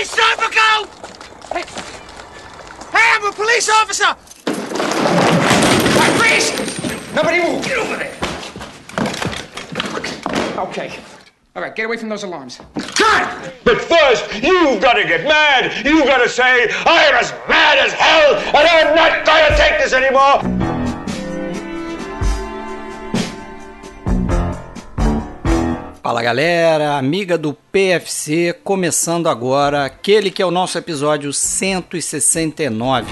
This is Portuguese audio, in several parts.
Hey, Serpico! Hey, hey, I'm a police officer! Hey, freeze! Nobody move! Get over there! Okay. All right, get away from those alarms. Cut! But first, you've got to get mad. You've got to say, I'm as mad as hell, and I'm not going to take this anymore. Fala galera, amiga do PFC, começando agora aquele que é o nosso episódio 169.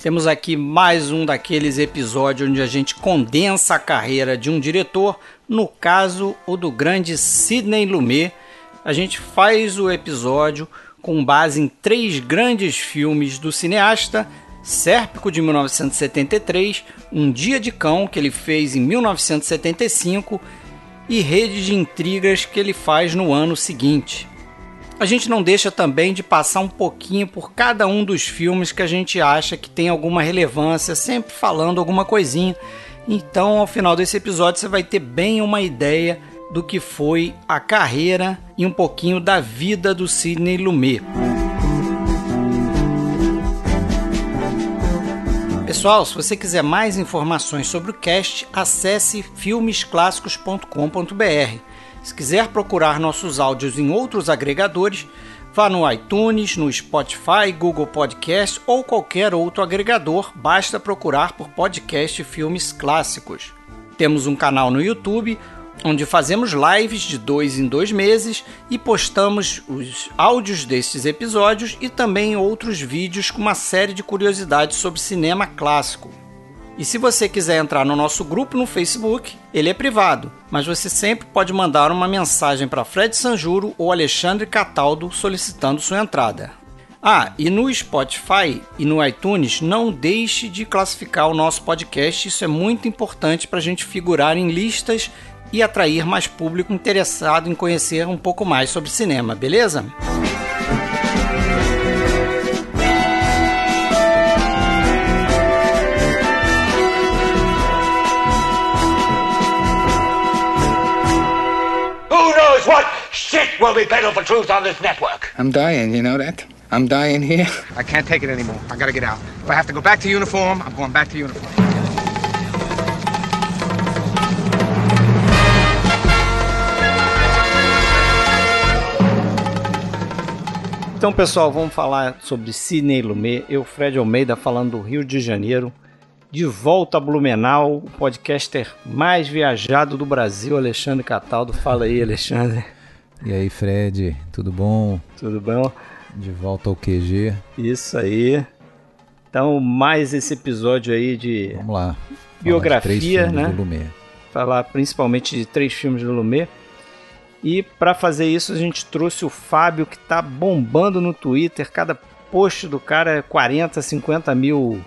Temos aqui mais um daqueles episódios onde a gente condensa a carreira de um diretor, no caso o do grande Sidney Lumet. A gente faz o episódio com base em três grandes filmes do cineasta Sérpico de 1973, Um Dia de Cão que ele fez em 1975 e Rede de Intrigas que ele faz no ano seguinte. A gente não deixa também de passar um pouquinho por cada um dos filmes que a gente acha que tem alguma relevância, sempre falando alguma coisinha. Então, ao final desse episódio, você vai ter bem uma ideia do que foi a carreira e um pouquinho da vida do Sidney Lumet. Pessoal, se você quiser mais informações sobre o cast, acesse filmesclássicos.com.br. Se quiser procurar nossos áudios em outros agregadores, vá no iTunes, no Spotify, Google Podcast ou qualquer outro agregador, basta procurar por podcast Filmes Clássicos. Temos um canal no YouTube onde fazemos lives de dois em dois meses e postamos os áudios destes episódios e também outros vídeos com uma série de curiosidades sobre cinema clássico. E se você quiser entrar no nosso grupo no Facebook, ele é privado, mas você sempre pode mandar uma mensagem para Fred Sanjuro ou Alexandre Cataldo solicitando sua entrada. Ah, e no Spotify e no iTunes, não deixe de classificar o nosso podcast, isso é muito importante para a gente figurar em listas e atrair mais público interessado em conhecer um pouco mais sobre cinema, beleza? Who knows what shit will be peddled for truth on this network? I'm dying, you know that? I'm dying here. I can't take it anymore. I gotta get out. If I have to go back to uniform, I'm going back to uniform. Então, pessoal, vamos falar sobre Sidney Lumet. Eu, Fred Almeida, falando do Rio de Janeiro. De volta a Blumenau, o podcaster mais viajado do Brasil, Alexandre Cataldo. Fala aí, Alexandre. E aí, Fred, tudo bom? Tudo bom? De volta ao QG. Isso aí. Então, mais esse episódio aí de Vamos lá. Biografia, de né? falar principalmente de três filmes do Lumet. E para fazer isso a gente trouxe o Fábio que tá bombando no Twitter. Cada post do cara é 40, 50 mil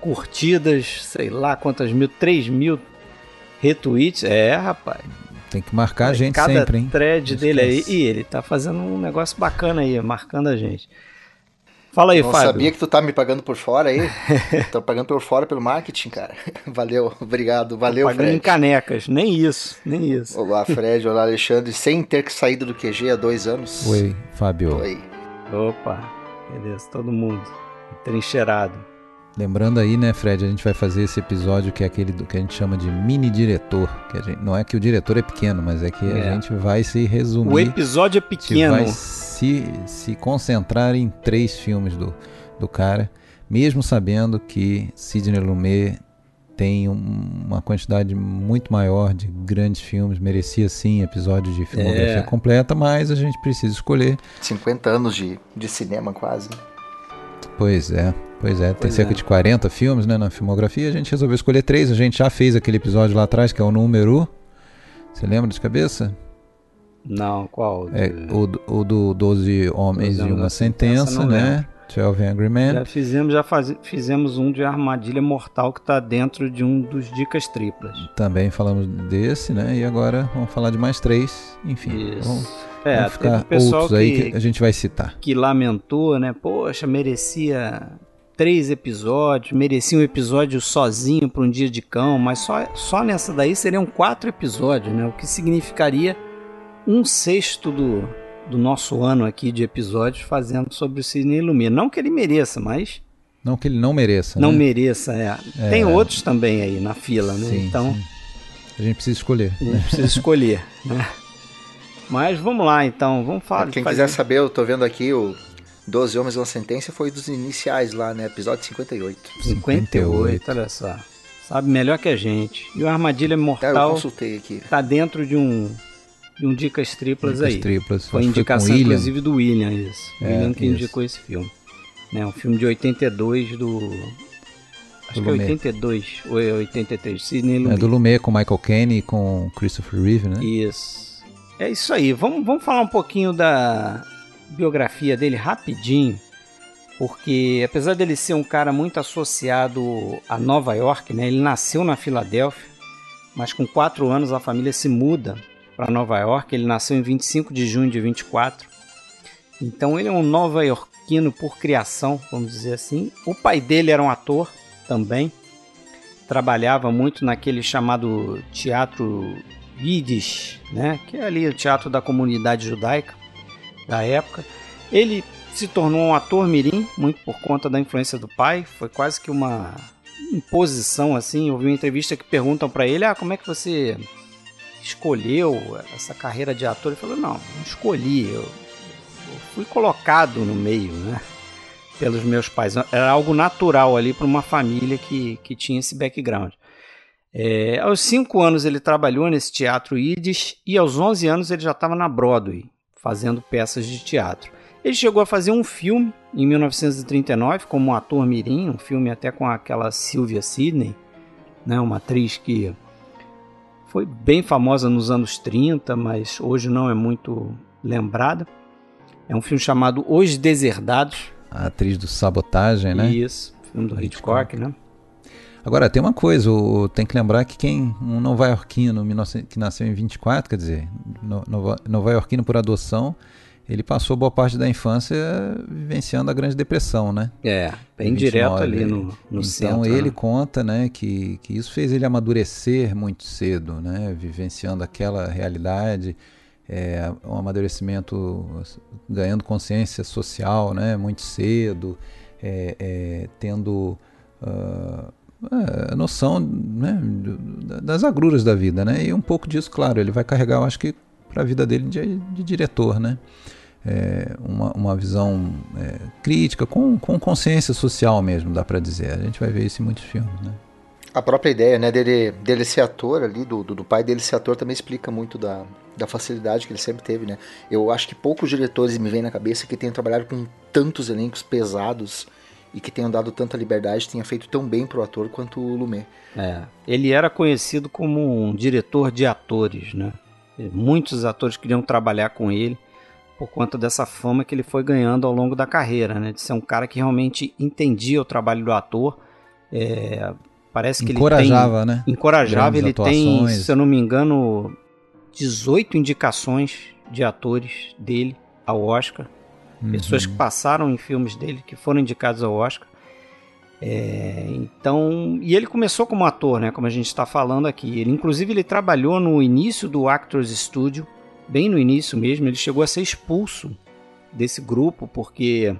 curtidas, sei lá quantas mil, 3 mil retweets. É, rapaz. Tem que marcar a gente Cada sempre, hein? thread dele aí. E ele tá fazendo um negócio bacana aí, marcando a gente. Fala aí, Não Fábio. sabia que tu tá me pagando por fora aí. Tô pagando por fora pelo marketing, cara. Valeu, obrigado. Valeu, Pagando em Fred. canecas. Nem isso, nem isso. Olá, Fred. Olá, Alexandre. Sem ter saído do QG há dois anos. Oi, Fábio. Oi. Opa, beleza, todo mundo trincheirado. Lembrando aí, né, Fred, a gente vai fazer esse episódio que é aquele do que a gente chama de mini diretor. Que a gente, não é que o diretor é pequeno, mas é que É. a gente vai se resumir. O episódio é A gente pequeno. vai se, se concentrar em três filmes do, do cara, mesmo sabendo que Sidney Lumet tem um- uma quantidade muito maior de grandes filmes, merecia sim episódio de filmografia É. completa, mas a gente precisa escolher. 50 anos de, de cinema, quase. Pois é, pois é, tem Pois cerca é. de 40 filmes né, na filmografia, a gente resolveu escolher três, a gente já fez aquele episódio lá atrás, que é o número... Você lembra de cabeça? Não, qual? É, o, do- o do 12 Homens e uma Sentença, Sentença, né? 12 Angry Men. Já fizemos, já faz- fizemos um de armadilha mortal que tá dentro de um dos dicas triplas. Também falamos desse, né? E agora vamos falar de mais três. Enfim, Isso. vamos, É, vamos ficar o pessoal outros aí que, que a gente vai citar. que lamentou, né? Poxa, merecia três episódios, merecia um episódio sozinho para um dia de cão, mas só, só nessa daí seriam quatro episódios, né? O que significaria um sexto do, do nosso ano aqui de episódios fazendo sobre o Sidney Lumet. Não que ele mereça, mas. Não que ele não mereça. Não né? mereça, é. é. Tem outros também aí na fila, né? Sim, então. Sim. A gente precisa escolher. A gente precisa escolher, né? Mas vamos lá então, vamos falar. Quem fazer... quiser saber, eu tô vendo aqui o 12 Homens uma Sentença foi dos iniciais lá, né? Episódio 58. 58, olha só. Sabe melhor que a gente. E o Armadilha Mortal. É, eu consultei aqui. Tá dentro de um de um Dicas Triplas Dicas aí. Triplas. Foi indicação, foi inclusive, do William, isso. O é, William que isso. indicou esse filme. Né, um filme de 82 do. Acho Do que é Lumet. 82 ou é 83. Sidney Lumet. É do Lumet com Michael Caine e com Christopher Reeve, né? Isso. É isso aí. Vamos, vamos falar um pouquinho da biografia dele rapidinho. Porque apesar dele ser um cara muito associado a Nova York, né? Ele nasceu na Filadélfia, mas com 4 anos a família se muda para Nova York. Ele nasceu em 25 de junho de 24. Então ele é um nova-iorquino por criação, vamos dizer assim. O pai dele era um ator também. Trabalhava muito naquele chamado teatro Yiddish, né? que é ali o teatro da comunidade judaica da época. Ele se tornou um ator mirim, muito por conta da influência do pai. Foi quase que uma imposição assim. Eu vi uma entrevista que perguntam para ele: "Ah, como é que você escolheu essa carreira de ator?" Ele falou: "Não, não escolhi, eu, eu fui colocado no meio, né?" Pelos meus pais. Era algo natural ali para uma família que, que tinha esse background. É, aos 5 anos ele trabalhou nesse teatro Yiddish e aos 11 anos ele já estava na Broadway, fazendo peças de teatro. Ele chegou a fazer um filme em 1939 como um ator mirim, um filme até com aquela Sylvia Sidney, né, uma atriz que foi bem famosa nos anos 30, mas hoje não é muito lembrada. É um filme chamado Os Deserdados. A atriz do Sabotagem, né? Isso, filme do Hitchcock, né? Agora, tem uma coisa, o- tem que lembrar que quem, um nova-iorquino 19 que nasceu em 24, quer dizer, no- nova- nova-iorquino por adoção, ele passou boa parte da infância vivenciando a Grande Depressão, né? É, bem 29, direto ali no, no então centro. ele né? conta, né, que, que isso fez ele amadurecer muito cedo, né, vivenciando aquela realidade, é, um amadurecimento ganhando consciência social, né, muito cedo, é, é, tendo ah, a noção, né, das agruras da vida, né, e um pouco disso, claro, ele vai carregar, eu acho que para a vida dele de, de diretor, né é, uma, uma visão é, crítica, com, com consciência social mesmo, dá para dizer. A gente vai ver isso em muitos filmes. Né? A própria ideia, né, dele, dele ser ator ali, do, do, do pai dele ser ator, também explica muito da, da facilidade que ele sempre teve, né? Eu acho que poucos diretores me vêm na cabeça que tenham trabalhado com tantos elencos pesados e que tenham dado tanta liberdade, tenha feito tão bem pro ator quanto o Lumet. É, ele era conhecido como um diretor de atores, né? Muitos atores queriam trabalhar com ele por conta dessa fama que ele foi ganhando ao longo da carreira, né? De ser um cara que realmente entendia o trabalho do ator. É, parece que Encorajava, ele né? tem, encorajava. Grandes Ele tem, atuações. se eu não me engano, 18 indicações de atores dele ao Oscar. Pessoas que passaram em filmes dele, que foram indicados ao Oscar. É, então, e ele começou como ator, né? Como a gente está falando aqui. Ele, inclusive, ele trabalhou no início do Actors Studio, bem no início mesmo. Ele chegou a ser expulso desse grupo porque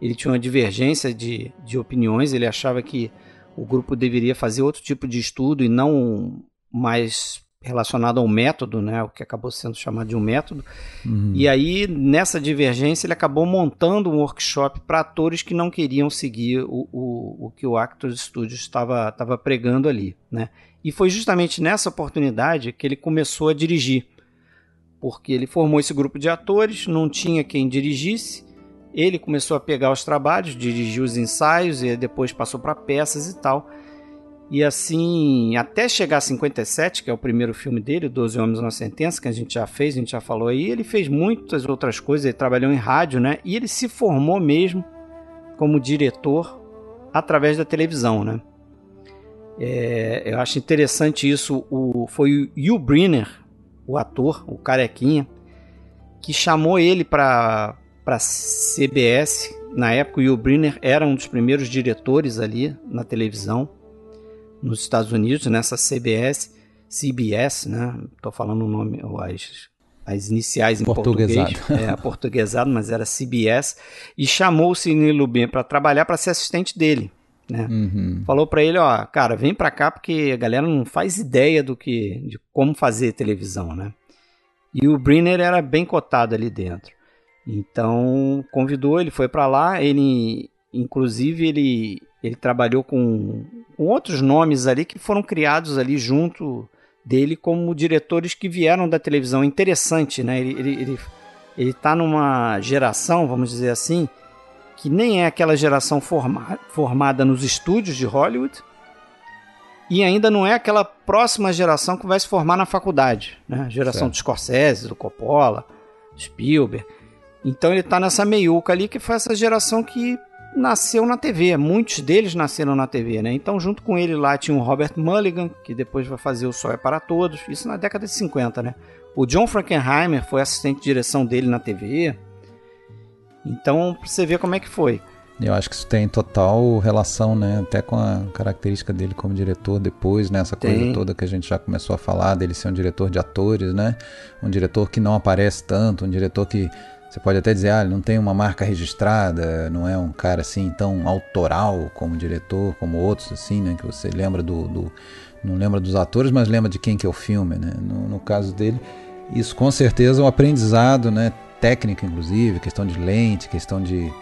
ele tinha uma divergência de, de opiniões. Ele achava que o grupo deveria fazer outro tipo de estudo e não mais relacionado ao método, né? O que acabou sendo chamado de um método. Uhum. E aí, nessa divergência, ele acabou montando um workshop para atores que não queriam seguir o, o, o que o Actors Studio estava, estava pregando ali. Né? E foi justamente nessa oportunidade que ele começou a dirigir. Porque ele formou esse grupo de atores, não tinha quem dirigisse. Ele começou a pegar os trabalhos, dirigiu os ensaios e depois passou para peças e tal. E assim, até chegar a 57, que é o primeiro filme dele, 12 Homens na Sentença, que a gente já fez, a gente já falou aí, ele fez muitas outras coisas, ele trabalhou em rádio, né? E ele se formou mesmo como diretor através da televisão, né? É, eu acho interessante isso. O, foi o Hugh Brynner, o ator, o carequinha, que chamou ele para para CBS. Na época, o Hugh Brynner era um dos primeiros diretores ali na televisão nos Estados Unidos, nessa CBS, CBS, né? Tô falando o nome, as, as iniciais em português, é, portuguesado, mas era CBS, e chamou o Sidney Lumet para trabalhar para ser assistente dele. Né? Uhum. Falou para ele, ó, cara, vem para cá porque a galera não faz ideia do que, de como fazer televisão, né? E o Brenner era bem cotado ali dentro. Então convidou, ele foi para lá, ele inclusive ele ele trabalhou com, com outros nomes ali que foram criados ali junto dele como diretores que vieram da televisão. Interessante, né? Ele, ele, ele, ele tá numa geração, vamos dizer assim, que nem é aquela geração forma, formada nos estúdios de Hollywood e ainda não é aquela próxima geração que vai se formar na faculdade, né? A geração certo. do Scorsese, do Coppola, Spielberg. Então ele está nessa meiuca ali que foi essa geração que nasceu na TV. Muitos deles nasceram na TV, né? Então junto com ele lá tinha o Robert Mulligan, que depois vai fazer o Sol é para Todos. Isso na década de 50, né? O John Frankenheimer foi assistente de direção dele na TV. Então, pra você ver como é que foi. Eu acho que isso tem total relação, né? Até com a característica dele como diretor depois, né? Essa coisa toda que a gente já começou a falar dele ser um diretor de atores, né? Um diretor que não aparece tanto, um diretor que você pode até dizer, ah, ele não tem uma marca registrada, não é um cara assim tão autoral como diretor, como outros, assim, né? Que você lembra do, do não lembra dos atores, mas lembra de quem que é o filme, né? No, no caso dele, isso com certeza é um aprendizado, né? Técnico, inclusive, questão de lente, questão de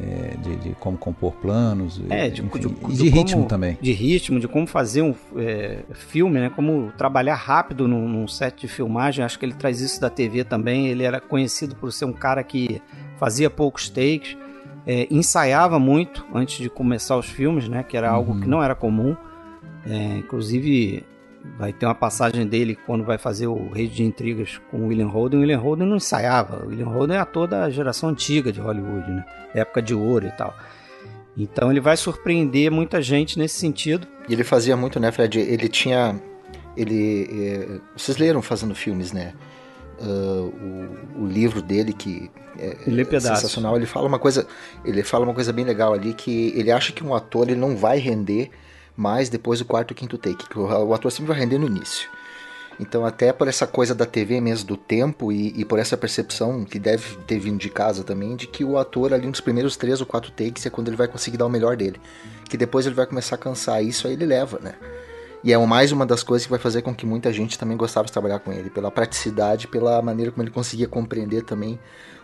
é, de, de, como compor planos, é, de, enfim, de, de, de ritmo como, também. De ritmo, de como fazer um é, filme, né? Como trabalhar rápido num, num, set de filmagem. Acho que ele traz isso da TV também. Ele era conhecido por ser um cara que fazia poucos takes, é, ensaiava muito antes de começar os filmes, né? Que era algo uhum. que não era comum. É, inclusive vai ter uma passagem dele quando vai fazer o Rei de Intrigas com o William Holden. O William Holden não ensaiava. O William Holden é ator da geração antiga de Hollywood, né? Época de ouro e tal. Então ele vai surpreender muita gente nesse sentido. E ele fazia muito, né, Fred? Ele tinha. Ele. É... Vocês leram fazendo filmes, né? Uh, o, o, livro dele que é, é sensacional. Ele fala uma coisa. Ele fala uma coisa bem legal ali que ele acha que um ator ele não vai render mais depois do quarto e quinto take, que o, ator sempre vai render no início. Então, até por essa coisa da TV mesmo, do tempo, e, e, por essa percepção que deve ter vindo de casa também, de que o ator ali nos primeiros três ou quatro takes é quando ele vai conseguir dar o melhor dele. Que depois ele vai começar a cansar, isso aí ele leva, né? E é mais uma das coisas que vai fazer com que muita gente também gostava de trabalhar com ele, pela praticidade, pela maneira como ele conseguia compreender também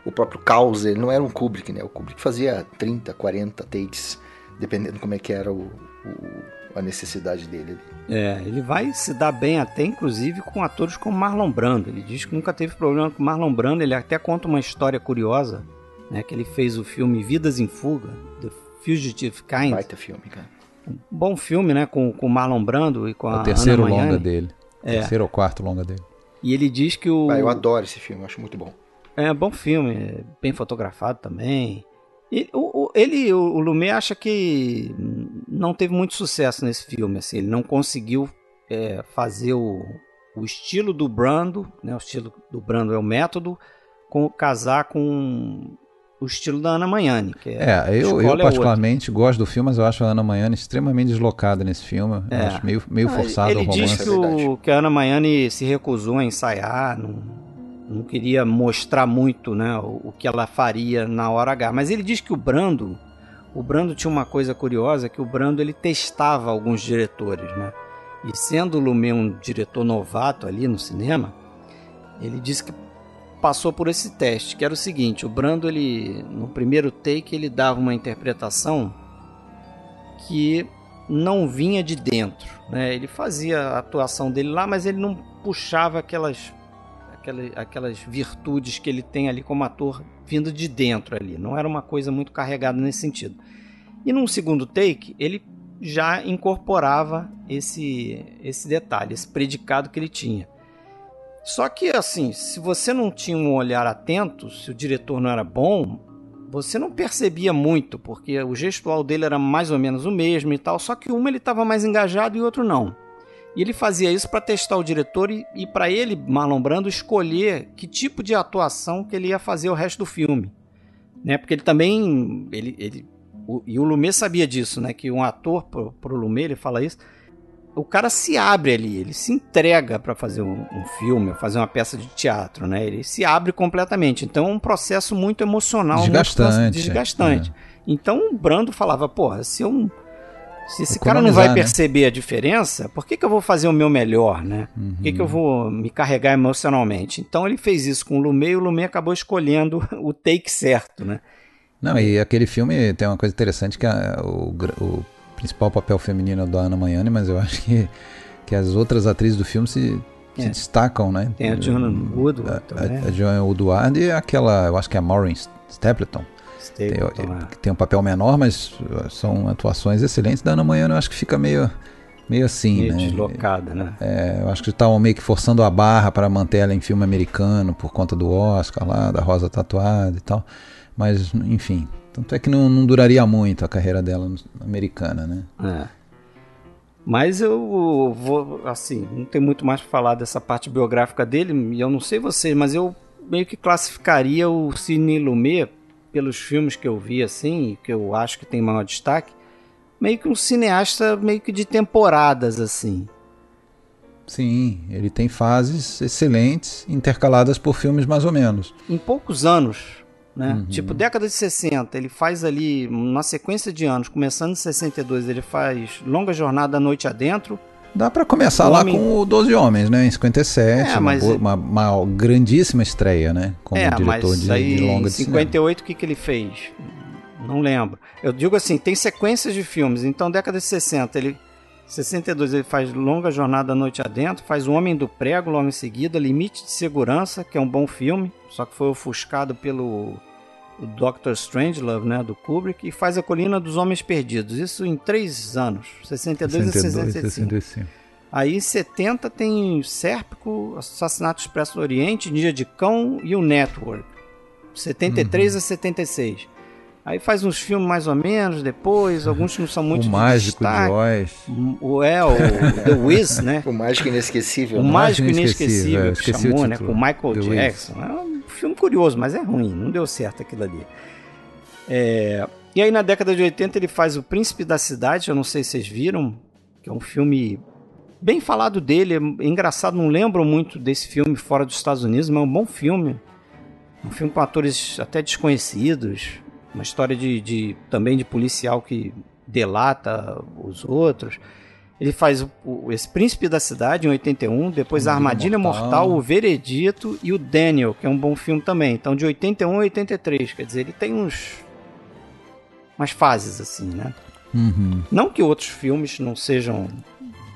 o próprio caos. Ele não era um Kubrick, né? O Kubrick fazia 30, 40 takes, dependendo como é que era o, o a necessidade dele. É, ele vai se dar bem até, inclusive, com atores como Marlon Brando. Ele diz que nunca teve problema com Marlon Brando. Ele até conta uma história curiosa, né? Que ele fez o filme Vidas em Fuga, The Fugitive Kind. Baita filme, cara. Um bom filme, né? Com, com Marlon Brando e com é a O terceiro Ana longa dele. É. Terceiro ou quarto longa dele. E ele diz que o... Ah, eu adoro esse filme, acho muito bom. É, bom filme, bem fotografado também. Ele, o, ele, o Lumet acha que não teve muito sucesso nesse filme, assim, ele não conseguiu é, fazer o, o estilo do Brando, né, o estilo do Brando é o método, com, casar com o estilo da Ana Magnani. Que é, é eu, eu é particularmente gosto do filme, mas eu acho a Ana Magnani extremamente deslocada nesse filme. É. acho meio, meio forçado ele o romance. Ele diz que, o, que a Ana Magnani se recusou a ensaiar, não não queria mostrar muito né, o, o, que ela faria na hora H. Mas ele diz que o Brando, o Brando tinha uma coisa curiosa, que o Brando ele testava alguns diretores, né? E sendo o Lumet um diretor novato ali no cinema, ele disse que passou por esse teste, que era o seguinte, o Brando ele no primeiro take ele dava uma interpretação que não vinha de dentro, né? Ele fazia a atuação dele lá, mas ele não puxava aquelas aquelas virtudes que ele tem ali como ator vindo de dentro ali. Não era uma coisa muito carregada nesse sentido. E num segundo take, ele já incorporava esse, esse detalhe, esse predicado que ele tinha. Só que, assim, se você não tinha um olhar atento, se o diretor não era bom, você não percebia muito, porque o gestual dele era mais ou menos o mesmo e tal, só que uma ele estava mais engajado e o outro não. E ele fazia isso para testar o diretor e, e para ele, Marlon Brando, escolher que tipo de atuação que ele ia fazer o resto do filme. Né? Porque ele também. Ele, ele, o, e o Lumet sabia disso, né? Que um ator, pro, pro Lumet, ele fala isso. o cara se abre ali, ele se entrega para fazer um, um, filme, fazer uma peça de teatro, né? Ele se abre completamente. Então é um processo muito emocional, desgastante. Muito desgastante. É. Então o Brando falava, porra, se eu se esse cara não vai né? perceber a diferença, por que, que eu vou fazer o meu melhor, né? Uhum. Por que, que eu vou me carregar emocionalmente? Então ele fez isso com o Lumet e o Lumet acabou escolhendo o take certo, né? Não, e aquele filme tem uma coisa interessante que a, o, o principal papel feminino é do Ana Mayane, mas eu acho que, que as outras atrizes do filme se, é. se destacam, né? Tem a Joanna Woodward a, a, a Joanna Woodward e aquela, eu acho que é a Maureen Stapleton. Tem, tem, um papel menor, mas uh, são atuações excelentes. Da Ana Manhã eu acho que fica meio, meio assim, meio né? deslocada, né? É, eu acho que estavam meio que forçando a barra para manter ela em filme americano por conta do Oscar lá, da Rosa Tatuada e tal. Mas, enfim, tanto é que não, não duraria muito a carreira dela americana, né? É. Mas eu vou, assim, não tem muito mais para falar dessa parte biográfica dele, e eu não sei vocês, mas eu meio que classificaria o Sidney Lumet pelos filmes que eu vi assim, que eu acho que tem maior destaque, meio que um cineasta meio que de temporadas assim. Sim, ele tem fases excelentes intercaladas por filmes mais ou menos. Em poucos anos, né? Uhum. Tipo, década de 60, ele faz ali uma sequência de anos, começando em 62, ele faz Longa Jornada à Noite Adentro, Dá para começar lá com o Doze Homens, né? Em 57, é, mas... uma, uma, uma, grandíssima estreia, né? Como é, diretor de, aí, de longa Em 58, o que, que ele fez? Não lembro. Eu digo assim, tem sequências de filmes. Então, década de 60, ele... 62 ele faz Longa Jornada à Noite Adentro, faz O Homem do Prego logo em seguida, Limite de Segurança, que é um bom filme, só que foi ofuscado pelo o Doctor Strangelove, né, do Kubrick, e faz A Colina dos Homens Perdidos. Isso em três anos, 62, 62 e 65. 65. Aí em 70 tem Sérpico, Assassinato Expresso do Oriente, Dia de Cão e o Network. 73 uhum. a 76. Aí faz uns filmes mais ou menos depois, alguns não são muito O Mágico de, de Oz. O, é, o The Wiz, né? o Mágico Inesquecível. O né? Mágico Inesquecível, que chamou, né? Com Michael The Jackson. Wiz. É um filme curioso, mas é ruim, não deu certo aquilo ali. É... E aí na década de 80 ele faz O Príncipe da Cidade, eu não sei se vocês viram, que é um filme bem falado dele, é engraçado, não lembro muito desse filme fora dos Estados Unidos, mas é um bom filme. Um filme com atores até desconhecidos, uma história de, de também de policial que delata os outros. Ele faz o, o, esse Príncipe da Cidade em 81, depois a Armadilha Mortal. Mortal. o Veredito e o Daniel, que é um bom filme também. Então de 81 a 83, quer dizer, ele tem uns umas fases assim, né? Uhum. Não que outros filmes não sejam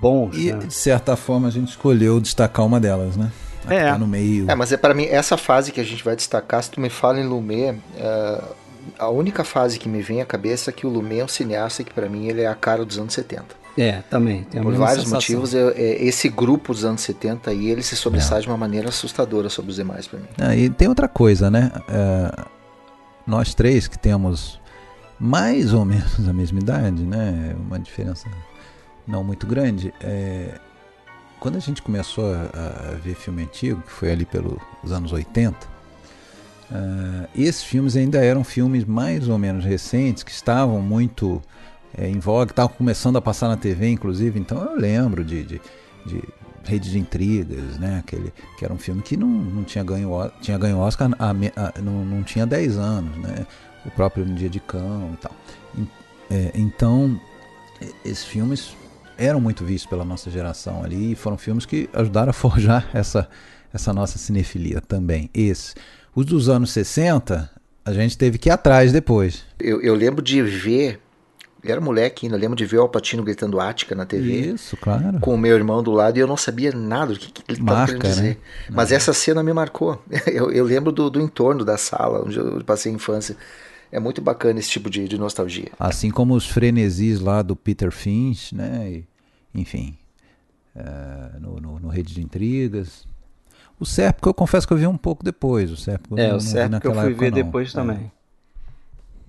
bons, E né? de certa forma a gente escolheu destacar uma delas, né? é. Tá no meio. É, mas é para mim essa fase que a gente vai destacar, se tu me fala em Lumet, uh a única fase que me vem à cabeça é que o Lumet é um cineasta que para mim ele é a cara dos anos 70. É, também. Por vários sensação. motivos, é, é, esse grupo dos anos 70 aí, ele se sobressai é. de uma maneira assustadora sobre os demais para mim. Ah, e tem outra coisa, né? É, nós três que temos mais ou menos a mesma idade, né? Uma diferença não muito grande. É, quando a gente começou a, a, ver filme antigo, que foi ali pelos anos 80, Uh, esses filmes ainda eram filmes mais ou menos recentes, que estavam muito é, em voga, estavam começando a passar na TV, inclusive. Então eu lembro de, de, de Rede de Intrigas, né? Aquele, que era um filme que não, não tinha ganho tinha ganho Oscar, a, a, não, não tinha 10 anos, né? O próprio No Dia de Cão e tal. É, então, esses filmes eram muito vistos pela nossa geração ali e foram filmes que ajudaram a forjar essa, essa nossa cinefilia também. Esse. Os dos anos 60, a gente teve que ir atrás depois. Eu, eu lembro de ver eu era moleque ainda, lembro de ver o Alpatino gritando Ática na TV. Isso, claro. Com o meu irmão do lado e eu não sabia nada do que, que ele estava querendo dizer. Né? Mas essa cena me marcou. Eu, eu lembro do, do, entorno da sala onde eu passei a infância. É muito bacana esse tipo de, de nostalgia. Assim como os frenesis lá do Peter Finch, né? E, enfim, é, no, no, no Rede de Intrigas. O Sérpico eu confesso que eu vi um pouco depois. O Sérpico é, o Sérpico eu fui ver não. depois é. também.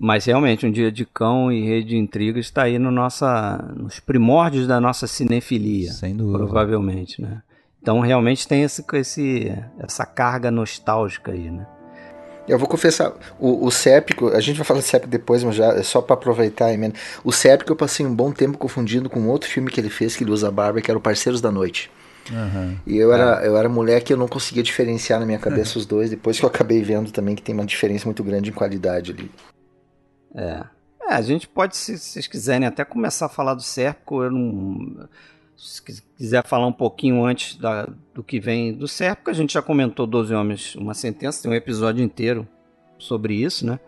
Mas realmente, um dia de cão e rede de intrigas está aí no nossa, nos primórdios da nossa cinefilia. Sem dúvida. Provavelmente, né? Então realmente tem esse, esse, essa carga nostálgica aí, né? Eu vou confessar, o, o Séptico, a gente vai falar de Séptico depois, mas já é só pra aproveitar a emenda. O Séptico eu passei um bom tempo confundindo com outro filme que ele fez, que ele usa a barba, que era o Parceiros da Noite. Aham. E eu era, eu era moleque e eu não conseguia diferenciar na minha cabeça os dois, depois que eu acabei vendo também que tem uma diferença muito grande em qualidade ali. É. É, a gente pode, se vocês quiserem, até começar a falar do Sérpico. Eu não. Se quis- quiser falar um pouquinho antes da- do que vem do Sérpico, a gente já comentou 12 Homens, uma sentença, tem um episódio inteiro sobre isso, né?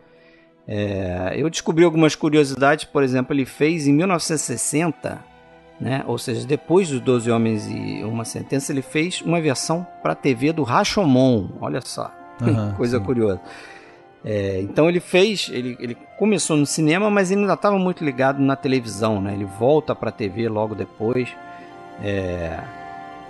É, eu descobri algumas curiosidades, por exemplo, ele fez em 1960, né? Ou seja, depois dos 12 Homens e uma sentença, ele fez uma versão para TV do Rashomon. Olha só, Aham, coisa sim. curiosa. É, então ele fez, ele, ele começou no cinema, mas ele ainda estava muito ligado na televisão, né? Ele volta para a TV logo depois. É,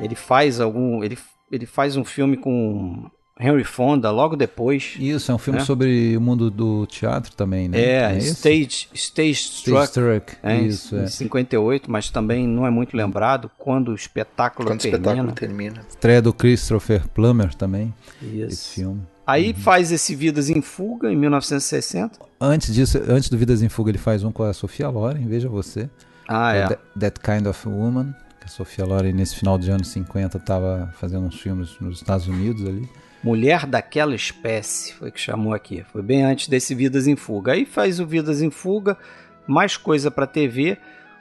ele faz algum, ele, ele faz um filme com Henry Fonda logo depois. Isso, é um filme É. sobre o mundo do teatro também, né? É, esse? Stage, Stage Stage Struck. Struck. É, Isso, em é. 58, mas também não é muito lembrado quando o espetáculo Quando o termina. espetáculo termina. Estreia do Christopher Plummer também, Isso. esse filme. Aí faz esse Vidas em Fuga em 1960. Antes disso, antes do Vidas em Fuga, ele faz um com a Sofia Loren, veja você. Ah, é. That, That Kind of Woman, que a Sofia Loren nesse final dos anos 50 estava fazendo uns filmes nos Estados Unidos ali. Mulher daquela espécie, foi que chamou aqui. Foi bem antes desse Vidas em Fuga. Aí faz o Vidas em Fuga, mais coisa pra TV,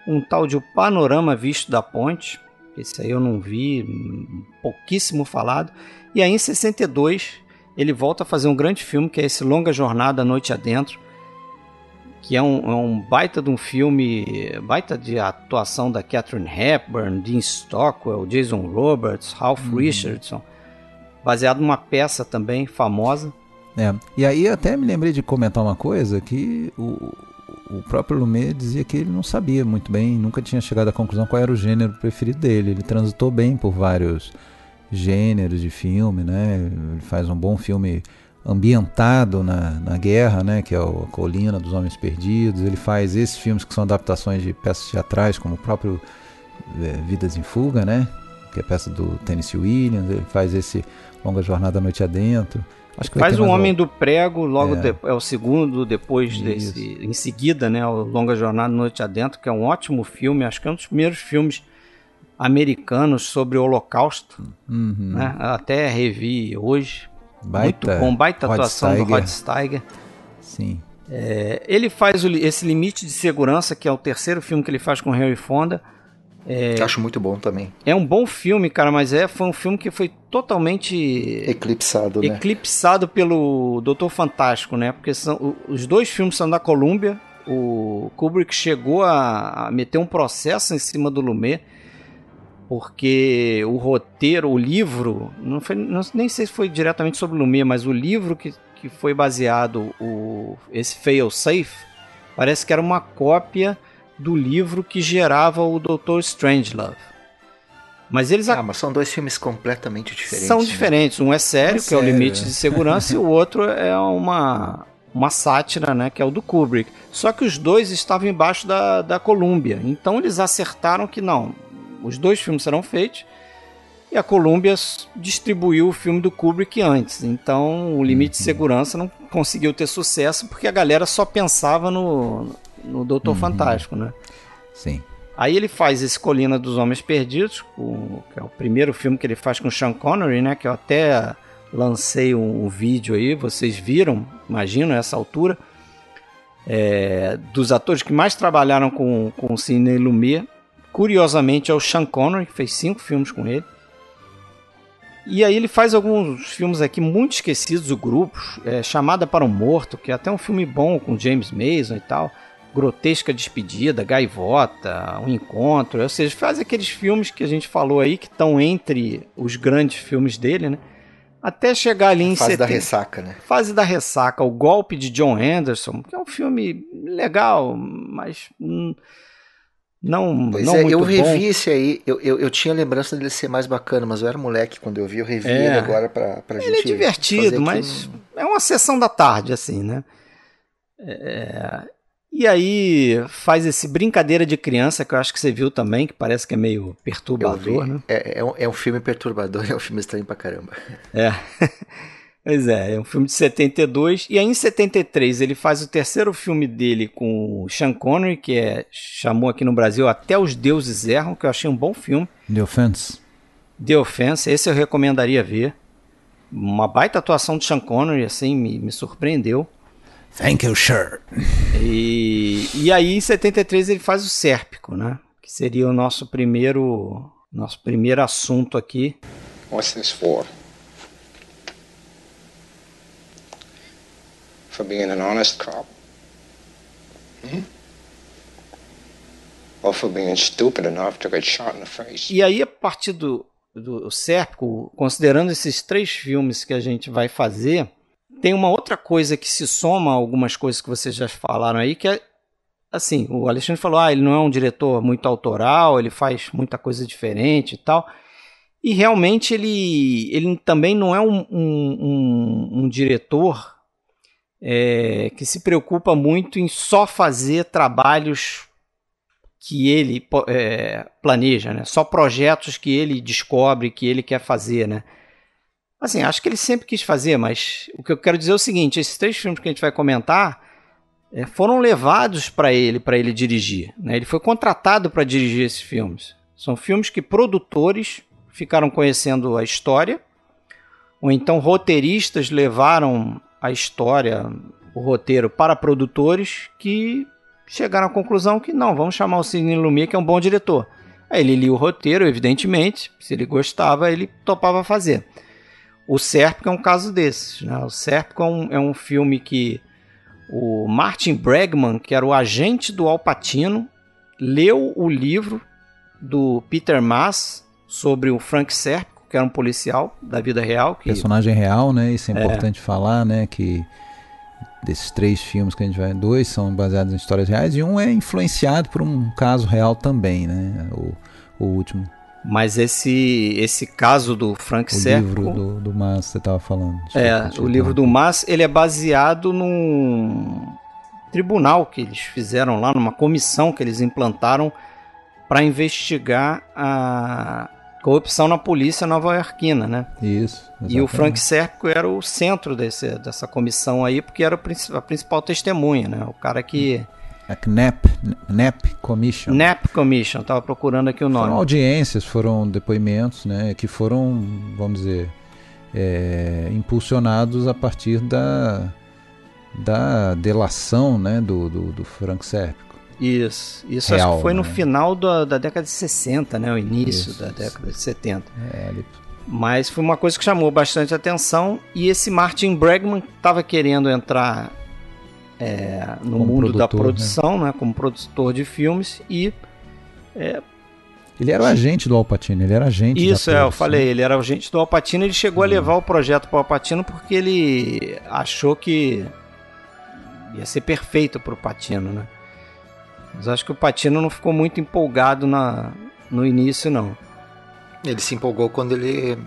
um tal de O Panorama Visto da Ponte. Esse aí eu não vi, hum, pouquíssimo falado. E aí em 62 ele volta a fazer um grande filme que é esse Longa Jornada Noite Adentro, que é um, é um baita de um filme, baita de atuação da Catherine Hepburn, Dean Stockwell, Jason Roberts, Ralph Richardson baseado numa peça também famosa. É. E aí até me lembrei de comentar uma coisa que o, o próprio Lumet dizia que ele não sabia muito bem, nunca tinha chegado à conclusão qual era o gênero preferido dele. Ele transitou bem por vários gêneros de filme, né? Ele faz um bom filme ambientado na, na guerra, né? Que é o A Colina dos Homens Perdidos. Ele faz esses filmes que são adaptações de peças teatrais, como o próprio é, Vidas em Fuga, né? Que é peça do Tennessee Williams. Ele faz esse Longa Jornada à Noite Adentro. Acho que Faz o Homem do Prego, logo É. de- é. o segundo depois Isso. desse, em seguida, né, o Longa Jornada Noite Adentro, que é um ótimo filme, acho que é um dos primeiros filmes americanos sobre o Holocausto, Uhum. né? Até revi hoje. Baita Muito bom, baita atuação do Steiger. Rod Steiger. Sim. É, ele faz o esse Limite de Segurança, que é o terceiro filme que ele faz com Harry Fonda. Acho muito bom também. É um bom filme, cara, mas é, foi um filme que foi totalmente Eclipsado, né? eclipsado pelo Doutor Fantástico, né? Porque são, os dois filmes são da Columbia. O Kubrick chegou a, a meter um processo em cima do Lumet, porque o roteiro, o livro, não foi, não- nem sei se foi diretamente sobre o Lumet, mas o livro que, que foi baseado, o, esse Fail Safe, parece que era uma cópia do livro que gerava o Doutor Strangelove. Mas eles Ah, mas são dois filmes completamente diferentes. são né? diferentes. Um é sério, É que é o limite é. de segurança, e o outro é uma, uma sátira, né? Que é o do Kubrick. Só que os dois estavam embaixo da, da Columbia. Então eles acertaram que não. Os dois filmes serão feitos. E a Columbia distribuiu o filme do Kubrick antes. Então o limite de segurança não conseguiu ter sucesso porque a galera só pensava no, no Doutor Fantástico, né? Sim. Aí ele faz esse Colina dos Homens Perdidos, com- que é o primeiro filme que ele faz com Sean Connery, né? Que eu até lancei um, um vídeo aí, vocês viram, imagino, essa altura. É, dos atores que mais trabalharam com, com o Sidney Lumet, curiosamente é o Sean Connery, que fez cinco filmes com ele. E aí ele faz alguns filmes aqui muito esquecidos, o grupo, é, Chamada para o Morto, que é até um filme bom com James Mason e tal. Grotesca Despedida, Gaivota, Um Encontro, ou seja, faz aqueles filmes que a gente falou aí, que estão entre os grandes filmes dele, né? Até chegar ali em Fase da 70. ressaca, né? Fase da Ressaca, O Golpe de John Anderson, que é um filme legal, mas hum, não, Pois não é, muito eu bom. revi esse aí, eu, eu, eu tinha lembrança dele ser mais bacana, mas eu era moleque quando eu vi, eu revi É. ele agora pra, pra gente Ele é divertido, mas um- é uma sessão da tarde, assim, né? É, E aí faz esse brincadeira de criança que eu acho que você viu também, que parece que é meio perturbador, né? É, é, um, é um filme perturbador, é um filme estranho pra caramba. É. Pois é, é um filme de 72. E aí em 73 ele faz o terceiro filme dele com o Sean Connery, que é, chamou aqui no Brasil Até os Deuses Erram, que eu achei um bom filme. The Offense. The Offense, esse eu recomendaria ver. Uma baita atuação de Sean Connery, assim, me, me surpreendeu. Thank you, sir. E, e aí em 73 ele faz o Sérpico, né? Que seria o nosso primeiro, nosso primeiro assunto aqui. What's this for? For being an honest cop? Hmm? Or for being stupid enough to get shot in the face? E aí, a partir do, do Sérpico, considerando esses três filmes que a gente vai fazer, tem uma outra coisa que se soma a algumas coisas que vocês já falaram aí, que é assim, o Alexandre falou, ah, ele não é um diretor muito autoral, ele faz muita coisa diferente e tal. E realmente ele, ele também não é um, um, um, um diretor é, que se preocupa muito em só fazer trabalhos que ele é, planeja, né? Só projetos que ele descobre, que ele quer fazer, né? Assim, acho que ele sempre quis fazer, mas o que eu quero dizer é o seguinte: esses três filmes que a gente vai comentar é, foram levados para ele, para ele dirigir. Né? Ele foi contratado para dirigir esses filmes. São filmes que produtores ficaram conhecendo a história, ou então roteiristas levaram a história, o roteiro para produtores que chegaram à conclusão que não, vamos chamar o Sidney Lumet, que é um bom diretor. Aí ele lia o roteiro, evidentemente, se ele gostava, ele topava fazer. O Sérpico é um caso desses. Né? O Sérpico é um, é um filme que o Martin Bregman, que era o agente do Alpatino, leu o livro do Peter Maas sobre o Frank Sérpico, que era um policial da vida real. Que... Personagem real, né? Isso é importante é. falar, né? Que desses três filmes que a gente vai. Dois são baseados em histórias reais e um é influenciado por um caso real também, né? O, o último. Mas esse esse caso do Frank o Serco... O livro do, do Mas, você estava falando. É, o livro do Mas, ele é baseado num tribunal que eles fizeram lá, numa comissão que eles implantaram para investigar a corrupção na polícia nova-iorquina, né? Isso. Exatamente. E o Frank Serco era o centro desse, dessa comissão aí, porque era a principal testemunha, né? O cara que... A KNAP, KNAP Commission. KNAP Commission, estava procurando aqui o nome. Foram audiências, foram depoimentos, né? Que foram, vamos dizer, é, impulsionados a partir da, da delação, né? Do, do, do Frank Serco. Isso, isso Real, acho que foi no né? final da, da década de 60, né? O início isso, da década de 70. É, ele... Mas foi uma coisa que chamou bastante atenção e esse Martin Bregman estava querendo entrar é, no como mundo da né? produção, né? né? Como produtor de filmes e é, ele era o agente do Alpatino, ele era agente Isso, é, eu falei, ele era agente do Alpatino, ele chegou uhum. a levar o projeto para o Alpatino porque ele achou que ia ser perfeito para o Patino, né? Mas acho que o Patino não ficou muito empolgado na, no início, não. Ele se empolgou quando ele,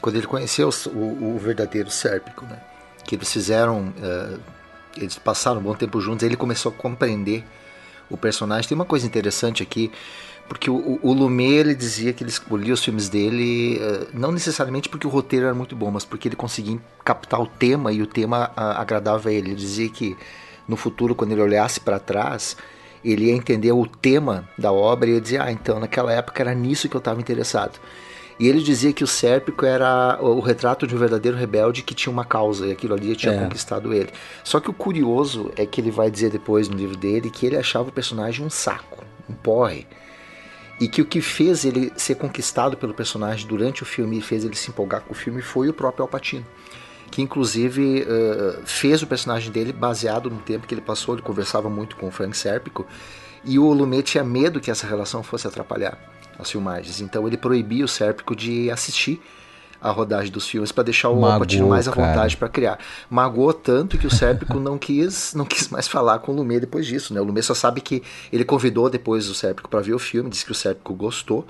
quando ele conheceu o, o verdadeiro Sérpico, né? Que eles fizeram, uh, eles passaram um bom tempo juntos, ele começou a compreender o personagem. Tem uma coisa interessante aqui, porque o, o Lumet ele dizia que ele escolhia os filmes dele uh, não necessariamente porque o roteiro era muito bom, mas porque ele conseguia captar o tema e o tema uh, agradava a ele. Ele dizia que no futuro, quando ele olhasse para trás, ele ia entender o tema da obra e ia dizer, ah, então naquela época era nisso que eu estava interessado. E ele dizia que o Sérpico era o retrato de um verdadeiro rebelde que tinha uma causa e aquilo ali tinha é. conquistado ele. Só que o curioso é que ele vai dizer depois no livro dele que ele achava o personagem um saco, um porre. E que o que fez ele ser conquistado pelo personagem durante o filme e fez ele se empolgar com o filme foi o próprio Alpatino que inclusive uh, fez o personagem dele baseado no tempo que ele passou, ele conversava muito com o Frank Serpico, e o Lumet tinha medo que essa relação fosse atrapalhar as filmagens, então ele proibia o Serpico de assistir a rodagem dos filmes para deixar o Alpatino mais à vontade para criar. Magoou tanto que o Sérpico não quis, não quis mais falar com o Lumet depois disso, né? O Lumet só sabe que ele convidou depois o Sérpico para ver o filme, disse que o Sérpico gostou,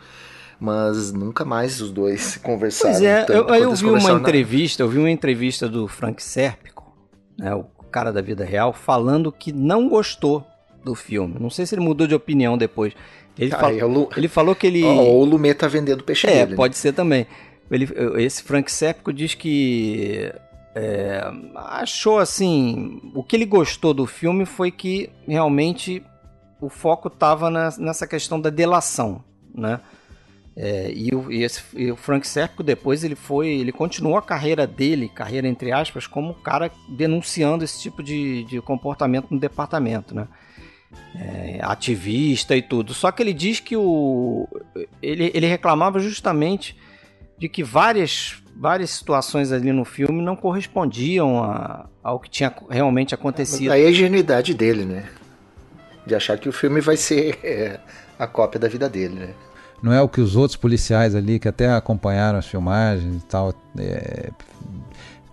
mas nunca mais os dois conversaram. Pois é, eu, eu vi uma entrevista, eu vi uma entrevista do Frank Serpico, né, o cara da vida real, falando que não gostou do filme. Não sei se ele mudou de opinião depois. Ele, ah, fal... Lu... ele falou que ele. Oh, ou o Lumet tá vendendo peixe É, dele, pode né? ser também. Ele, esse Frank Serpico diz que é, achou assim. O que ele gostou do filme foi que realmente o foco estava nessa questão da delação, né? É, e, o, e, esse, e, o, Frank Serpico depois ele foi, ele continuou a carreira dele, carreira entre aspas, como cara denunciando esse tipo de, de comportamento no departamento, né? É, ativista e tudo. Só que ele diz que o ele, ele reclamava justamente de que várias várias situações ali no filme não correspondiam a, ao que tinha realmente acontecido. Aí a ingenuidade dele, né? De achar que o filme vai ser é, a cópia da vida dele, né? não é o que os outros policiais ali que até acompanharam as filmagens e tal, é,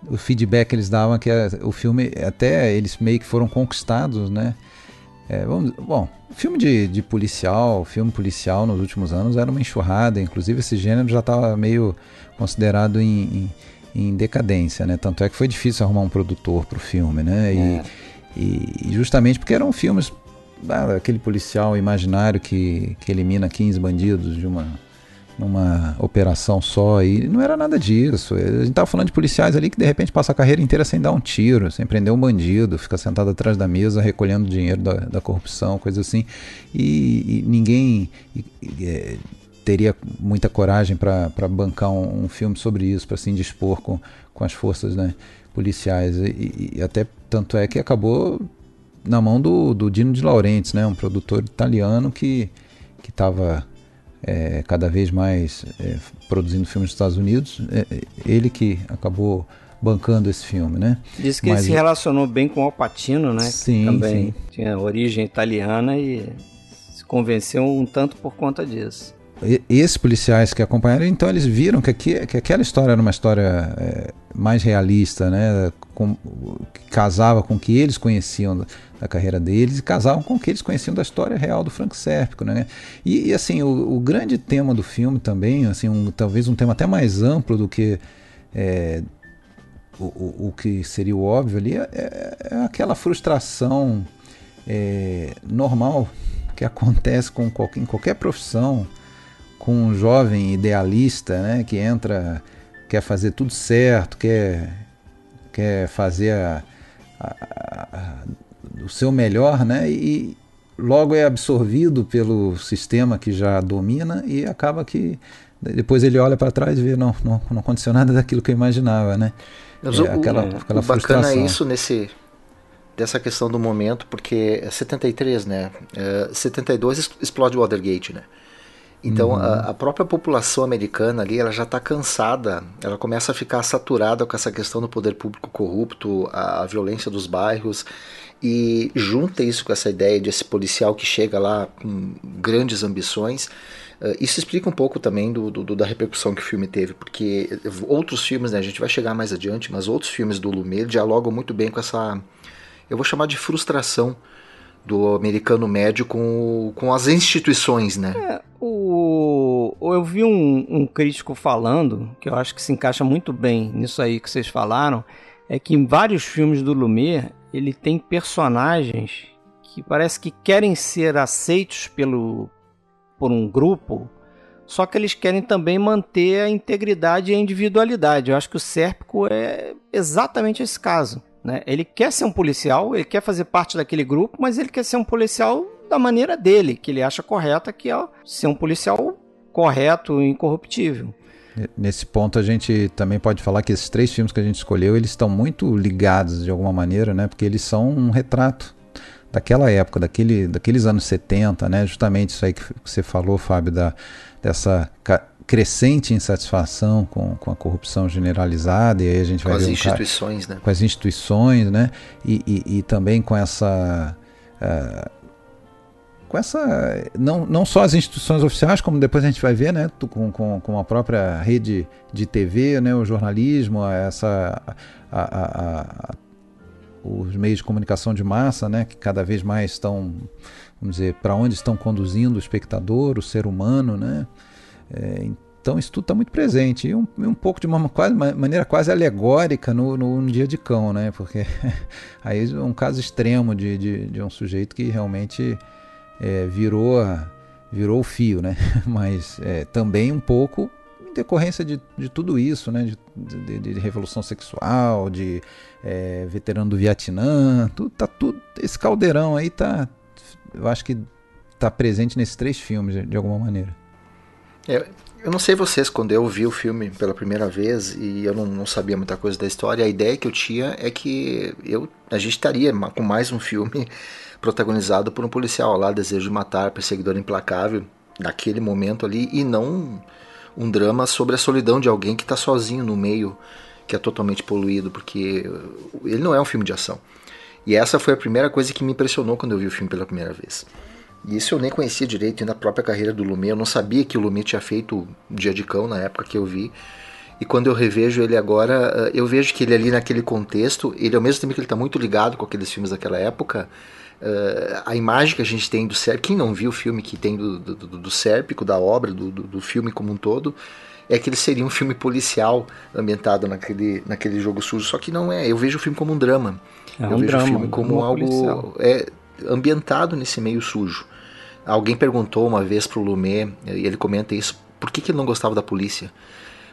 o feedback que eles davam que o filme até eles meio que foram conquistados, né? É, vamos, bom, filme de, de policial, filme policial nos últimos anos era uma enxurrada, inclusive esse gênero já estava meio considerado em, em, em, decadência, né? Tanto é que foi difícil arrumar um produtor para o filme, né? E, é. e, e justamente porque eram filmes ah, aquele policial imaginário que, que elimina 15 bandidos de uma numa operação só e não era nada disso. A gente tava falando de policiais ali que de repente passa a carreira inteira sem dar um tiro, sem prender um bandido, fica sentado atrás da mesa recolhendo dinheiro da, da corrupção, coisa assim. E, e ninguém e, é, teria muita coragem para bancar um, um, filme sobre isso, para se indispor com, com as forças né, policiais. E, e até tanto é que acabou na mão do, do Dino de Laurentiis, né? um produtor italiano que estava é, cada vez mais é, produzindo filmes nos Estados Unidos. É, é, ele que acabou bancando esse filme, né? Diz que Mas, ele se relacionou bem com o Alpatino, né? Sim, também sim. tinha origem italiana e se convenceu um tanto por conta disso esses policiais que acompanharam, então eles viram que, aqui, que aquela história era uma história é, mais realista, né? Com, que casava com o que eles conheciam da, da, carreira deles e casavam com o que eles conheciam da história real do Frank Sérpico, né? E, e assim, o, o, grande tema do filme também, assim, um, talvez um tema até mais amplo do que é, o, o, o, que seria o óbvio ali, é, é, é aquela frustração é, normal que acontece com qualquer, em qualquer profissão, com um jovem idealista, né, que entra, quer fazer tudo certo, quer, quer fazer a, a, a, o seu melhor, né, e logo é absorvido pelo sistema que já domina e acaba que depois ele olha para trás e vê não, não, não aconteceu nada daquilo que eu imaginava, né? Mas é, o, aquela, aquela o bacana é isso nesse dessa questão do momento, porque é 73, né? É, 72 explode o Watergate, né? Então uhum. a, a, própria população americana ali ela já está cansada, ela começa a ficar saturada com essa questão do poder público corrupto, a, a, violência dos bairros e junta isso com essa ideia de esse policial que chega lá com grandes ambições. Uh, isso explica um pouco também do, do, da repercussão que o filme teve, porque outros filmes, né, a gente vai chegar mais adiante, mas outros filmes do Lumet dialogam muito bem com essa, eu vou chamar de frustração do americano médio com, com as instituições, né? É, o, eu vi um, um, crítico falando, que eu acho que se encaixa muito bem nisso aí que vocês falaram, é que em vários filmes do Lumière ele tem personagens que parece que querem ser aceitos pelo, por um grupo, só que eles querem também manter a integridade e a individualidade. Eu acho que o Sérpico é exatamente esse caso. Né? Ele quer ser um policial, ele quer fazer parte daquele grupo, mas ele quer ser um policial da maneira dele, que ele acha correta, que é ser um policial correto e incorruptível. Nesse ponto a gente também pode falar que esses três filmes que a gente escolheu, eles estão muito ligados de alguma maneira, né? Porque eles são um retrato daquela época, daquele, daqueles anos 70, né? Justamente isso aí que você falou, Fábio, da, dessa crescente insatisfação com, com a corrupção generalizada, e aí a gente vai com ver. Com as instituições, cara, né? Com as instituições, né? E, e, e também com essa. Uh, com essa. Não, não só as instituições oficiais, como depois a gente vai ver, né? Com, com, com a própria rede de TV, né? o jornalismo, essa. A, a, a, os meios de comunicação de massa, né? Que cada vez mais estão. Vamos dizer, para onde estão conduzindo o espectador, o ser humano, né? É, então isso tudo está muito presente e um, um, pouco de uma quase, maneira quase alegórica no, no, no, dia de cão, né? Porque aí é um caso extremo de, de, de um sujeito que realmente é, virou virou o fio, né? Mas é, também um pouco em decorrência de, de tudo isso, né? De, de, de revolução sexual, de é, veterano do Vietnã, tudo, tá tudo. Esse caldeirão aí tá. Eu acho que tá presente nesses três filmes, de, de alguma maneira. É, eu não sei vocês, quando eu vi o filme pela primeira vez e eu não, não, sabia muita coisa da história, a ideia que eu tinha é que eu, a gente estaria com mais um filme protagonizado por um policial lá, Desejo de Matar, Perseguidor Implacável, naquele momento ali, e não um drama sobre a solidão de alguém que está sozinho no meio que é totalmente poluído, porque ele não é um filme de ação. E essa foi a primeira coisa que me impressionou quando eu vi o filme pela primeira vez. E isso eu nem conhecia direito na própria carreira do Lumet. Eu não sabia que o Lumet tinha feito Dia de Cão na época que eu vi. E quando eu revejo ele agora, eh, eu vejo que ele ali naquele contexto, ele ao mesmo tempo que ele está muito ligado com aqueles filmes daquela época, uh, a imagem que a gente tem do Sérpico, quem não viu o filme que tem do, do, do, do Sérpico, da obra, do, do, do, filme como um todo, é que ele seria um filme policial ambientado naquele, naquele jogo sujo. Só que não é, eu vejo o filme como um drama. É eu um vejo drama, o filme como algo é, ambientado nesse meio sujo. Alguém perguntou uma vez pro Lumet, e ele comenta isso, por que, que ele não gostava da polícia?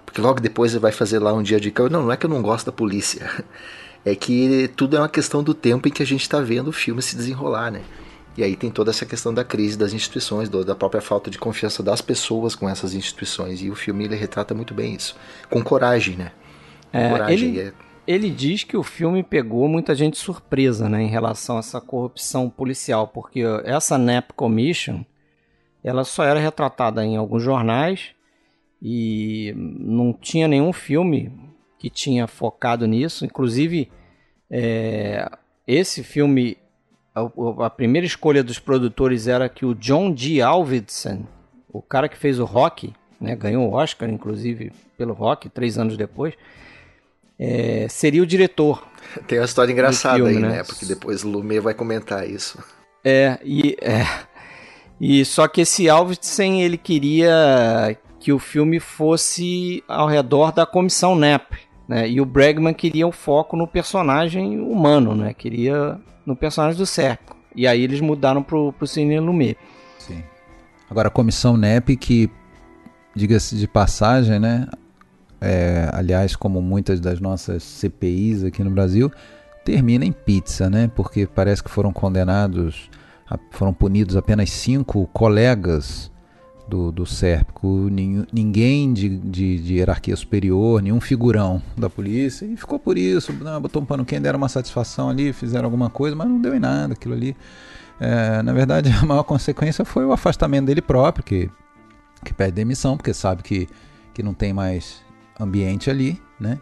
Porque logo depois ele vai fazer lá um dia de cão. Não, não é que eu não gosto da polícia. É que tudo é uma questão do tempo em que a gente está vendo o filme se desenrolar, né? E aí tem toda essa questão da crise das instituições, da própria falta de confiança das pessoas com essas instituições. E o filme ele retrata muito bem isso. Com coragem, né? Com é, coragem. Ele, é... ele diz que o filme pegou muita gente surpresa, né? Em relação a essa corrupção policial. Porque essa NAP Commission, ela só era retratada em alguns jornais e não tinha nenhum filme que tinha focado nisso. Inclusive, é, esse filme, a, a, primeira escolha dos produtores era que o John G. Alvidson, o cara que fez o Rock, né, ganhou o Oscar, inclusive, pelo Rock, três anos depois, é, seria o diretor. Tem uma história engraçada filme, aí, né? né? Porque depois o Lumet vai comentar isso. É, e, é, e só que esse Alvidson, ele queria que o filme fosse ao redor da comissão NEP, né? E o Bregman queria o foco no personagem humano, né? Queria no personagem do Serco. E aí eles mudaram pro, pro Cine Lumet. Sim. Agora a comissão NEP que, diga-se de passagem, né? É, aliás, como muitas das nossas CPIs aqui no Brasil, termina em pizza, né? Porque parece que foram condenados, foram punidos apenas cinco colegas do, do Sérpico, ninguém de, de, de, hierarquia superior, nenhum figurão da polícia, e ficou por isso, não, botou um pano quente, deram uma satisfação ali, fizeram alguma coisa, mas não deu em nada aquilo ali. É, na verdade, a maior consequência foi o afastamento dele próprio, que, que pede demissão, porque sabe que, que não tem mais ambiente ali, né?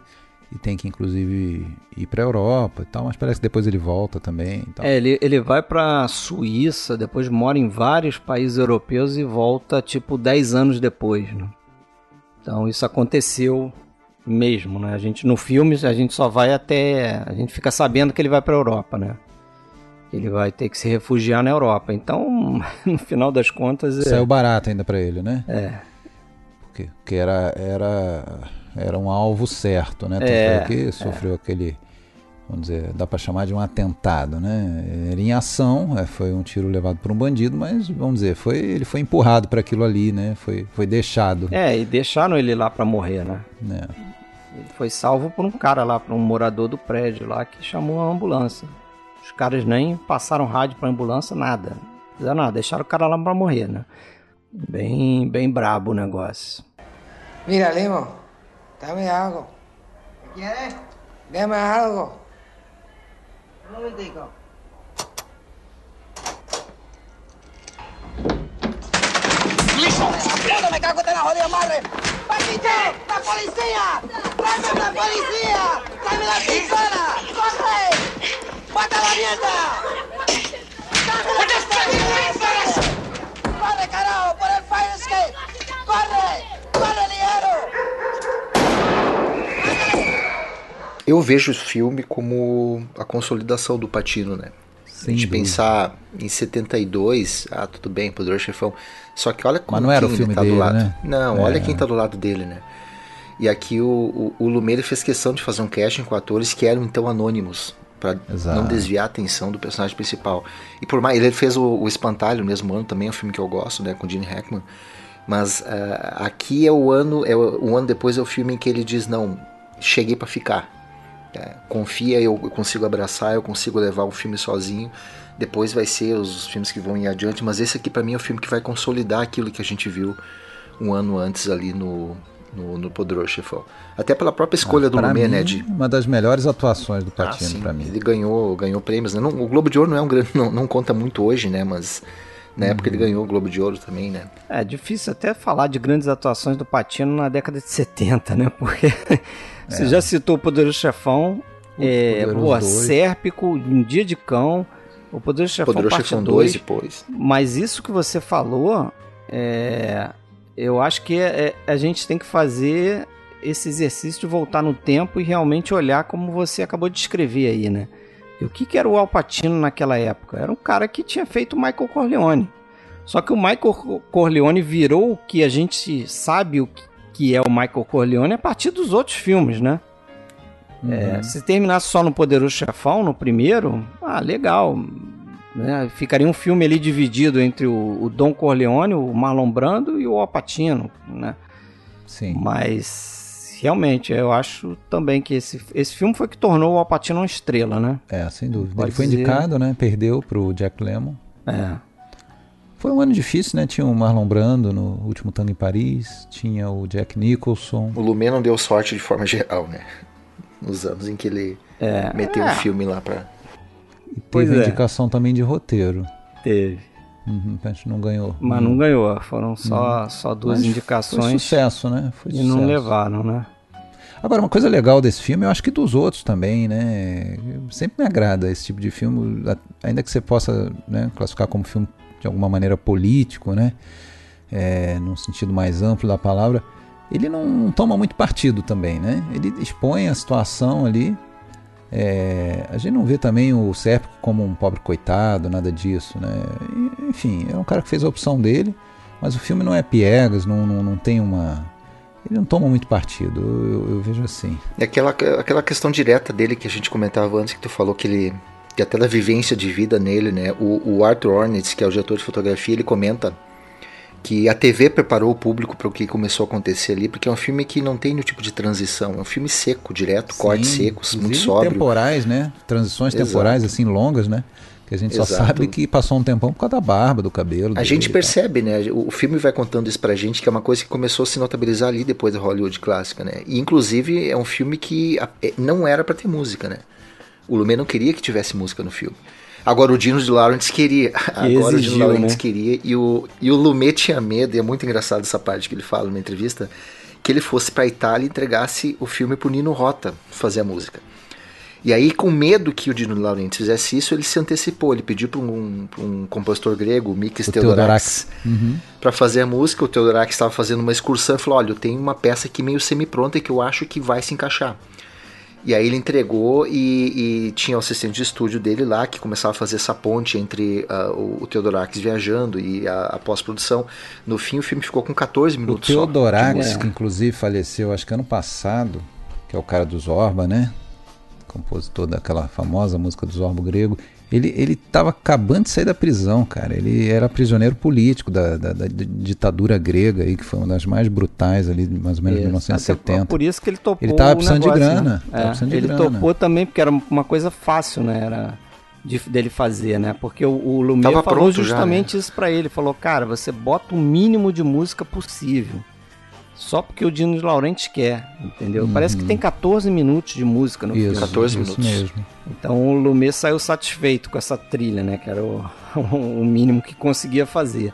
e tem que inclusive ir para a Europa e tal, mas parece que depois ele volta também. É, ele, ele vai para a Suíça, depois mora em vários países europeus e volta tipo 10 anos depois, né? Então isso aconteceu mesmo, né? A gente no filme a gente só vai até, a gente fica sabendo que ele vai para a Europa, né? Ele vai ter que se refugiar na Europa. Então, no final das contas, é saiu barato ainda para ele, né? É. Porque, porque era era era um alvo certo, né? Tanto é, que sofreu é. aquele, vamos dizer, dá para chamar de um atentado, né? Era em ação, é, foi um tiro levado por um bandido, mas vamos dizer, foi ele foi empurrado para aquilo ali, né? Foi, foi deixado. É, e deixaram ele lá para morrer, né? É. Ele foi salvo por um cara lá, por um morador do prédio lá que chamou a ambulância. Os caras nem passaram rádio para ambulância, nada. Não fizeram nada, deixaram o cara lá para morrer, né? Bem, bem brabo o negócio. Mira, Limo, Dame algo. ¿Qué quieres? Dame algo. Un momentico. ¡Listo! ¡No me cago en la jodida madre! ¡Paquito! ¡La policía! ¡Tráeme la policía! ¡Tráeme la pistola! ¡Corre! ¡Mata la mierda! ¡Corre, carajo! ¡Por el fire escape! ¡Corre! ¡Corre, Eu vejo o filme como a consolidação do Patino, né? Se a gente pensar em 72, ah, tudo bem, Poderoso Chefão. Só que olha como Mas não era o filme tá dele, do lado. Né? Não, é. olha quem tá do lado dele, né? E aqui o, o, o Lumet fez questão de fazer um casting com atores que eram então anônimos, para não desviar a atenção do personagem principal. E por mais ele fez o, o Espantalho no mesmo ano, também é um filme que eu gosto, né, com Gene Hackman. Mas uh, aqui é o ano, é o, o, ano depois é o filme em que ele diz não, cheguei para ficar. É, confia, eu consigo abraçar, eu consigo levar o filme sozinho. Depois vai ser os filmes que vão ir adiante, mas esse aqui para mim é o filme que vai consolidar aquilo que a gente viu um ano antes ali no, no, no Poderoso Chefão. Até pela própria escolha ah, do Lumet, né? De... Uma das melhores atuações do Patino ah, para mim. Ele ganhou, ganhou prêmios. Né? Não, o Globo de Ouro não é um grande, não, não conta muito hoje, né? Mas na uhum. época ele ganhou o Globo de Ouro também, né? É difícil até falar de grandes atuações do Patino na década de 70, né? Porque é. você já citou o Poderoso Chefão, é, pô, Sérpico, Um Dia de Cão, o Poderoso Chefão Poderoso parte 2 depois. Mas isso que você falou, é, eu acho que é, é, a gente tem que fazer esse exercício de voltar no tempo e realmente olhar como você acabou de descrever aí, né? E o que, que era o Alpatino naquela época? Era um cara que tinha feito o Michael Corleone. Só que o Michael Corleone virou o que a gente sabe o que é o Michael Corleone a partir dos outros filmes, né? Uhum. É, se terminasse só no Poderoso Chefão, no primeiro, ah, legal. Né? Ficaria um filme ali dividido entre o, o Don Corleone, o Marlon Brando e o Alpatino, né? Sim. Mas realmente eu acho também que esse, esse filme foi que tornou o Alpatino uma estrela, né? É, sem dúvida. Pode Ele foi dizer... indicado, né? Perdeu pro Jack Lemmon. É. Foi um ano difícil, né? Tinha o Marlon Brando no Último Tango em Paris, tinha o Jack Nicholson. O Lumet não deu sorte de forma geral, né? Nos anos em que ele é. meteu o é. um filme lá pra e teve é. indicação também de roteiro. Teve. Uhum, a gente não ganhou. Mas não ganhou, foram só, uhum. só duas Mas indicações. Foi sucesso, né? Foi e sucesso. não levaram, né? Agora, uma coisa legal desse filme, eu acho que dos outros também, né? Sempre me agrada esse tipo de filme, ainda que você possa né, classificar como filme de alguma maneira político, né? É, no sentido mais amplo da palavra, ele não, toma muito partido também, né? Ele expõe a situação ali é, a gente não vê também o Sérpico como um pobre coitado, nada disso, né? Enfim, é um cara que fez a opção dele, mas o filme não é piegas, não, não, não tem uma. Ele não toma muito partido, eu, eu vejo assim. É aquela, aquela questão direta dele que a gente comentava antes, que tu falou que ele. Que até da vivência de vida nele, né? O, o Arthur Ornitz, que é o diretor de fotografia, ele comenta que a TV preparou o público para o que começou a acontecer ali, porque é um filme que não tem nenhum tipo de transição, é um filme seco, direto, Sim, cortes secos, muito sóbrio. temporais, né? Transições Exato. temporais assim longas, né? Que a gente Exato. só sabe que passou um tempão por causa da barba, do cabelo. A gente percebe, né? O filme vai contando isso pra gente, que é uma coisa que começou a se notabilizar ali depois da Hollywood clássica, né? E inclusive é um filme que é, não era para ter música, né? O Lumet não queria que tivesse música no filme. Agora o Dino de Laurentiis queria. Que Agora exigiu, o Dino de Laurentiis né? queria. E o, e o Lumet tinha medo, e é muito engraçado essa parte que ele fala numa entrevista, que ele fosse para Itália e entregasse o filme pro Nino Rota fazer a música. E aí, com medo que o Dino de Laurentiis fizesse isso, ele se antecipou. Ele pediu para um, um, compositor grego, o Mikis Theodorakis, uhum. para fazer a música. O Theodorakis estava fazendo uma excursão e falou: Olha, eu tenho uma peça aqui meio semi-pronta que eu acho que vai se encaixar. E aí ele entregou e, e, tinha o assistente de estúdio dele lá que começava a fazer essa ponte entre uh, o, o Theodorakis viajando e a, a pós-produção. No fim, o filme ficou com 14 minutos. O Theodorakis, que inclusive faleceu, acho que ano passado, que é o cara do Zorba, né? Compositor daquela famosa música do Zorba grego. Ele, ele tava acabando de sair da prisão, cara. Ele era prisioneiro político da, da, da ditadura grega, aí, que foi uma das mais brutais ali, mais ou menos em 1970. Por isso que ele topou. Ele tava precisando negócio, de grana. Né? É, precisando de ele grana. topou também porque era uma coisa fácil, né? Era de, dele fazer, né? Porque o, o Lumière falou justamente já, né? isso para ele. Falou, cara, você bota o mínimo de música possível só porque o Dino de Laurentiis quer, entendeu? Uhum. Parece que tem 14 minutos de música no isso, filme. 14 minutos. mesmo. Então o Lumet saiu satisfeito com essa trilha, né? Que era o, o mínimo que conseguia fazer.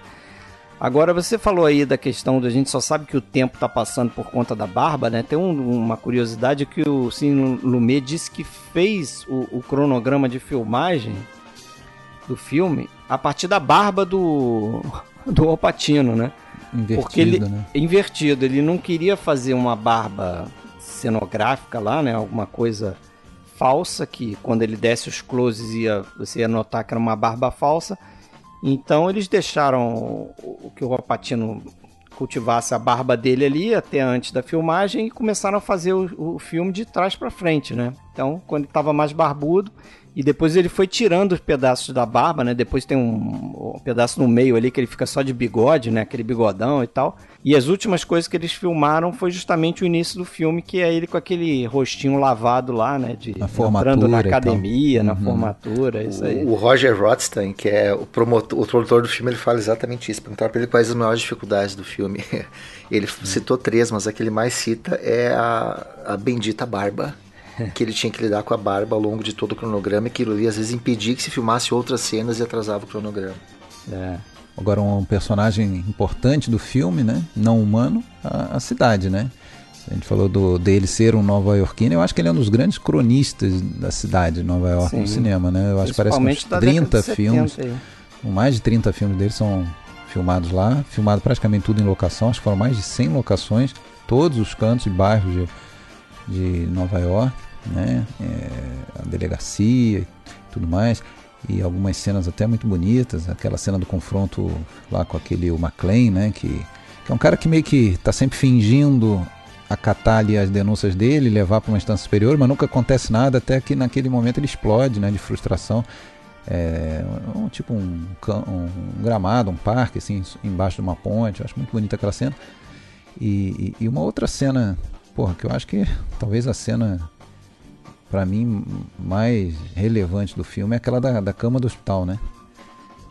Agora você falou aí da questão da gente só sabe que o tempo está passando por conta da barba, né? Tem um, uma curiosidade que o Cine Lumet disse que fez o, o, cronograma de filmagem do filme a partir da barba do do Alpatino, né? Invertido, porque ele né? invertido, ele não queria fazer uma barba cenográfica lá, né? Alguma coisa falsa que quando ele desse os closes ia você ia notar que era uma barba falsa. Então eles deixaram o que o Rapatino cultivasse a barba dele ali até antes da filmagem e começaram a fazer o, o filme de trás para frente, né? Então, quando ele estava mais barbudo, E depois ele foi tirando os pedaços da barba, né? Depois tem um, um pedaço no meio ali que ele fica só de bigode, né? Aquele bigodão e tal. E as últimas coisas que eles filmaram foi justamente o início do filme, que é ele com aquele rostinho lavado lá, né? De Na entrando na academia, na Uhum. formatura, isso aí. O, o Roger Rothstein, que é o promotor, o produtor do filme, ele fala exatamente isso. Perguntaram pra ele quais as maiores dificuldades do filme. Ele citou três, mas a que ele mais cita é a, a bendita barba. Que ele tinha que lidar com a barba ao longo de todo o cronograma e que ali às vezes impedia que se filmasse outras cenas e atrasava o cronograma. É. Agora, um personagem importante do filme, né? Não humano, a, a cidade, né? A gente falou do, dele ser um nova-iorquino. Eu acho que ele é um dos grandes cronistas da cidade de Nova York no Sim. cinema, né? Eu acho que parece que uns Principalmente da década 30 de 70 filmes. aí. Mais de 30 filmes dele são filmados lá. Filmado praticamente tudo em locação. Acho que foram mais de 100 locações. Todos os cantos e bairros de, de Nova York, né? É, a delegacia e tudo mais. E algumas cenas até muito bonitas. Aquela cena do confronto lá com aquele o McLean, né? Que, que é um cara que meio que tá sempre fingindo acatar ali as denúncias dele, levar para uma instância superior, mas nunca acontece nada até que naquele momento ele explode, né? De frustração. É, um, tipo um, um gramado, um parque, assim, embaixo de uma ponte. Eu acho muito bonita aquela cena. E, e- e uma outra cena, porra, que eu acho que talvez a cena, pra mim, mais relevante do filme é aquela da, da cama do hospital, né?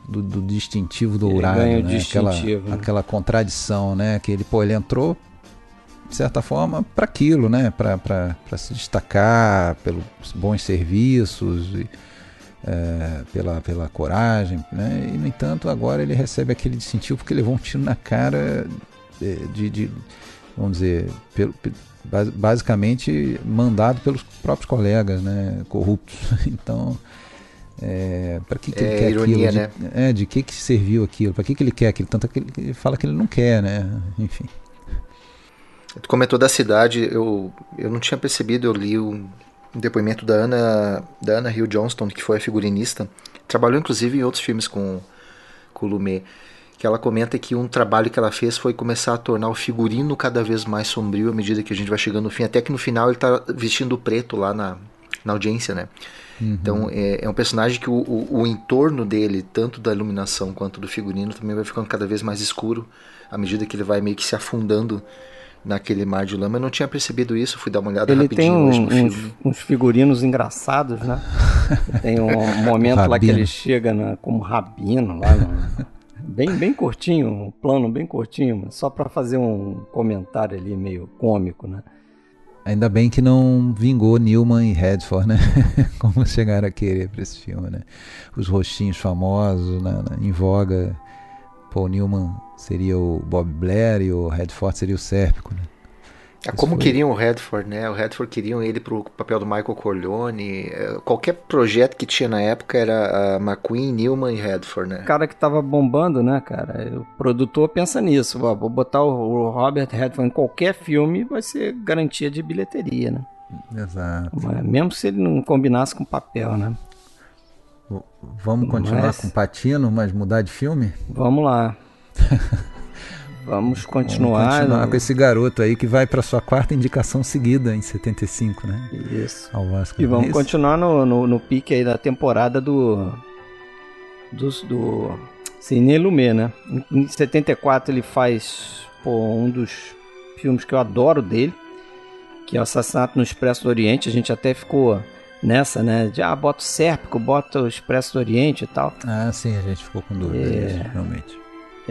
Do, do distintivo dourado, né? Aquela, distintivo, né? aquela contradição, né? Que ele, pô, ele entrou de certa forma para aquilo, né? Para se destacar pelos bons serviços e é, pela, pela coragem, né? E no entanto agora ele recebe aquele distintivo porque levou um tiro na cara é, de, de vamos dizer, pelo, basicamente mandado pelos próprios colegas, né? Corruptos. Então é, para que, que É ele quer ironia, aquilo? né? De, é, de que que serviu aquilo? Para que que ele quer aquilo? Tanto é que ele, fala que ele não quer, né? Enfim. Tu comentou da cidade, eu, eu não tinha percebido, eu li um depoimento da Ana, da Ana Hill Johnston, que foi a figurinista, trabalhou inclusive em outros filmes com, com o Lumet, que ela comenta que um trabalho que ela fez foi começar a tornar o figurino cada vez mais sombrio à medida que a gente vai chegando no fim, até que no final ele tá vestindo preto lá na, na audiência, né? Então é, é um personagem que o, o, o entorno dele, tanto da iluminação quanto do figurino, também vai ficando cada vez mais escuro à medida que ele vai meio que se afundando naquele mar de lama. Eu não tinha percebido isso, fui dar uma olhada Ele tem rapidinho um- hoje no uns, filme. uns figurinos engraçados, né? Tem um momento lá que ele chega na- como rabino lá, no- bem, bem curtinho, um plano bem curtinho, só para fazer um comentário ali meio cômico, né? Ainda bem que não vingou Newman e Redford, né? Como chegaram a querer para esse filme, né? Os rostinhos famosos, na- em voga. Paul Newman seria o Bob Blair e o Redford seria o Sérpico, né? Ah, como foi- queriam o Redford, né? O Redford queriam ele pro papel do Michael Corleone. Eh, Qualquer projeto que tinha na época era a McQueen, Newman e Redford, né? O cara que tava bombando, né, cara? O produtor pensa nisso, ó, vou botar o, Robert Redford em qualquer filme, vai ser garantia de bilheteria, né? Exato. Mas mesmo se ele não combinasse com o papel, né? Vamos continuar Mas- com Patino, mas mudar de filme? Vamos lá. Vamos continuar. Vamos continuar no- com esse garoto aí que vai para sua quarta indicação seguida em 75, né? Isso. Ao Oscar. E vamos Isso. continuar no, no, no pique aí da temporada do. Dos, do Cine Lumet, né? Em, em 74 ele faz pô, um dos filmes que eu adoro dele, que é o Assassinato no Expresso do Oriente. A gente até ficou nessa, né? De ah, bota o Sérpico, bota o Expresso do Oriente e tal. Ah, sim, a gente ficou com dúvida, É. realmente.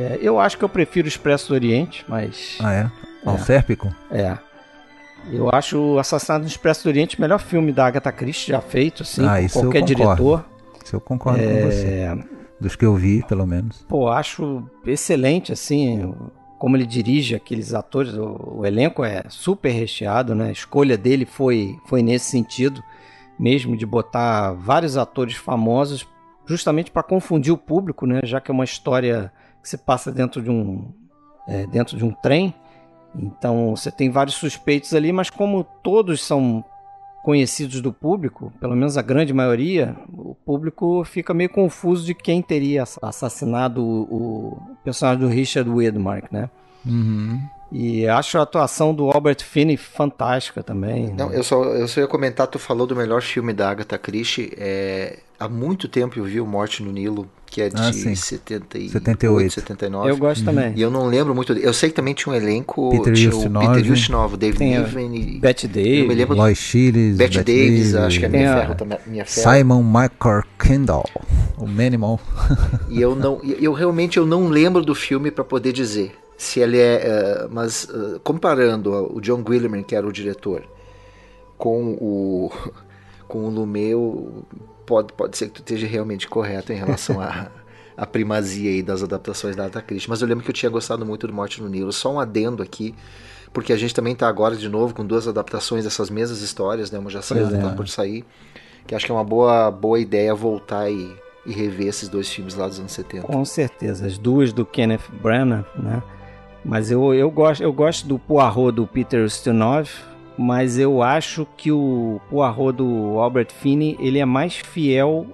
É, eu acho que eu prefiro o Expresso do Oriente, mas. Ah, é? Ao É. Sérpico? É. Eu acho o Assassinato no Expresso do Oriente o melhor filme da Agatha Christie já feito, assim, Ah, por isso eu qualquer concordo. diretor. Isso eu concordo com você. É, Dos que eu vi, pelo menos. pô, acho excelente, assim, como ele dirige aqueles atores. O, o elenco é super recheado, né? A escolha dele foi, foi nesse sentido, mesmo de botar vários atores famosos, justamente para confundir o público, né? Já que é uma história que se passa dentro de um, é, dentro de um trem. Então você tem vários suspeitos ali, mas como todos são conhecidos do público, pelo menos a grande maioria, o público fica meio confuso de quem teria ass- assassinado o, o personagem do Richard Widmark, né? Uhum. E acho a atuação do Albert Finney fantástica também. Não, eu só, eu só ia comentar, tu falou do melhor filme da Agatha Christie. É, há muito tempo eu vi o Morte no Nilo, que é de Ah, sim. 78, 78. 79. Eu gosto também. E eu não lembro muito. Eu sei que também tinha um elenco. Peter Ustinov, o Peter? Ustinov, David Niven e. Bette eu me Davis. lembro do Lois Chiles, Bette Bette Davis, acho que é minha ferro também. Minha ferro. Simon Michael Kendall, o Manimal. E eu não, eu realmente eu não lembro do filme pra poder dizer se ele é, eh, mas eh, comparando o John Guillermin, que era o diretor, com o com o Lumet, eu- pode pode ser que tu esteja realmente correto em relação à à primazia aí das adaptações da Agatha Christie, mas eu lembro que eu tinha gostado muito do Morte no Nilo. Só um adendo aqui, porque a gente também tá agora de novo com duas adaptações dessas mesmas histórias, né? Uma já saiu, é. tá por sair, que acho que é uma boa boa ideia voltar e e rever esses dois filmes lá dos anos 70. Com certeza, as duas do Kenneth Branagh, né? Mas eu, eu, gosto, eu gosto do Poirot do Peter Ustinov, mas eu acho que o Poirot do Albert Finney, ele é mais fiel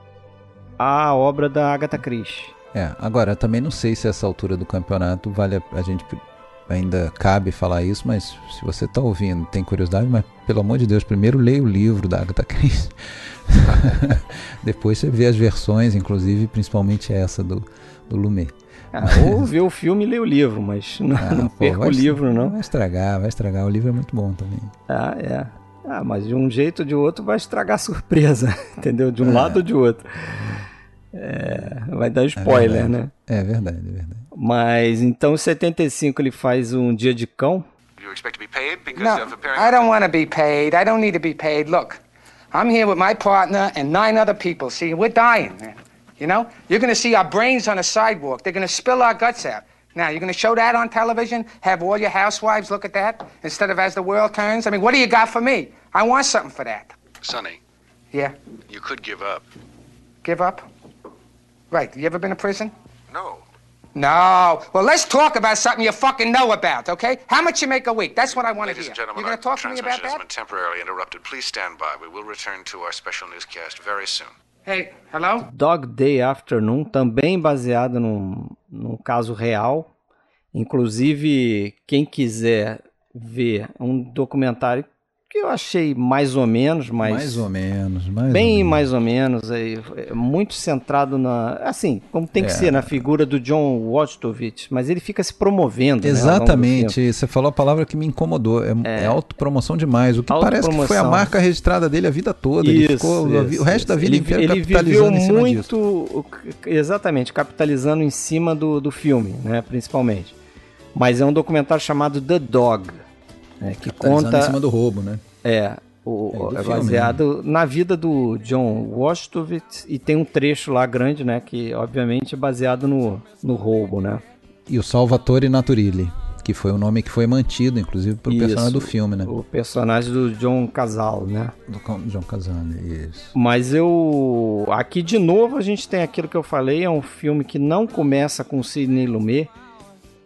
à obra da Agatha Christie. É, agora também não sei se essa altura do campeonato vale a, a gente ainda cabe falar isso, mas se você tá ouvindo, tem curiosidade, mas pelo amor de Deus, primeiro leia o livro da Agatha Christie. Depois você vê as versões, inclusive, principalmente essa do, do Lumet. Ah, ou ver o filme e ler o livro, mas não, Ah, não pô, perca vai o livro, não. Vai estragar, vai estragar. O livro é muito bom também. Ah, é. Ah, mas de um jeito ou de outro vai estragar a surpresa, entendeu? De um lado ou de outro. É, vai dar spoiler, verdade. né? É verdade, é verdade. Mas então em 75 ele faz um dia de cão. You expect to be paid because No, of appearing. I don't want to be paid. I don't need to be paid. Look, I'm here with my partner and nine other people. See, we're dying, man. You know? You're going to see our brains on a sidewalk. They're going to spill our guts out. Now, you're going to show that on television? Have all your housewives look at that instead of as the world turns? I mean, what do you got for me? I want something for that. Sonny, Yeah? you could give up. Give up? Right. You ever been to prison? No. No. Well, let's talk about something you fucking know about, okay? How much you make a week? That's what I want to Ladies hear. and gentlemen, you going to talk to me about transmission has that? been temporarily interrupted. Please stand by. We will return to our special newscast very soon. Hey, hello? Dog Day Afternoon, também baseado num, num caso real. Inclusive, quem quiser ver um documentário que eu achei mais ou menos, mas mais ou menos, mais bem ou menos. mais ou menos, aí, é muito centrado na, assim, como tem que É. ser na figura do John Wojtowicz, mas ele fica se promovendo. né. Exatamente, você falou a palavra que me incomodou. É, é autopromoção demais. O que parece que foi a marca registrada dele a vida toda. ele ficou vi- o resto da vida ele, inteira ele capitalizando em cima muito, disso. exatamente, capitalizando em cima do, do filme, né, principalmente. Mas é um documentário chamado The Dog, né, que conta em cima do roubo, né? é, o, É, é filme, baseado na vida do John Wojtowicz e tem um trecho lá grande, né, que obviamente é baseado no, no roubo, né. E o Salvatore Naturilli, que foi o nome que foi mantido, inclusive, pro Isso, personagem do filme, né? O personagem do John Casal, né. Do John Casale, isso. Mas eu. Aqui de novo a gente tem aquilo que eu falei: é um filme que não começa com Sidney Lumet.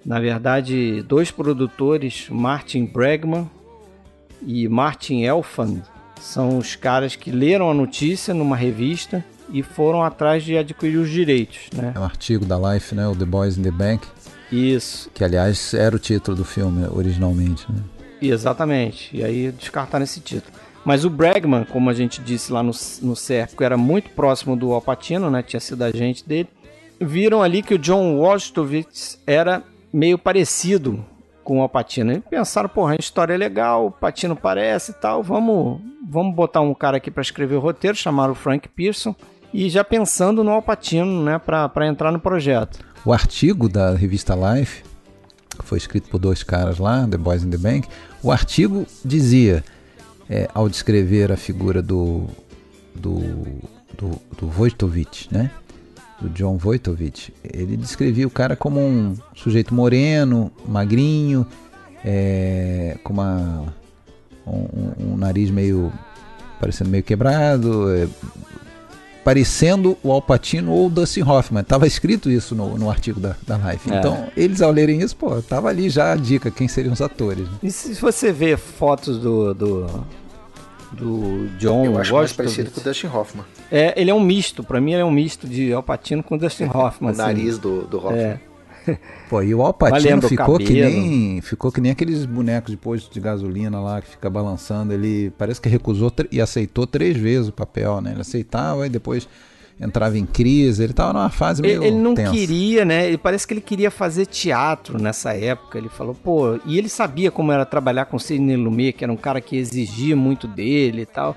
Na verdade, dois produtores, Martin Bregman e Martin Elfand, são os caras que leram a notícia numa revista e foram atrás de adquirir os direitos, né? É um artigo da Life, né? O The Boys in the Bank, Isso, que aliás era o título do filme originalmente, né? exatamente. E aí descartaram esse título. Mas o Bregman, como a gente disse lá no, no cerco, era muito próximo do Alpatino, né? Tinha sido agente dele. Viram ali que o John Wojtowicz era meio parecido com o Alpatino. E pensaram, porra, a história é legal, o Patino parece e tal, vamos, vamos botar um cara aqui para escrever o roteiro, chamaram o Frank Pearson, e já pensando no Alpatino, né, para entrar no projeto. O artigo da revista Life, que foi escrito por dois caras lá, The Boys in the Bank, o artigo dizia, é, ao descrever a figura do, do, do, do né? Do John Wojtowicz, ele descrevia o cara como um sujeito moreno, magrinho, é, com uma, um, um- um nariz meio parecendo meio quebrado, é, parecendo o Alpatino ou o Dustin Hoffman. Tava escrito isso no, no artigo da, da Life. É. Então, eles ao lerem isso, pô, tava ali já a dica quem seriam os atores. né? E se você vê fotos do, do, do John Eu acho mais Wojtowicz, parecido com o Dustin Hoffman. é, ele é um misto, pra mim ele é um misto de Alpatino com Dustin Hoffman. O assim. nariz do, do Hoffman. É. Pô, e o Mas Alpatino lembra o ficou que nem ficou que nem aqueles bonecos de posto de gasolina lá que fica balançando. Ele parece que recusou e aceitou três vezes o papel, né? Ele aceitava e depois entrava em crise. Ele tava numa fase meio Ele, ele não tensa. queria, né? Ele parece que ele queria fazer teatro nessa época. Ele falou, pô, e ele sabia como era trabalhar com Sidney Lumet, que era um cara que exigia muito dele e tal.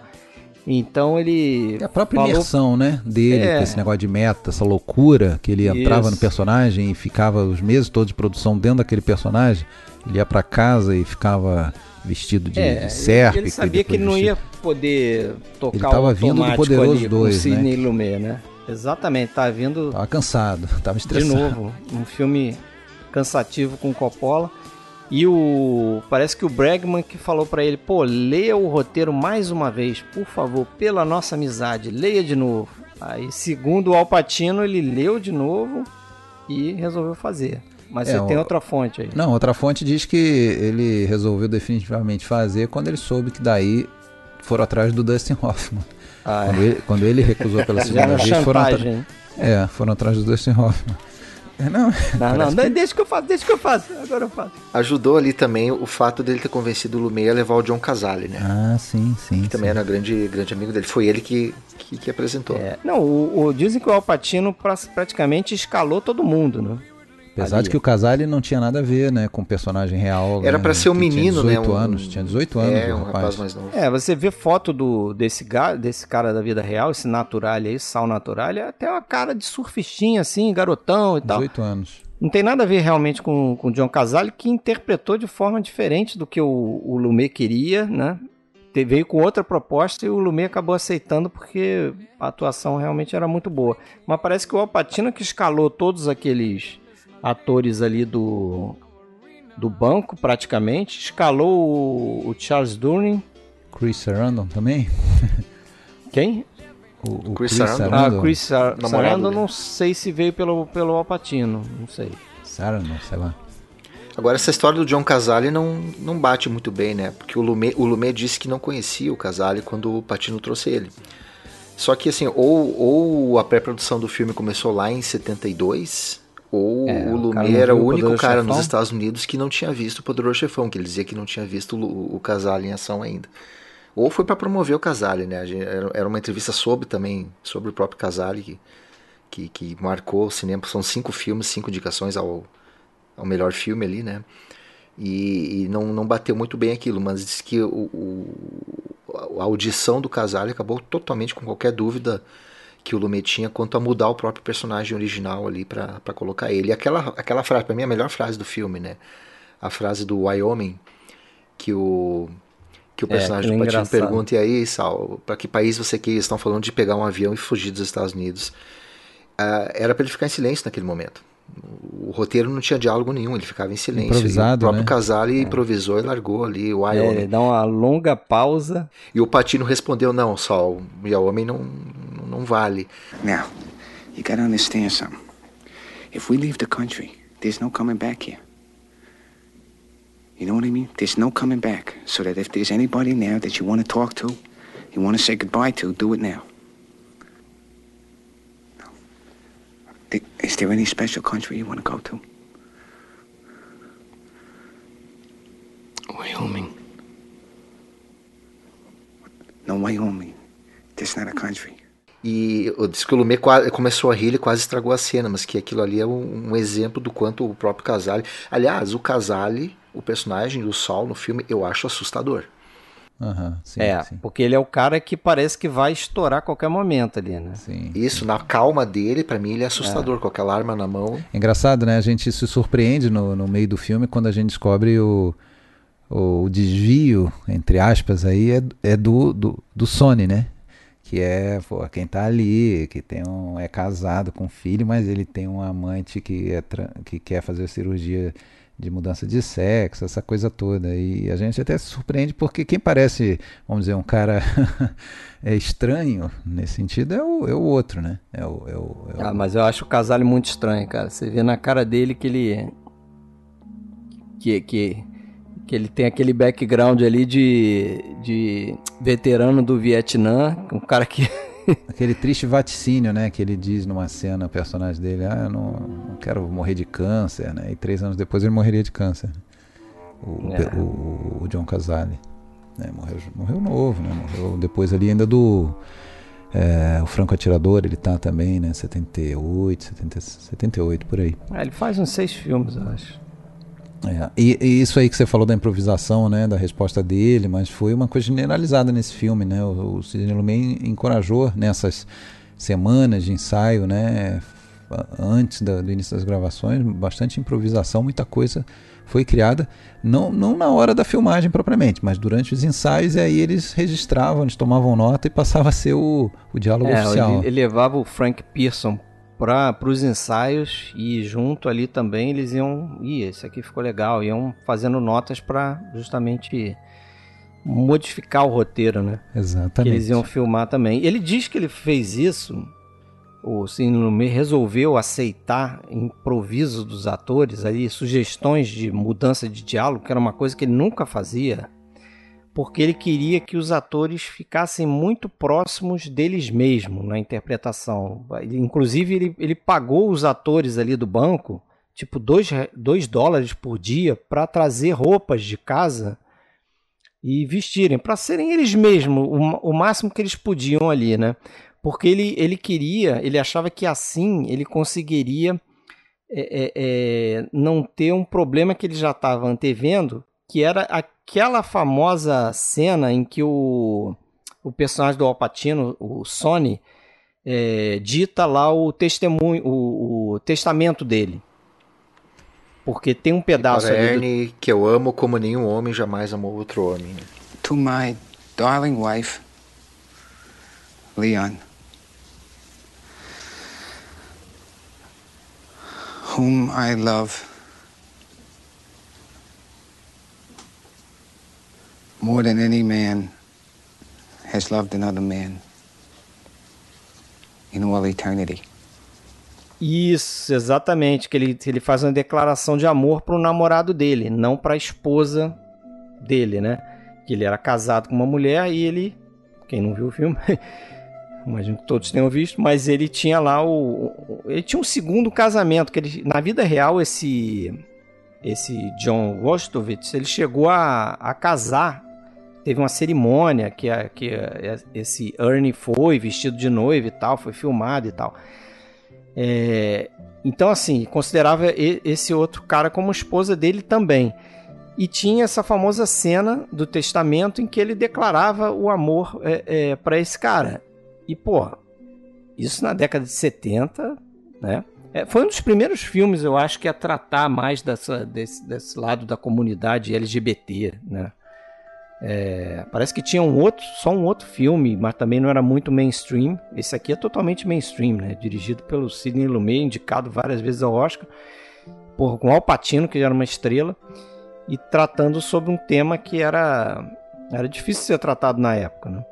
Então ele. E a própria falou- imersão, né, dele, É. com esse negócio de meta, essa loucura, que ele entrava no Isso. personagem e ficava os meses todos de produção dentro daquele personagem. Ele ia pra casa e ficava vestido de, É, de ele sabia que ele não ia poder tocar Ele tava o vindo do Poderoso ali dois, com Sidney Lumet, né? Exatamente, tá vindo Tava cansado, tava de estressado. novo um filme cansativo com Coppola. E o parece que o Bregman que falou pra ele, pô, leia o roteiro mais uma vez, por favor, pela nossa amizade, leia de novo. Aí, segundo o Alpatino, ele leu de novo e resolveu fazer. Mas É, você tem outra fonte aí. Não, outra fonte diz que ele resolveu definitivamente fazer quando ele soube que daí foram atrás do Dustin Hoffman. Ah, Quando, ele, quando ele recusou pela segunda vez, foram, atra- chantagem. é, foram atrás do Dustin Hoffman. É, Não, Não, não, parece deixa que eu faço, deixa que eu faço, agora eu faço. Ajudou ali também o fato dele ter convencido o Lumet a levar o John Casale, né? Ah, sim, sim. Que também sim. era grande, grande amigo dele. Foi ele que, que, que apresentou. É, não, o, o- dizem que o Alpatino pra- praticamente escalou todo mundo, né? Apesar ali. de que o Casale não tinha nada a ver, né, com o personagem real. Era né, pra ser um menino, tinha né? 18 um- anos, tinha 18 anos É, um rapaz mais novo. É, você vê foto do, desse, ga- desse cara da vida real, esse natural aí, sal natural, é até uma cara de surfistinha, assim, garotão e tal. 18 anos. Não tem nada a ver realmente com com o John Casale, que interpretou de forma diferente do que o, o Lumet queria, né? Te- Veio com outra proposta e o Lumet acabou aceitando porque a atuação realmente era muito boa. Mas parece que o Alpatino que escalou todos aqueles atores ali do, do banco, praticamente, escalou o, o Charles Durning. Chris Sarandon também? Quem? O, o Chris Chris, Sarandon? Sarandon? Ah, Chris Sar namorado Sarandon, dele. não sei se veio pelo, pelo Alpatino, não sei. Sarandon, sei lá. Agora, essa história do John Casale não, não bate muito bem, né? Porque o Lumet, o Lumet disse que não conhecia o Casale quando o Patino trouxe ele. Só que, assim, ou, ou a pré-produção do filme começou lá em 72, ou É, o não era o único cara Chefão? nos Estados Unidos que não tinha visto o Poderoso Chefão, que ele dizia que não tinha visto o, o Casale em ação ainda. Ou foi para promover o Casale, né? Era uma entrevista sobre também, sobre o próprio Casale, que, que, que marcou o cinema. São cinco filmes, cinco indicações ao, ao melhor filme ali, né? E, e não, não bateu muito bem aquilo, mas diz que o, o- a audição do Casale acabou totalmente com qualquer dúvida que o Lumet tinha quanto a mudar o próprio personagem original ali pra pra colocar ele. E aquela, aquela frase, pra mim, é a melhor frase do filme, né? A frase do Wyoming, que o, que o É, personagem aquilo do é Patino pergunta, e aí, Sal, pra que país você quer estão falando de pegar um avião e fugir dos Estados Unidos. Ah, era pra ele ficar em silêncio naquele momento. O roteiro não tinha diálogo nenhum, ele ficava em silêncio. Improvisado, o próprio né? Casale improvisou e largou ali o É, Wyoming. ele dá uma longa pausa. E o Patino respondeu, não, Sol, o Wyoming não, não vale. Now, you gotta understand something. If we leave the country, there's no coming back here. You know what I mean? There's no coming back. So that if there's anybody now that you want to talk to, you want to say goodbye to, do it now. No. Th- Is there any special country you want to go to? Wyoming. No, Wyoming. That's not a country. E eu disse que o qua- começou a rir, ele quase estragou a cena, mas que aquilo ali é um, um exemplo do quanto o próprio Casale. Aliás, o Casale, o personagem do Sol no filme, eu acho assustador. Aham, sim, é, sim. porque ele é o cara que parece que vai estourar a qualquer momento ali, né? sim. Isso, na calma dele, pra mim, ele é assustador, com aquela arma na mão. É engraçado, né? A gente se surpreende no, no meio do filme quando a gente descobre o, o desvio, entre aspas, aí, é, é do, do, do Sony, né? Que é pô, quem tá ali, que tem um, é casado com um filho, mas ele tem um amante que, é, que quer fazer cirurgia de mudança de sexo, essa coisa toda. E a gente até se surpreende porque quem parece, vamos dizer, um cara é estranho nesse sentido é o, é o outro, né? É o, é o, é o- Ah, mas eu acho o Casale muito estranho, cara. Você vê na cara dele que ele. Que, que, que ele tem aquele background ali de, de veterano do Vietnã, um cara que aquele triste vaticínio, né? Que ele diz numa cena, o personagem dele, ah, eu não, não quero morrer de câncer, né? E três anos depois ele morreria de câncer. O, É. o, o John Casale. né, morreu, morreu novo, né? Morreu depois ali ainda do. é, o Franco Atirador, ele tá também, né? 78, 70, 78 por aí. Ah, ele faz uns seis filmes, eu acho. É, e, e isso aí que você falou da improvisação, né, da resposta dele, mas foi uma coisa generalizada nesse filme, né? O, o Sidney Lumet encorajou nessas semanas de ensaio, né, antes da- do início das gravações, bastante improvisação, muita coisa foi criada, não, não na hora da filmagem propriamente, mas durante os ensaios, e aí eles registravam, eles tomavam nota e passava a ser o, o diálogo É, oficial. ele, ele levava o Frank Pearson para os ensaios e junto ali também eles iam, ih, esse aqui ficou legal, iam fazendo notas para justamente modificar o roteiro, né? Que Exatamente. eles iam filmar também. Ele diz que ele fez isso, o Cine Lumet resolveu aceitar improviso dos atores, aí sugestões de mudança de diálogo, que era uma coisa que ele nunca fazia, porque ele queria que os atores ficassem muito próximos deles mesmos na interpretação. Inclusive, ele, ele pagou os atores ali do banco, tipo 2 dólares por dia, para trazer roupas de casa e vestirem, para serem eles mesmos, o, o máximo que eles podiam ali, né? Porque ele, ele queria, ele achava que assim ele conseguiria é, é, é, não ter um problema que ele já estava antevendo, que era aquela famosa cena em que o, o personagem do Alpatino, o Sony, é, dita lá o testemunho, o, o testamento dele. Porque tem um pedaço ali do, que eu amo como nenhum homem jamais amou outro homem. né? To my darling wife, Leon, whom I love more than any man has loved another man in all eternity. Isso, exatamente. Que ele, ele faz uma declaração de amor pro namorado dele, não pra esposa dele, né? Que ele era casado com uma mulher e ele. Quem não viu o filme, imagino que todos tenham visto, mas ele tinha lá o. o- Ele tinha um segundo casamento. que ele, Na vida real, esse. Esse John Wostovitz, ele chegou a, a casar. Teve uma cerimônia que, a- que a- esse Ernie foi vestido de noiva e tal, foi filmado e tal. É, então, assim, considerava esse outro cara como esposa dele também. E tinha essa famosa cena do testamento em que ele declarava o amor é, para esse cara. E, pô, isso na década de 70, né? É, foi um dos primeiros filmes, eu acho, que a tratar mais dessa, desse, desse lado da comunidade LGBT, né? É, parece que tinha um outro, só um outro filme, mas também não era muito mainstream. Esse aqui é totalmente mainstream, né? Dirigido pelo Sidney Lumet, indicado várias vezes ao Oscar, por, com Al Pacino, que já era uma estrela, e tratando sobre um tema que era, era difícil ser tratado na época, né?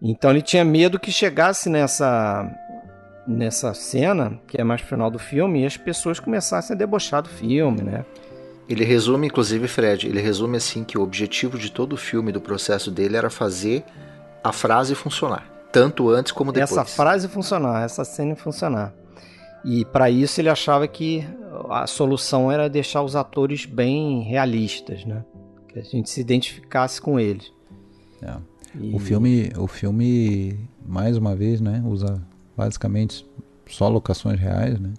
Então ele tinha medo que chegasse nessa nessa cena, que é mais final do filme, e as pessoas começassem a debochar do filme, né? Ele resume, inclusive, Fred, ele resume assim que o objetivo de todo o filme, do processo dele, era fazer a frase funcionar. Tanto antes como depois. Essa frase funcionar, essa cena funcionar. E para isso ele achava que a solução era deixar os atores bem realistas, né? Que a gente se identificasse com eles. É. E- O filme, o filme mais uma vez, né, usa basicamente só locações reais, né?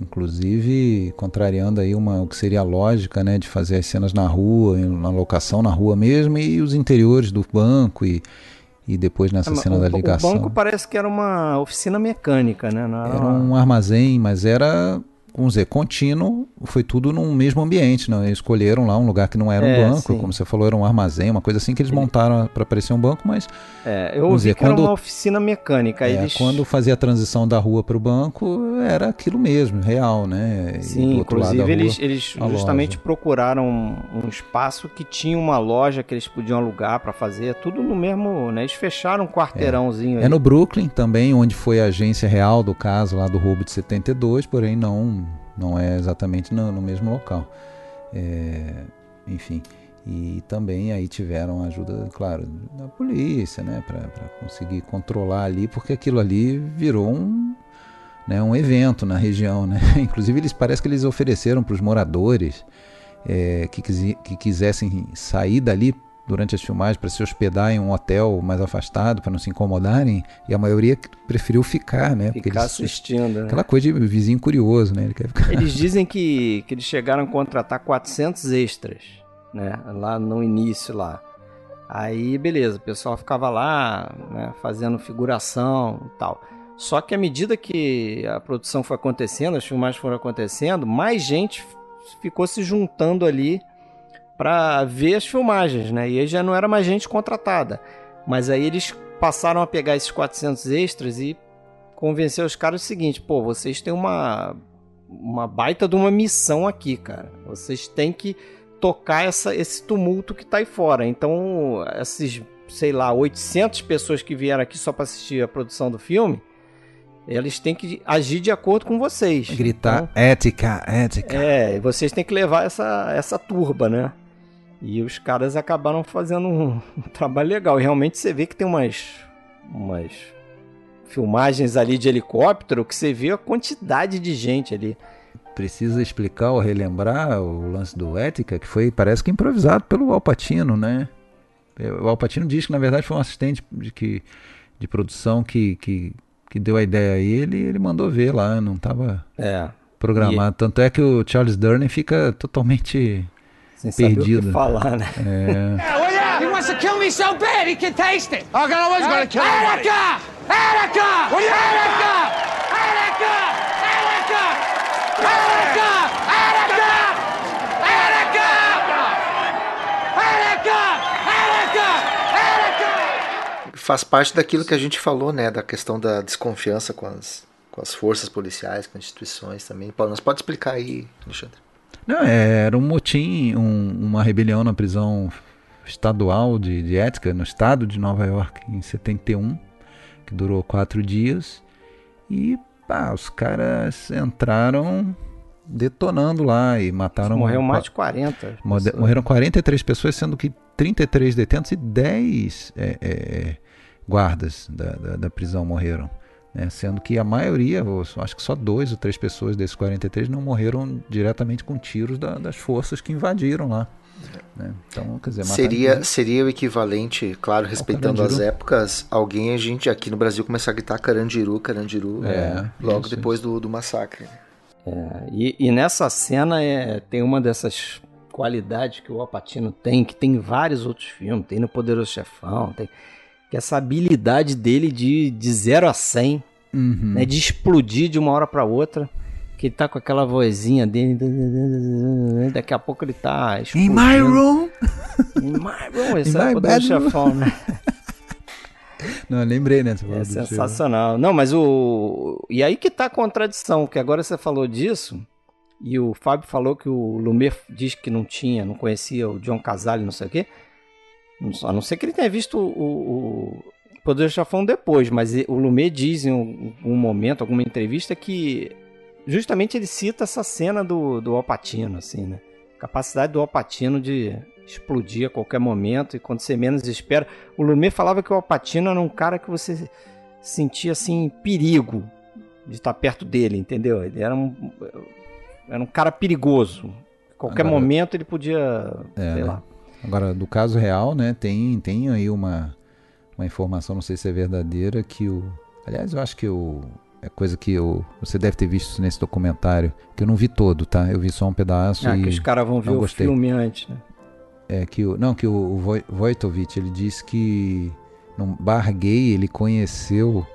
Inclusive contrariando aí uma o que seria a lógica, né, de fazer as cenas na rua, na locação na rua mesmo e os interiores do banco e e depois nessa mas cena o, da o ligação. banco parece que era uma oficina mecânica, né? Não era, Era um armazém, mas era, vamos dizer, contínuo, foi tudo num mesmo ambiente, não? Eles escolheram lá um lugar que não era um É, banco, sim. como você falou, era um armazém, uma coisa assim que eles montaram para parecer um banco, mas É, eu ouvi dizer, que era quando- uma oficina mecânica. é, eles... quando fazia a transição da rua para o banco, era aquilo mesmo, real, né? Sim, inclusive rua, eles, eles justamente loja. procuraram um, um espaço que tinha uma loja que eles podiam alugar para fazer, tudo no mesmo, né? Eles fecharam um quarteirãozinho É aí. no Brooklyn também, onde foi a agência real do caso lá do roubo de 72, porém não, não é exatamente no, no mesmo local. É, enfim. E também aí tiveram ajuda, claro, da polícia, né, para conseguir controlar ali, porque aquilo ali virou um, né, um evento na região, né? Inclusive eles parece que eles ofereceram para os moradores é, que, que quisessem sair dali durante as filmagens para se hospedar em um hotel mais afastado para não se incomodarem e a maioria preferiu ficar, né? Ficar eles, assistindo. Né? Aquela coisa de vizinho curioso, né? Ele ficar... Eles dizem que, que eles chegaram a contratar 400 extras, né? Lá no início lá. Aí, beleza, o pessoal ficava lá, né, fazendo figuração e tal. Só que à medida que a produção foi acontecendo, as filmagens foram acontecendo, mais gente ficou se juntando ali para ver as filmagens, né? E aí já não era mais gente contratada. Mas aí eles passaram a pegar esses 400 extras e convencer os caras o seguinte: pô, vocês têm uma, uma baita de uma missão aqui, cara. Vocês têm que tocar essa, esse tumulto que tá aí fora. Então, esses, sei lá, 800 pessoas que vieram aqui só para assistir a produção do filme, eles têm que agir de acordo com vocês. Gritar então, ética, ética. É, vocês têm que levar essa, essa turba, né? E os caras acabaram fazendo um, um trabalho legal. E realmente você vê que tem umas, umas filmagens ali de helicóptero que você vê a quantidade de gente ali. Precisa explicar ou relembrar o lance do Ética, que foi, parece que improvisado pelo Alpatino, né? O Alpatino diz que na verdade foi um assistente de, que, de produção que, que, que deu a ideia a ele e ele mandou ver lá, não estava é. programado. E... Tanto é que o Charles Durning fica totalmente sem perdido. falar, né? É. He wants to kill me so bad he can taste it. I'm gonna always gonna kill Erica! Erica! Erica! Erica! Erica! Erica! Erica! Erica! Erica! Erica! Faz parte daquilo que a gente falou, né, da questão da desconfiança com as, com as forças policiais, com as instituições também. Nós pode explicar aí, Alexandre? Não, é, era um motim, um, uma rebelião na prisão estadual de, de ética no estado de Nova York em 71, que durou quatro dias. E pá, os caras entraram detonando lá e mataram. Morreu mais de 40. Morreram 43 pessoas, sendo que 33 detentos e 10 é, é, guardas da, da, da prisão morreram. Né? Sendo que a maioria, acho que só dois ou três pessoas desses 43 não morreram diretamente com tiros da, das forças que invadiram lá. Né? Então, quer dizer, seria, seria o equivalente, claro, respeitando as épocas, alguém, a gente aqui no Brasil começar a gritar Carandiru, Carandiru, é, logo isso, depois isso. Do, do massacre. É, e, e, nessa cena é, tem uma dessas qualidades que o Alpatino tem, que tem em vários outros filmes, tem no Poderoso Chefão, tem que essa habilidade dele de, de 0 a 100, uhum. né, de explodir de uma hora para outra, que ele tá com aquela vozinha dele, daqui a pouco ele tá explodindo. In my room! In my room, esse é o poder chefão, né? Não, lembrei, né? É sensacional. Não, mas o. E aí que tá a contradição, que agora você falou disso, e o Fábio falou que o Lumet diz que não tinha, não conhecia o John Casale, não sei o quê. A não ser que ele tenha visto o, o Poder do Chafão depois, mas o Lumet diz em um, um, momento, alguma entrevista, que justamente ele cita essa cena do, do Alpatino, assim, né? Capacidade do Alpatino de explodir a qualquer momento e quando você menos espera. O Lumet falava que o Alpatino era um cara que você sentia, assim, perigo de estar perto dele, entendeu? Ele era um, era um cara perigoso. Qualquer Agora, momento ele podia, é, sei né? lá Agora, do caso real, né, tem, tem aí uma, uma informação, não sei se é verdadeira, que o. Aliás, eu acho que o. É coisa que eu, você deve ter visto nesse documentário, que eu não vi todo, tá? Eu vi só um pedaço. Ah, e que os caras vão ver gostei. o filme antes, né? É que o. Não, que o, o Vojtovic, ele disse que no bar gay ele conheceu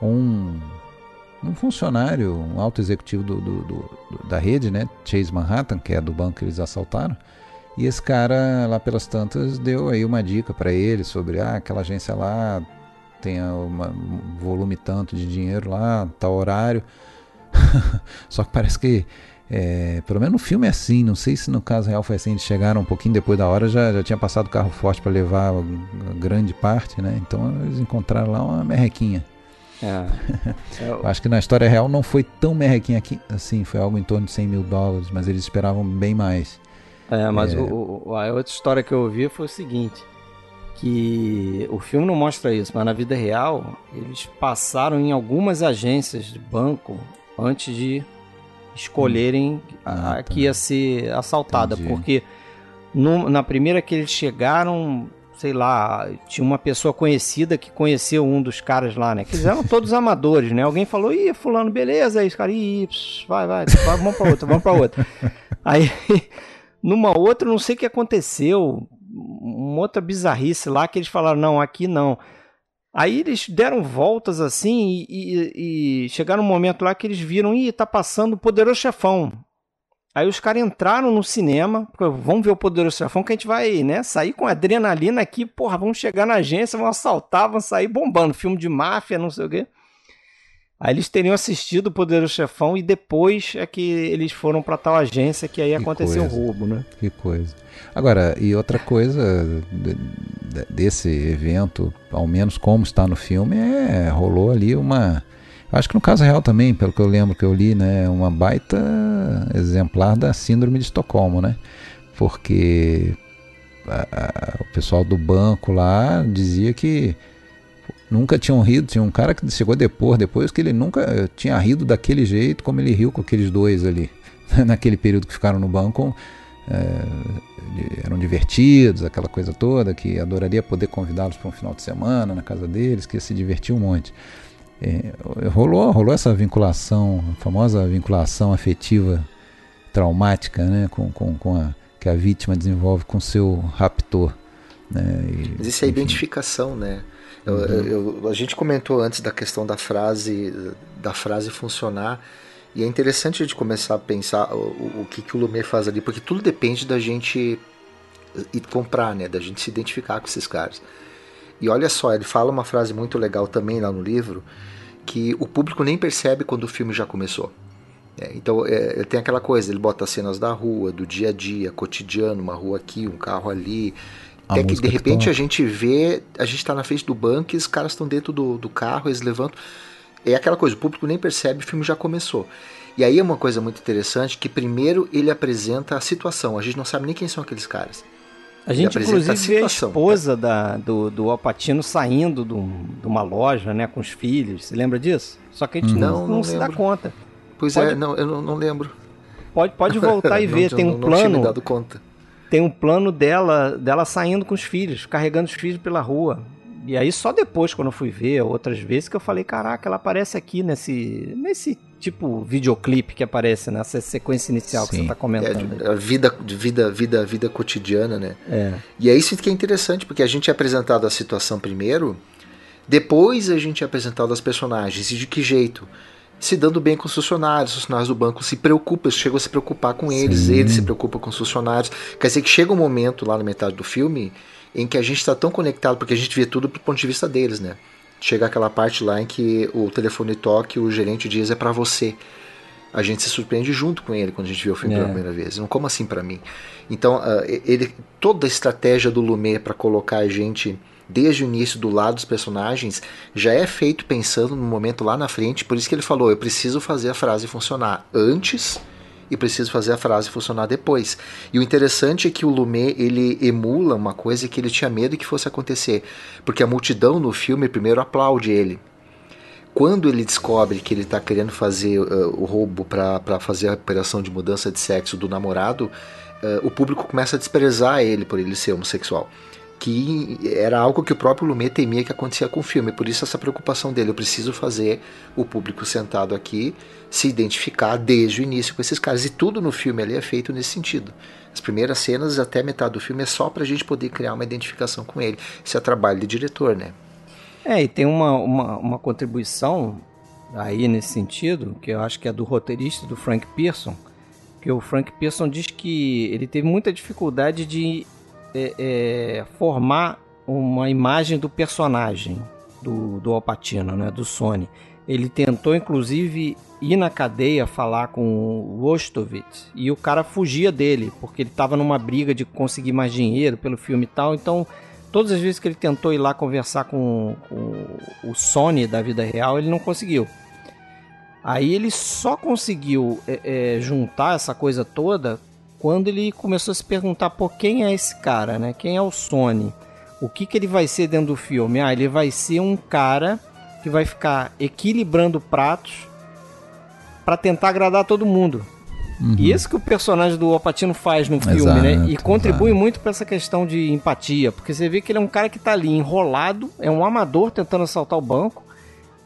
um, um funcionário, um alto executivo do, do, do, da rede, né? Chase Manhattan, que é do banco que eles assaltaram. E esse cara, lá pelas tantas, deu aí uma dica para ele sobre ah, aquela agência lá tem uma, um volume tanto de dinheiro lá, tal horário. Só que parece que, é, pelo menos no filme é assim, não sei se no caso real foi assim, eles chegaram um pouquinho depois da hora, já, já tinha passado o carro forte para levar a grande parte, né? Então eles encontraram lá uma merrequinha. É. Eu acho que na história real não foi tão merrequinha aqui, assim, foi algo em torno de 100 mil dólares, mas eles esperavam bem mais. É, mas É. o- o- a outra história que eu ouvi foi o seguinte: que o filme não mostra isso, mas na vida real eles passaram em algumas agências de banco antes de escolherem a, Ah, a tá. que ia ser assaltada, Entendi. porque no- na primeira que eles chegaram, sei lá, tinha uma pessoa conhecida que conheceu um dos caras lá, né? Que eles eram todos amadores, né? Alguém falou, ih, fulano, beleza, aí os caras, ih, pss, vai, vai, vai, vamos pra outra, vamos pra outra. Aí, numa outra, não sei o que aconteceu, uma outra bizarrice lá que eles falaram, não, aqui não. Aí eles deram voltas assim e, e- e chegaram um momento lá que eles viram, ih, tá passando o Poderoso Chefão. Aí os caras entraram no cinema, vamos ver o Poderoso Chefão que a gente vai, né, sair com adrenalina aqui, porra, vamos chegar na agência, vamos assaltar, vamos sair bombando, filme de máfia, não sei o quê. Aí eles teriam assistido o Poderoso Chefão e depois é que eles foram pra tal agência que aí aconteceu o roubo, né? Que coisa. Agora, e outra coisa de- de- desse evento, ao menos como está no filme, é rolou ali uma. Acho que no caso real também, pelo que eu lembro que eu li, né, uma baita exemplar da síndrome de Estocolmo, né? Porque a- a- o pessoal do banco lá dizia que nunca tinham rido. Tinha um cara que chegou depois, depois que ele nunca tinha rido daquele jeito como ele riu com aqueles dois ali, naquele período que ficaram no banco. é, eram divertidos, aquela coisa toda, que adoraria poder convidá-los para um final de semana na casa deles, que ia se divertir um monte. É, rolou, rolou essa vinculação, a famosa vinculação afetiva traumática, né, com, com, com a, que a vítima desenvolve com seu raptor. Né, e, Mas isso é enfim. identificação, né? Eu- eu- eu- a gente comentou antes da questão da frase, da frase funcionar, e é interessante a gente começar a pensar o, o- que, que o Lumet faz ali, porque tudo depende da gente ir comprar, né? Da gente se identificar com esses caras. E olha só, ele fala uma frase muito legal também lá no livro, que o público nem percebe quando o filme já começou. É, então é, tem aquela coisa, ele bota as cenas da rua, do dia a dia, cotidiano, uma rua aqui, um carro ali. A Até que de que repente toca. a gente vê, a gente tá na frente do banco e os caras estão dentro do, do carro, eles levantam. É aquela coisa, o público nem percebe, o filme já começou. E aí é uma coisa muito interessante que primeiro ele apresenta a situação, a gente não sabe nem quem são aqueles caras. A gente, apresenta a inclusive, vê a situação, esposa da, do, do Alpatino saindo de, um- de uma loja, né, com os filhos. Você lembra disso? Só que a gente não, Não, não não se dá conta. Pois Pode- é, não, eu não, não lembro. Pode, pode voltar e Não- ver. tem não- um não tinha me plano. dado conta. Tem um plano dela, dela saindo com os filhos, carregando os filhos pela rua. E aí só depois, quando eu fui ver outras vezes, que eu falei, caraca, ela aparece aqui nesse. nesse tipo videoclipe que aparece nessa sequência inicial que Sim. você tá É, comentando. aí. a vida, vida, vida, vida cotidiana, né? É. E é isso que é interessante, porque a gente é apresentado a situação primeiro, depois a gente é apresentado as personagens. E de que jeito? Se dando bem com os funcionários, os funcionários do banco se preocupam, chegam a se preocupar com eles, Sim. eles se preocupam com os funcionários. Quer dizer que chega um momento lá na metade do filme em que a gente está tão conectado, porque a gente vê tudo do ponto de vista deles, né? Chega aquela parte lá em que o telefone toca e o gerente diz é para você. A gente se surpreende junto com ele quando a gente vê o filme É. pela primeira vez. Não como assim para mim? Então, ah, ele, toda a estratégia do Lumet para colocar a gente desde o início do lado dos personagens já é feito pensando no momento lá na frente. Por isso que ele falou: eu preciso fazer a frase funcionar antes e preciso fazer a frase funcionar depois. E o interessante é que o Lumet ele emula uma coisa que ele tinha medo que fosse acontecer, porque a multidão no filme primeiro aplaude ele. Quando ele descobre que ele está querendo fazer uh, o roubo para fazer a operação de mudança de sexo do namorado, uh, o público começa a desprezar ele por ele ser homossexual. Que era algo que o próprio Lumet temia que acontecia com o filme, por isso essa preocupação dele. Eu preciso fazer o público sentado aqui se identificar desde o início com esses caras. E tudo no filme ali é feito nesse sentido. As primeiras cenas até metade do filme é só pra gente poder criar uma identificação com ele. Isso é trabalho de diretor, né? É, e tem uma, uma, uma contribuição aí nesse sentido, que eu acho que é do roteirista, do Frank Pearson, que o Frank Pearson diz que ele teve muita dificuldade de é, é, formar uma imagem do personagem do, do Alpatino, né, do Sony. Ele tentou, inclusive, ir na cadeia falar com o Wostovitz e o cara fugia dele, porque ele estava numa briga de conseguir mais dinheiro pelo filme e tal, então todas as vezes que ele tentou ir lá conversar com, com o Sony da vida real, ele não conseguiu. Aí ele só conseguiu é, é, juntar essa coisa toda quando ele começou a se perguntar, por quem é esse cara, né? Quem é o Sony? O que, que ele vai ser dentro do filme? Ah, ele vai ser um cara que vai ficar equilibrando pratos para tentar agradar todo mundo. Uhum. E isso que o personagem do Alpatino faz no filme, exato, né? E contribui exato. muito para essa questão de empatia, porque você vê que ele é um cara que tá ali enrolado, é um amador tentando assaltar o banco.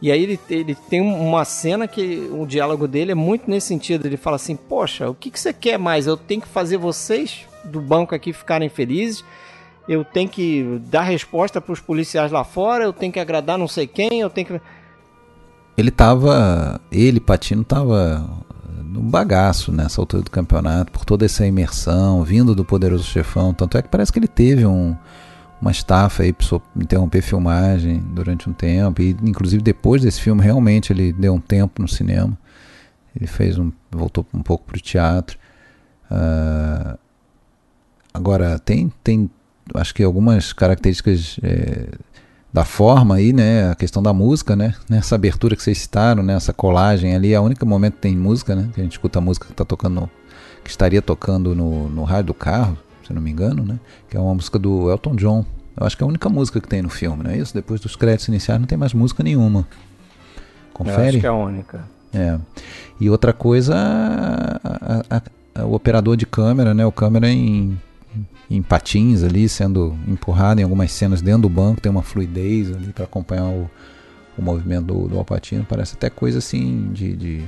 E aí ele, ele tem uma cena que o diálogo dele é muito nesse sentido. Ele fala assim: Poxa, o que, que você quer mais? Eu tenho que fazer vocês do banco aqui ficarem felizes. Eu tenho que dar resposta para os policiais lá fora. Eu tenho que agradar não sei quem. Eu tenho que. Ele tava. Ele, Patino, tava num bagaço nessa altura do campeonato, por toda essa imersão, vindo do poderoso chefão. Tanto é que parece que ele teve um, uma estafa aí para interromper filmagem durante um tempo. E inclusive depois desse filme, realmente ele deu um tempo no cinema. Ele fez um. voltou um pouco para o teatro. Uh, agora, tem, tem acho que algumas características. É, da forma aí, né? A questão da música, né? Nessa abertura que vocês citaram, né? Essa colagem ali, é o único momento que tem música, né? Que a gente escuta a música que tá tocando, que estaria tocando no, no rádio do carro, se não me engano, né? Que é uma música do Elton John. Eu acho que é a única música que tem no filme, não é isso? Depois dos créditos iniciais não tem mais música nenhuma. Confere? Eu acho que é a única. É. E outra coisa, a, a, a, o operador de câmera, né? O câmera em em patins ali, sendo empurrado em algumas cenas dentro do banco, tem uma fluidez ali para acompanhar o, o movimento do, do Alpatino. Parece até coisa assim de, de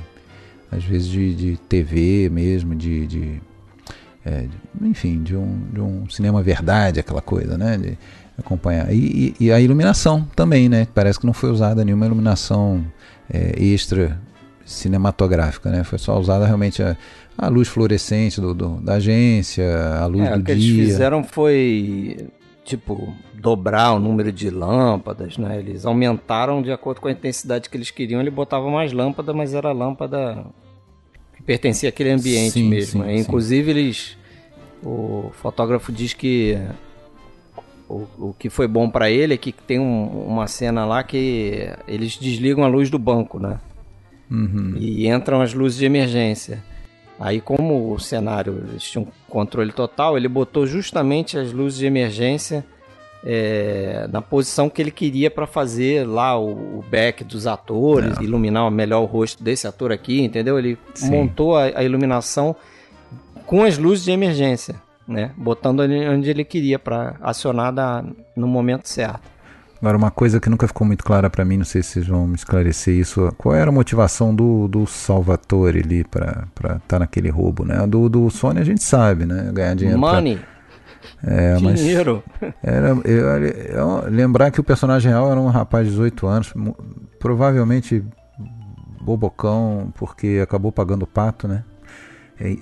às vezes de, de TV mesmo, de, de, é, enfim, de um, de um cinema verdade, aquela coisa, né? De acompanhar. E, e, e, a iluminação também, né? Parece que não foi usada nenhuma iluminação é, extra cinematográfica, né? Foi só usada realmente a, a luz fluorescente do, do, da agência, a luz é, do o que dia. eles fizeram foi tipo dobrar o número de lâmpadas, né? Eles aumentaram de acordo com a intensidade que eles queriam. Ele botava mais lâmpada, mas era lâmpada pertencia àquele ambiente sim, mesmo. Sim, Inclusive sim. eles, o fotógrafo diz que o, o que foi bom para ele é que tem um, uma cena lá que eles desligam a luz do banco, né? Uhum. E entram as luzes de emergência. Aí, como o cenário eles tinham controle total, ele botou justamente as luzes de emergência é, na posição que ele queria para fazer lá o, o, back dos atores, é. iluminar melhor o rosto desse ator aqui, entendeu? Ele Sim. montou a, a, iluminação com as luzes de emergência, né? Botando onde ele queria para acionar da, no momento certo. Agora, uma coisa que nunca ficou muito clara para mim, não sei se vocês vão me esclarecer isso, qual era a motivação do, do Salvatore ali para estar tá naquele roubo, né? Do, do Sony a gente sabe, né? Ganhar dinheiro. Money. Pra... É, dinheiro. Era, eu, eu, lembrar que o personagem real era um rapaz de 18 anos, provavelmente bobocão, porque acabou pagando o pato, né?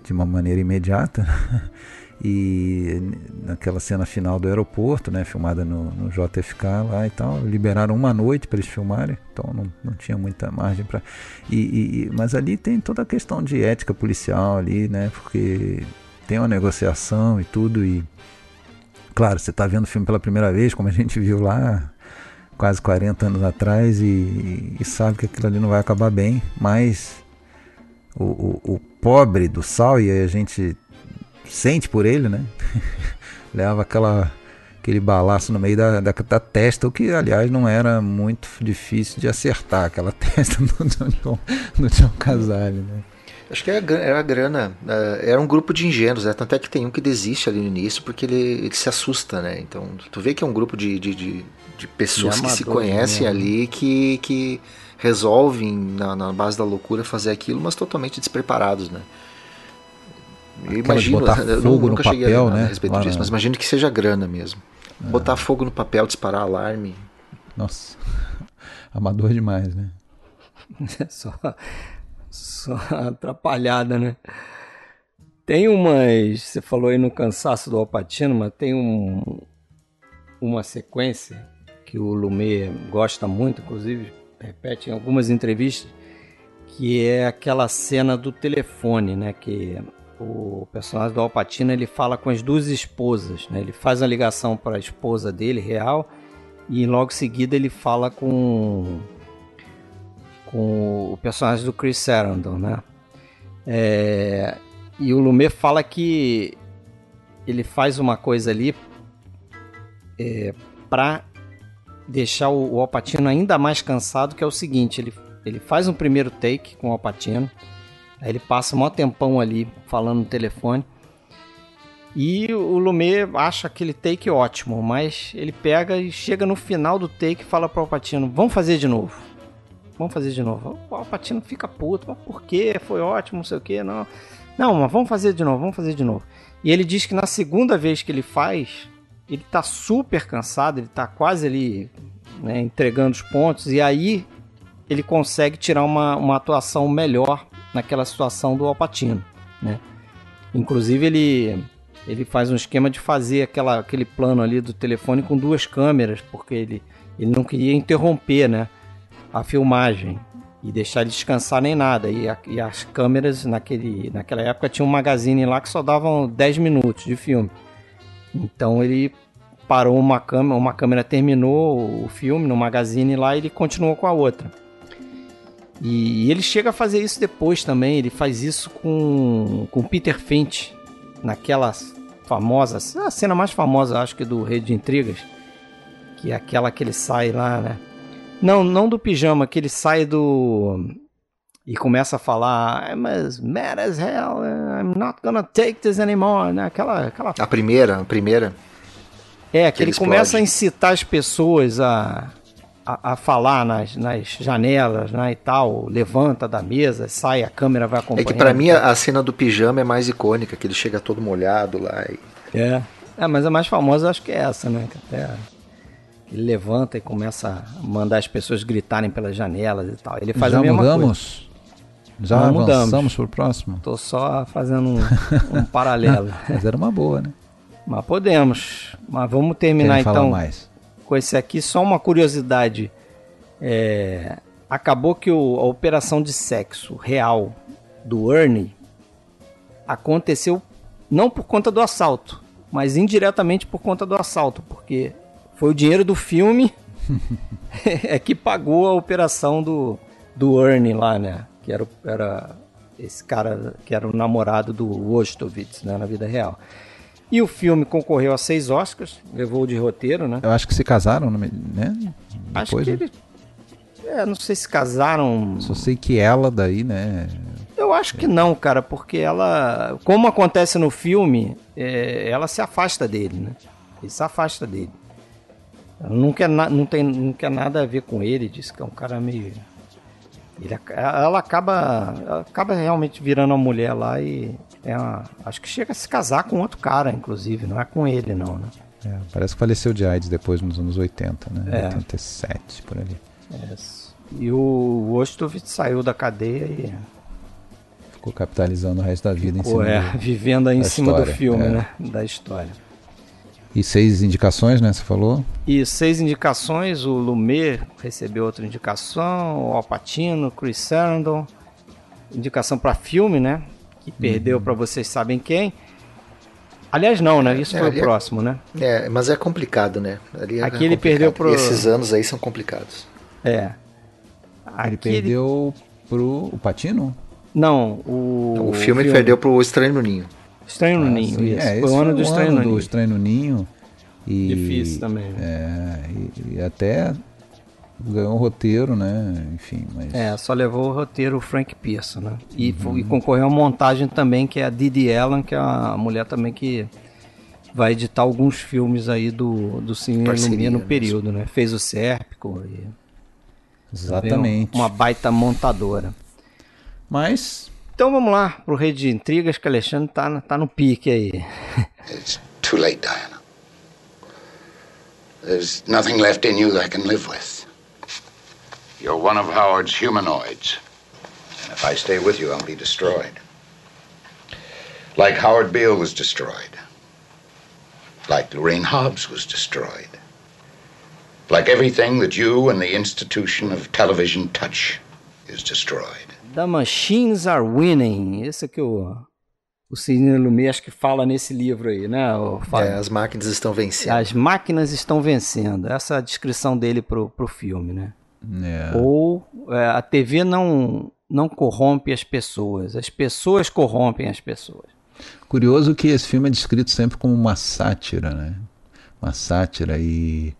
De uma maneira imediata. E naquela cena final do aeroporto, né, filmada no, no JFK lá e tal, liberaram uma noite para eles filmarem, então não, não tinha muita margem para. E, e, mas ali tem toda a questão de ética policial ali, né, porque tem uma negociação e tudo e claro, você está vendo o filme pela primeira vez, como a gente viu lá quase 40 anos atrás e, e sabe que aquilo ali não vai acabar bem, mas o, o, o pobre do Sal e a gente sente por ele, né? Leva aquela, aquele balaço no meio da, da, da, testa, o que aliás não era muito difícil de acertar, aquela testa do, John, do John Casale, né? Acho que era, era grana, eh, era um grupo de ingênuos, né? Tanto é que tem um que desiste ali no início porque ele, ele se assusta, né? Então, tu vê que é um grupo de, de, de, de pessoas de que se conhecem né? ali que, que resolvem, na, na base da loucura, fazer aquilo, mas totalmente despreparados, né? Eu imagino, botar fogo no papel, né? A respeito disso, mas imagino que seja grana mesmo. É. Botar fogo no papel, disparar alarme. Nossa, amador demais, né? só, só atrapalhada, né? Tem umas. Você falou aí no cansaço do Alpatino, mas tem um, uma sequência que o Lumet gosta muito, inclusive repete em algumas entrevistas, que é aquela cena do telefone, né? Que o personagem do Alpatino ele fala com as duas esposas, né? Ele faz a ligação para a esposa dele real e logo em seguida ele fala com com o personagem do Chris Sarandon, né? É, E o Lumet fala que ele faz uma coisa ali é, para deixar o, o Alpatino ainda mais cansado, que é o seguinte, ele, ele faz um primeiro take com o Alpatino, aí ele passa um tempão ali falando no telefone, e o Lumet acha aquele take ótimo, mas ele pega e chega no final do take e fala para Alpatino, vamos fazer de novo. Vamos fazer de novo. O Alpatino fica puto, mas por quê? Foi ótimo, não sei o quê, não. Não, mas vamos fazer de novo, vamos fazer de novo. E ele diz que na segunda vez que ele faz, ele tá super cansado, ele tá quase ali né, entregando os pontos, e aí ele consegue tirar uma, uma atuação melhor naquela situação do Alpatino, né? Inclusive ele ele faz um esquema de fazer aquela, aquele plano ali do telefone com duas câmeras, porque ele, ele não queria interromper, né, a filmagem e deixar ele descansar nem nada. E, a, e as câmeras naquele, naquela época tinha um magazine lá que só davam 10 minutos de filme. Então ele parou uma câmera, uma câmera terminou o filme no magazine lá e ele continuou com a outra. E, e ele chega a fazer isso depois também, ele faz isso com, com Peter Finch, naquela famosa, a cena mais famosa acho que do Rei de Intrigas, que é aquela que ele sai lá, né? Não, não do pijama, que ele sai do e começa a falar I'm as mad as hell, I'm not gonna take this anymore, né? Aquela, aquela... A primeira, a primeira. É, que, que ele, começa a incitar as pessoas a, a, a, falar nas, nas janelas, né, e tal, levanta da mesa, sai, a câmera vai acompanhando. É que para mim a, a, cena do pijama é mais icônica, que ele chega todo molhado lá. E... É. é, mas a mais famosa acho que é essa, né? Que até ele levanta e começa a mandar as pessoas gritarem pelas janelas e tal. Ele faz Já a mesma mudamos? coisa. Já Não avançamos mudamos. pro próximo? Tô só fazendo um, um paralelo. Mas era uma boa, né? Mas podemos. Mas vamos terminar então mais? com esse aqui. Só uma curiosidade. É, acabou que o- a operação de sexo real do Ernie aconteceu não por conta do assalto, mas indiretamente por conta do assalto, porque foi o dinheiro do filme é que pagou a operação do, do Ernie lá, né? Que era, era esse cara que era o namorado do Wojtowicz, né? Na vida real. E o filme concorreu a seis Oscars, levou o de roteiro, né? Eu acho que se casaram, né? Acho Depois, que né? ele. É, não sei se casaram. Só sei que ela daí, né? Eu acho que não, cara, porque ela. Como acontece no filme, é, ela se afasta dele, né? Ele se afasta dele. Não quer, na- não, tem, não quer nada a ver com ele, diz que é um cara meio. Ele, ela acaba. Ela acaba realmente virando uma mulher lá e. É uma- acho que chega a se casar com outro cara, inclusive, não é com ele, não, né? É, parece que faleceu de AIDS depois nos anos 80, né? É. 87, por ali. É. E o Wojtowicz saiu da cadeia e Ficou capitalizando o resto da vida em Pô, cima é, do- vivendo aí em cima do história, filme, é. né? Da história. E seis indicações, né? Você falou? E seis indicações, o Lumet recebeu outra indicação, o Alpatino, Chris Sarandon, indicação para filme, né? Que perdeu Uhum. para vocês sabem quem. Aliás, não, né? Isso É, foi o é- próximo, né? É, mas é complicado, né? Ali é Aqui ele perdeu pro- E esses anos aí são complicados. É. Ele Aqui perdeu pro o Patino? Não, o. O, filme, ele perdeu pro Estranho no Ninho. Estranho no Ah, Ninho, sim. isso. É, foi o ano do o Estranho ano no do Ninho. Estranho no Ninho. E, Difícil também. É, e, e até ganhou um roteiro, né? Enfim, mas. É, só levou o roteiro o Frank Pearson, né? E, Uhum. e concorreu a montagem também, que é a Didi Allen, que é a mulher também que vai editar alguns filmes aí do, do Cine Lumia no né? período, né? Fez o Sérpico e Exatamente. uma baita montadora. Mas Então vamos lá pro de Intrigas, que Alexandre tá, tá no pique aí. It's too late, Diana. There's nothing left in you that I can live with. You're one of Howard's humanoids. And if I stay with you, I'll be destroyed. Like Howard Beale was destroyed. Like Lorraine Hobbs was destroyed. Like everything that you and the institution of television touch is destroyed. The Machines Are Winning. Esse é que o, o Cine Lumet acho que fala nesse livro aí, né? O Fábio? É, as máquinas estão vencendo. As máquinas estão vencendo. Essa é a descrição dele pro, pro filme, né? é, Ou é, a TV não, não corrompe as pessoas, as pessoas corrompem as pessoas. Curioso que esse filme é descrito sempre como uma sátira, né? Uma sátira e,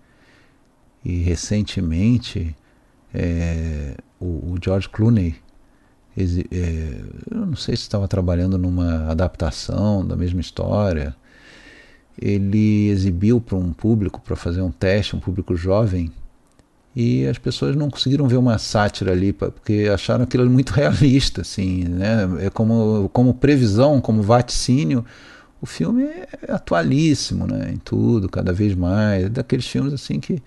e recentemente é, o, o, George Clooney, é, eu não sei se estava trabalhando numa adaptação da mesma história, ele exibiu para um público para fazer um teste, um público jovem, e as pessoas não conseguiram ver uma sátira ali porque acharam aquilo muito realista assim né? É como como previsão como vaticínio o filme é atualíssimo né em tudo cada vez mais. É daqueles filmes assim que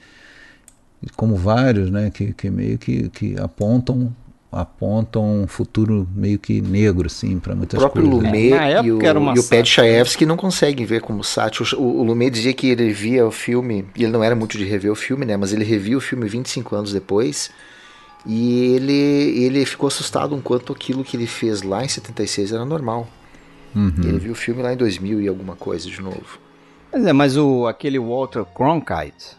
como vários né que, que meio que, que apontam apontam um futuro meio que negro, assim, para muitas coisas. O próprio coisas. Lumet é, e o, e o Pet Chayefsky não conseguem ver como sátiro. O, o Lumet dizia que ele via o filme, e ele não era muito de rever o filme, né, mas ele revia o filme 25 anos depois, e ele, ele ficou assustado um quanto aquilo que ele fez lá em 76 era normal. Uhum. Ele viu o filme lá em 2000 e alguma coisa de novo. Mas é, mas o, aquele Walter Cronkite,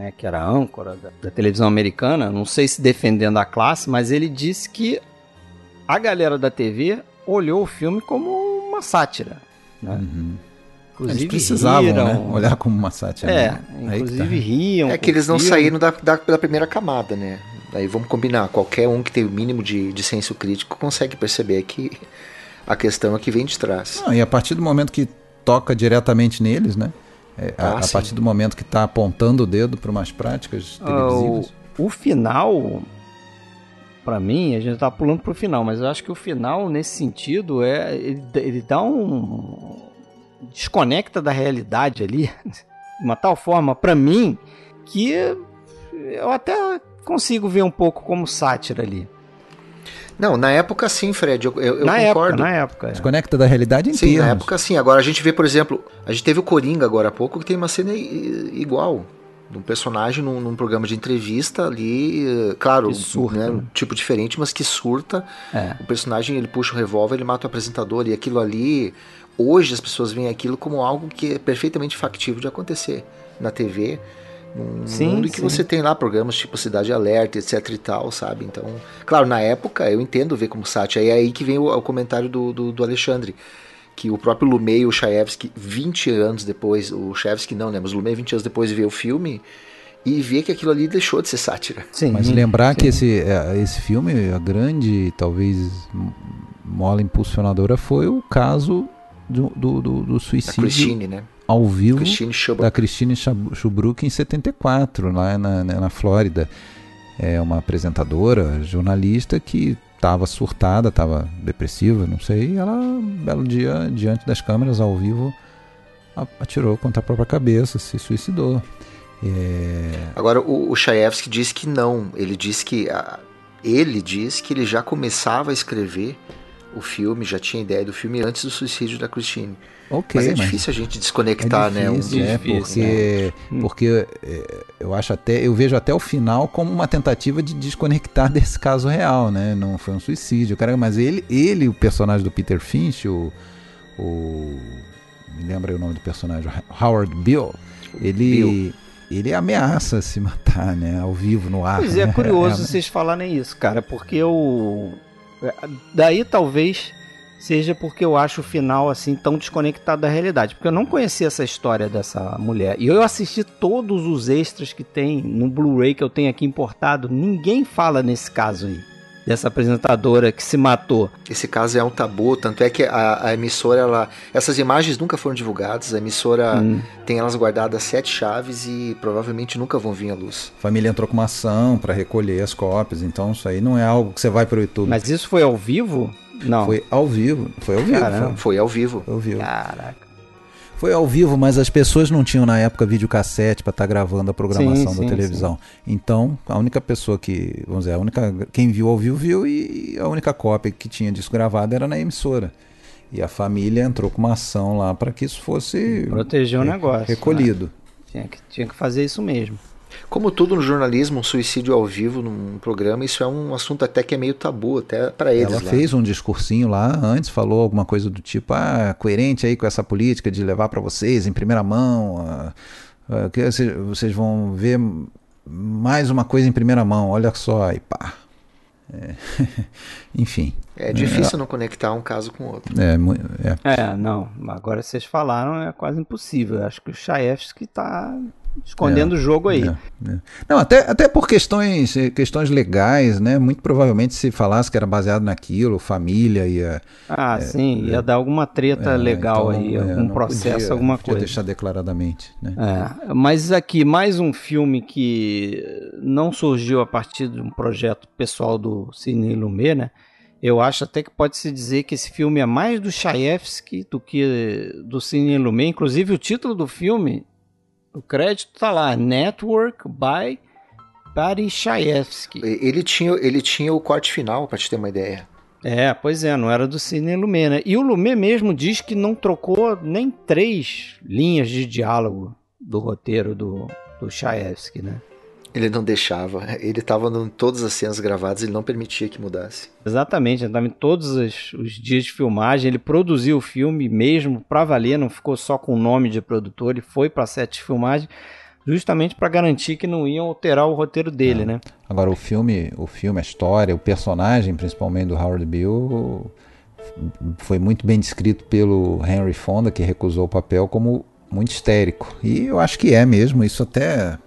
né, que era âncora da, da, televisão americana, não sei se defendendo a classe, mas ele disse que a galera da TV olhou o filme como uma sátira. Né? Uhum. Inclusive eles precisavam riram, né? olhar como uma sátira. É, né? inclusive tá. riam. É que eles não filme. saíram da, da, da, primeira camada, né? Aí vamos combinar, qualquer um que tem o mínimo de, de senso crítico consegue perceber que a questão é que vem de trás. Não, e a partir do momento que toca diretamente neles, né? É, ah, a, a, partir do momento que está apontando o dedo para umas práticas televisivas. o, o final, para mim, a gente está pulando para o final, mas eu acho que o final, nesse sentido, é ele, ele dá um. desconecta da realidade ali, de uma tal forma, para mim, que eu até consigo ver um pouco como sátira ali. Não, na época sim, Fred, eu, eu, na concordo. Época, na época. É. Desconecta da realidade inteira. Sim, na época sim. Agora a gente vê, por exemplo, a gente teve o Coringa agora há pouco que tem uma cena igual. De um personagem num, num, programa de entrevista ali, eh, claro, surta, né, um tipo diferente, mas que surta. É. O personagem ele puxa o revólver, ele mata o apresentador e aquilo ali, hoje as pessoas veem aquilo como algo que é perfeitamente factível de acontecer na TV num sim, mundo em que sim. você tem lá programas tipo Cidade Alerta, etc e tal, sabe? Então, claro, na época eu entendo ver como sátira. É aí que vem o, o comentário do, do, do, Alexandre, que o próprio Lumei e o Chaevsky, 20 anos depois, o Chaevsky não, né? Mas o Lumei 20 anos depois vê o filme e vê que aquilo ali deixou de ser sátira. Sim, Mas lembrar sim. que esse, é, esse filme, a grande, talvez, mola impulsionadora foi o caso do, do, do, do suicídio. Da Christine, né? Ao vivo Christine da Christine Schubruk em 74, lá na, na, na Flórida. É uma apresentadora, jornalista que estava surtada, estava depressiva, não sei, e ela, um belo dia, diante das câmeras, ao vivo, atirou contra a própria cabeça, se suicidou. É... Agora, o, o Chaevsky disse que não. Ele disse que. Ele diz que ele já começava a escrever o filme, já tinha ideia do filme antes do suicídio da Christine. Okay, mas é difícil a gente desconectar, é difícil, né? Um... É, porque, né? porque é, eu acho até, eu vejo até o final como uma tentativa de desconectar desse caso real, né? Não foi um suicídio, cara, mas ele, ele, o personagem do Peter Finch, o, o me lembra o nome do personagem, Howard Bill, ele Bill. ele ameaça se matar, né? Ao vivo no ar. Pois é, né? é curioso é, vocês falarem isso, cara, porque eu daí talvez seja porque eu acho o final assim tão desconectado da realidade, porque eu não conhecia essa história dessa mulher. E eu assisti todos os extras que tem no Blu-ray que eu tenho aqui importado, ninguém fala nesse caso aí. Dessa apresentadora que se matou. Esse caso é um tabu, tanto é que a, a emissora, ela, essas imagens nunca foram divulgadas. A emissora hum. tem elas guardadas sete chaves e provavelmente nunca vão vir à luz. A família entrou com uma ação para recolher as cópias, então isso aí não é algo que você vai para o YouTube. Mas isso foi ao vivo? Não. Foi ao vivo. Foi ao vivo. Caramba. Foi ao vivo. Foi ao vivo. Caraca. Foi ao vivo, mas as pessoas não tinham na época videocassete para estar tá gravando a programação sim, da sim, televisão. Sim. Então, a única pessoa que, vamos dizer, a única quem viu ao vivo viu e a única cópia que tinha disso gravado era na emissora. E a família entrou com uma ação lá para que isso fosse proteger o negócio, recolhido. Né? Tinha, que, tinha que fazer isso mesmo. Como tudo no jornalismo, um suicídio ao vivo num programa, isso é um assunto até que é meio tabu, até para eles. Ela lá. fez um discursinho lá antes, falou alguma coisa do tipo, ah, coerente aí com essa política de levar para vocês em primeira mão, ah, ah, que vocês vão ver mais uma coisa em primeira mão, olha só, e pá. É, enfim. É difícil é, não conectar um caso com o outro. É, é. é, não. Agora vocês falaram, é quase impossível. Eu acho que o Chaevski está escondendo é, o jogo aí. É, é. Não, até, até por questões, questões legais, né? Muito provavelmente se falasse que era baseado naquilo, família ia. Ah, é, sim, ia dar alguma treta legal então, aí, algum processo, podia, alguma podia coisa. deixar declaradamente. Né? mas aqui, mais um filme que não surgiu a partir de um projeto pessoal do Cine Lumet, né? Eu acho até que pode se dizer que esse filme é mais do Chayefsky do que do Cine Lumet. Inclusive, o título do filme o crédito tá lá, Network by Chayefsky. Ele tinha, ele tinha o corte final, para te ter uma ideia. É, pois é, não era do Cine Lumet, né? E o Lumet mesmo diz que não trocou nem três linhas de diálogo do roteiro do, do Chayefsky, né? Ele não deixava. Ele estava em todas as cenas gravadas, ele não permitia que mudasse. Exatamente, ele estava em todos os, os, dias de filmagem. Ele produziu o filme mesmo para valer, não ficou só com o nome de produtor. Ele foi para sete de filmagem justamente para garantir que não iam alterar o roteiro dele, é. né? Agora o filme, o filme, a história, o personagem, principalmente do Howard Bill, foi muito bem descrito pelo Henry Fonda, que recusou o papel como muito histérico. E eu acho que é mesmo. Isso até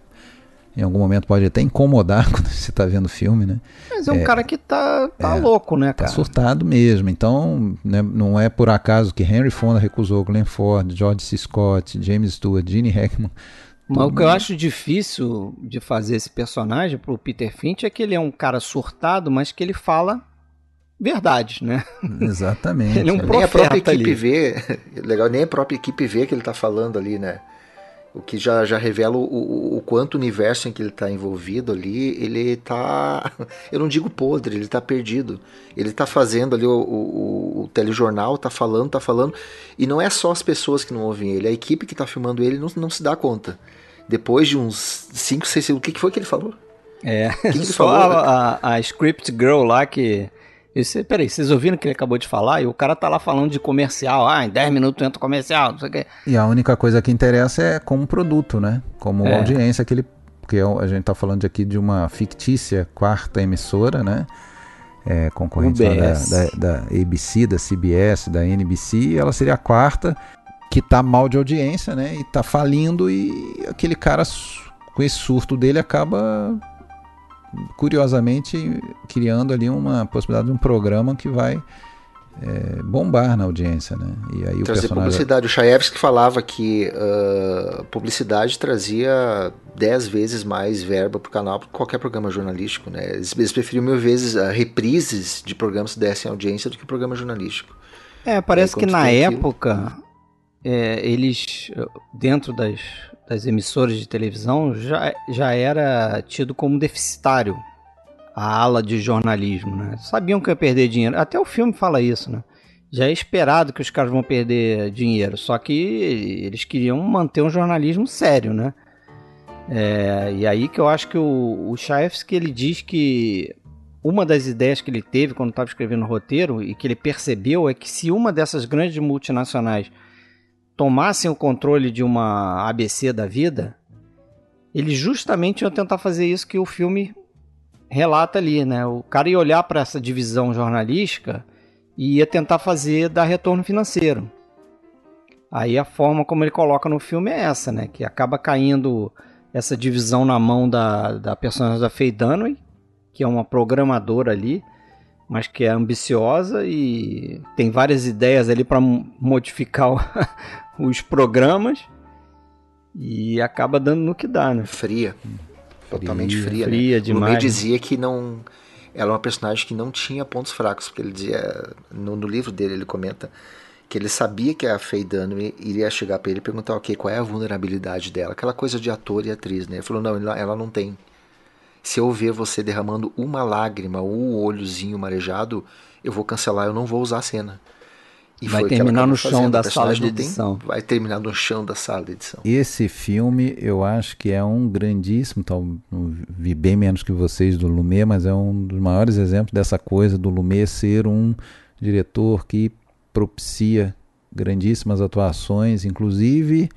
em algum momento pode até incomodar quando você está vendo o filme, né? Mas é um é, cara que tá, tá é, louco, né, tá cara? Tá surtado mesmo. Então, né, não é por acaso que Henry Fonda recusou Glenn Ford, George C. Scott, James Stewart, Gene Hackman. Mas o que eu acho difícil de fazer esse personagem pro Peter Finch é que ele é um cara surtado, mas que ele fala verdades, né? Exatamente. ele é um nem a própria equipe ali. vê, legal, nem a própria equipe vê que ele tá falando ali, né? O que já, já revela o, o, quanto o universo em que ele está envolvido ali, ele está, eu não digo podre, ele está perdido. Ele está fazendo ali o, o, o telejornal, está falando, está falando, e não é só as pessoas que não ouvem ele, a equipe que está filmando ele não, não se dá conta. Depois de uns 5, 6 segundos, o que, que foi que ele falou? É, que que ele só falou? A, a, a script girl lá que esse, peraí, vocês ouviram o que ele acabou de falar? E o cara tá lá falando de comercial. Ah, em 10 minutos entra comercial, não sei o quê. E a única coisa que interessa é como produto, né? Como é. audiência que ele. Porque a gente tá falando aqui de uma fictícia quarta emissora, né? É, concorrente da, da, da, ABC, da CBS, da NBC, ela seria a quarta que tá mal de audiência, né? E tá falindo e aquele cara com esse surto dele acaba curiosamente criando ali uma possibilidade de um programa que vai é, bombar na audiência, né? E aí Trazer o personagem... publicidade. O Chayefsky falava que uh, publicidade trazia 10 vezes mais verba para o canal que qualquer programa jornalístico, né? Eles, eles preferiam mil vezes uh, reprises de programas que dessem audiência do que programa jornalístico. É, parece aí, que na época é, eles, dentro das das emissoras de televisão já, já era tido como deficitário a ala de jornalismo, né? Sabiam que ia perder dinheiro. Até o filme fala isso, né? Já é esperado que os caras vão perder dinheiro, só que eles queriam manter um jornalismo sério, né? É, e aí que eu acho que o, o que ele diz que uma das ideias que ele teve quando estava escrevendo o roteiro e que ele percebeu é que se uma dessas grandes multinacionais tomassem o controle de uma ABC da vida, eles justamente iam tentar fazer isso que o filme relata ali, né? O cara ia olhar para essa divisão jornalística e ia tentar fazer dar retorno financeiro. Aí a forma como ele coloca no filme é essa, né? Que acaba caindo essa divisão na mão da, da personagem da Faye Dunaway, que é uma programadora ali, mas que é ambiciosa e tem várias ideias ali para modificar os programas e acaba dando no que dá, né? Fria. Totalmente fria, fria né? demais. O dizia que não ela é uma personagem que não tinha pontos fracos, porque ele dizia no, no livro dele ele comenta que ele sabia que a Faye Dunaway iria chegar para ele e perguntar, ok, qual é a vulnerabilidade dela, aquela coisa de ator e atriz, né? Ele falou, não, ela não tem. Se eu ver você derramando uma lágrima ou um olhozinho marejado, eu vou cancelar, eu não vou usar a cena. E vai terminar no chão da sala de edição. Tem, vai terminar no chão da sala de edição. Esse filme, eu acho que é um grandíssimo, tal, vi bem menos que vocês do Lumet, mas é um dos maiores exemplos dessa coisa do Lumet ser um diretor que propicia grandíssimas atuações, inclusive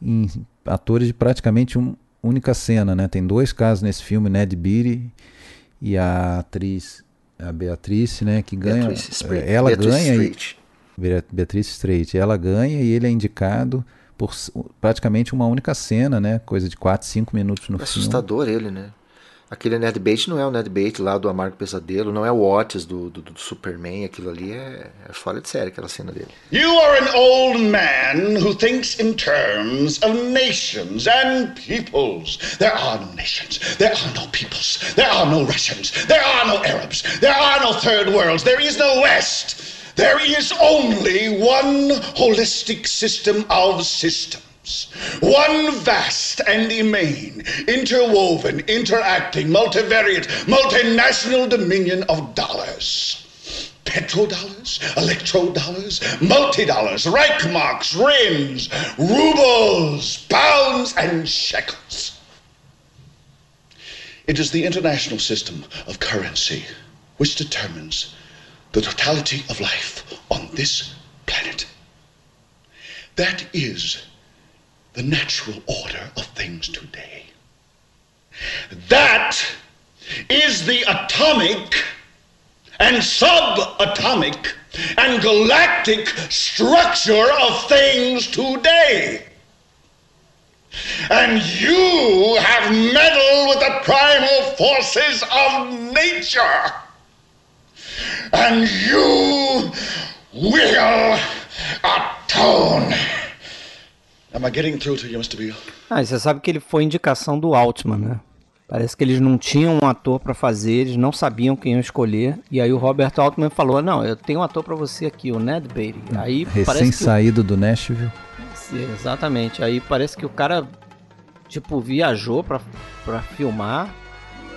em atores de praticamente uma única cena, né? Tem dois casos nesse filme, Ned Beatty e a atriz a Beatriz, né, que ganha. Beatrice Ela Beatrice ganha. Bea- Beatriz Strait. Ela ganha e ele é indicado por s- praticamente uma única cena, né? Coisa de 4, 5 minutos no É filme. assustador ele, né? Aquele Ned Bait não é o Ned Bait lá do Amargo Pesadelo, não é o Otis do, do, do Superman, aquilo ali é, é fora de série, aquela cena dele. You are an old man who thinks in terms of nations and peoples. There are no nations. There are no peoples. There are no Russians. There are no Arabs. There are no third worlds. There is no West. There is only one holistic system of systems. One vast and immane, interwoven, interacting, multivariate, multinational dominion of dollars petrodollars, electrodollars, multi-dollars, Reichmarks, rins, rubles, pounds, and shekels. It is the international system of currency which determines the totality of life on this planet. That is the natural order of things today. That is the atomic and subatomic and galactic structure of things today. And you have meddled with the primal forces of nature. And you will atone. Am I getting through to you, Mr. Beale? Ah, e você sabe que ele foi indicação do Altman, né? Parece que eles não tinham um ator pra fazer, eles não sabiam quem iam escolher. E aí o Robert Altman falou: Não, eu tenho um ator pra você aqui, o Ned Beatty. Aí parece que. Recém-saído do Nashville. Sim, Exatamente. Aí parece que o cara, tipo, viajou pra, pra filmar,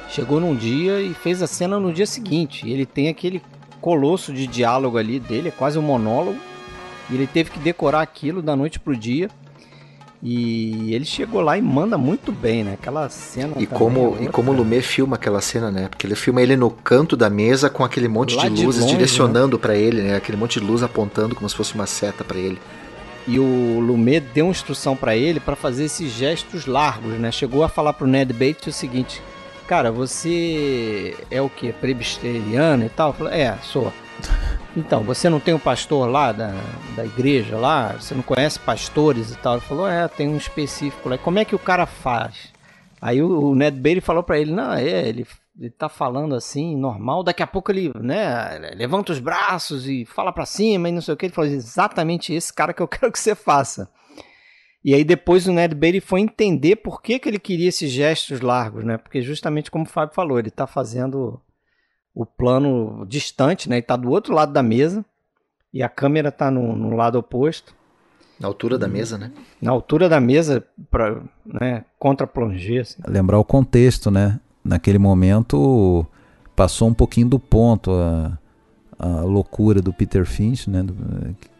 chegou num dia e fez a cena no dia seguinte. E ele tem aquele colosso de diálogo ali dele, é quase um monólogo. E ele teve que decorar aquilo da noite pro dia. E ele chegou lá e manda muito bem, né? Aquela cena. E como, é e como o Lumet filma aquela cena, né? Porque ele filma ele no canto da mesa com aquele monte Lá de de luzes longe, direcionando pra ele, né? Aquele monte de luz apontando como se fosse uma seta pra ele. E o Lumet deu uma instrução pra ele pra fazer esses gestos largos, né? Chegou a falar pro Ned Bates o seguinte: Cara, você é o que? Presbiteriano e tal? Falou, é, sou. Então, você não tem um pastor lá da, da igreja lá? Você não conhece pastores e tal? Ele falou, é, tem um específico lá. Como é que o cara faz? Aí o, o Ned Bailey falou pra ele, não, é, ele, ele tá falando assim, normal, daqui a pouco ele, né, levanta os braços e fala pra cima e não sei o que. Ele falou, exatamente esse cara que eu quero que você faça. E aí depois o Ned Bailey foi entender por que, que ele queria esses gestos largos, né? Porque justamente como o Fábio falou, ele tá fazendo o plano distante, né? E tá do outro lado da mesa e a câmera tá no, no lado oposto, Na altura da mesa, né? na altura da mesa, pra, né? Contra plongé, assim. Lembrar o contexto, né? Naquele momento passou um pouquinho do ponto a, a loucura do Peter Finch, né?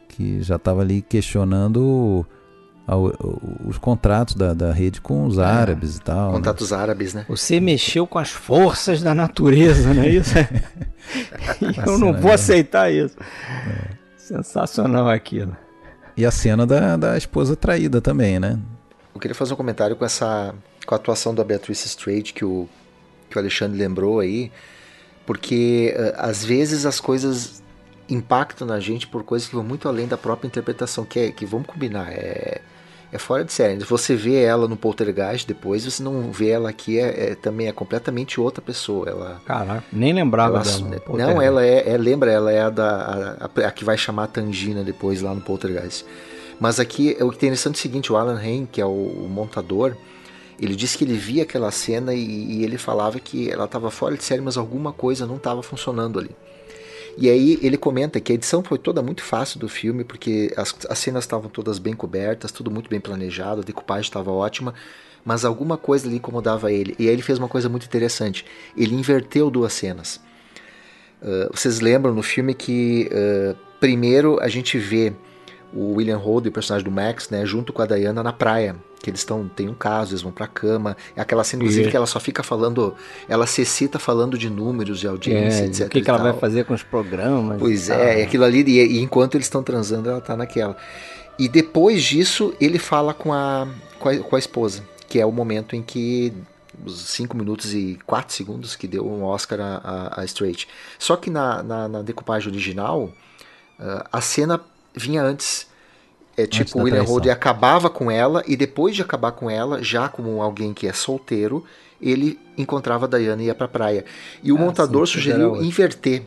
que já estava ali questionando os contratos da, da rede com os árabes e tal. né? Contatos árabes, né? Você mexeu com as forças da natureza, não é isso? Eu não vou aceitar isso. Sensacional aquilo. E a cena da, da esposa traída também, né? Eu queria fazer um comentário com essa com a atuação da Beatrice Straight que o, que o Alexandre lembrou aí, porque eh, às vezes as coisas impactam na gente por coisas que vão muito além da própria interpretação, que, é, que vamos combinar, é, é fora de série. Você vê ela no Poltergeist depois, você não vê ela aqui, é, é- também é completamente outra pessoa. Ela, Caraca, nem lembrava ela- dela. Não, ela é, é- lembra, ela é a, da, a, a- a que vai chamar a Tangina depois lá no Poltergeist. Mas aqui é o que tem interessante é o seguinte: o Alan Hain, que é o, o montador, ele disse que ele via aquela cena e, e ele falava que ela estava fora de série, mas alguma coisa não estava funcionando ali. E aí ele comenta que a edição foi toda muito fácil do filme, porque as, as cenas estavam todas bem cobertas, tudo muito bem planejado, a decupagem estava ótima, mas alguma coisa ali incomodava ele. E aí ele fez uma coisa muito interessante: ele inverteu duas cenas. Uh, vocês lembram no filme que uh, primeiro a gente vê o William Holden, o personagem do Max, né, junto com a Diana na praia, que eles estão tem um caso, eles vão pra cama. É aquela cena inclusive que ela só fica falando, ela se excita falando de números de audiência, É, etc. o que, que ela vai fazer com os programas? Pois é, e aquilo ali, e, e enquanto eles estão transando, ela tá naquela. E depois disso, ele fala com a, com a, com a esposa, que é o momento em que os 5 minutos e 4 segundos que deu um Oscar a, a, a Straight. Só que na, na, na decupagem original, uh, a cena vinha antes. É tipo, o William Holden acabava com ela e depois de acabar com ela, já como alguém que é solteiro, ele encontrava a Diana e ia pra praia. E o ah, montador sim, sugeriu inverter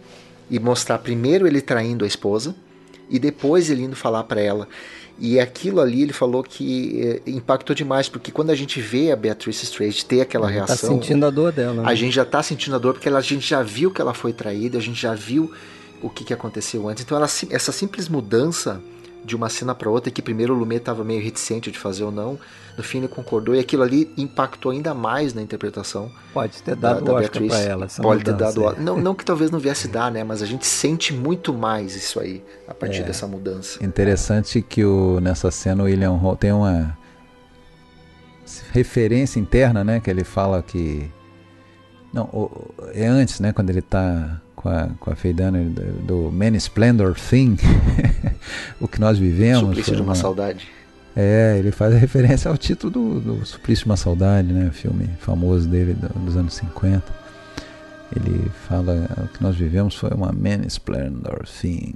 e mostrar primeiro ele traindo a esposa e depois ele indo falar para ela. E aquilo ali ele falou que eh, impactou demais, porque quando a gente vê a Beatrice Straight ter aquela tá reação. Tá sentindo a dor dela. Né? A gente já tá sentindo a dor, porque ela, a gente já viu que ela foi traída, a gente já viu o que, que aconteceu antes. Então ela, essa simples mudança de uma cena para outra, que primeiro o Lumet estava meio reticente de fazer ou não, no fim ele concordou e aquilo ali impactou ainda mais na interpretação. Pode ter dado da, da Beatriz. pra ela. Pode ter dado. É. Não, não que talvez não viesse dar, né? Mas a gente sente muito mais isso aí a partir é. dessa mudança. Interessante que o, nessa cena o William Hall tem uma referência interna, né? Que ele fala que. Não, é antes, né? Quando ele está com a, com a Faye Dunner do, Man Splendor Thing, o que nós vivemos. Suplício de uma, uma saudade. É, ele faz referência ao título do, do Suplício de uma Saudade, né? Filme famoso dele do, dos anos 50. Ele fala o que nós vivemos foi uma Man Splendor Thing.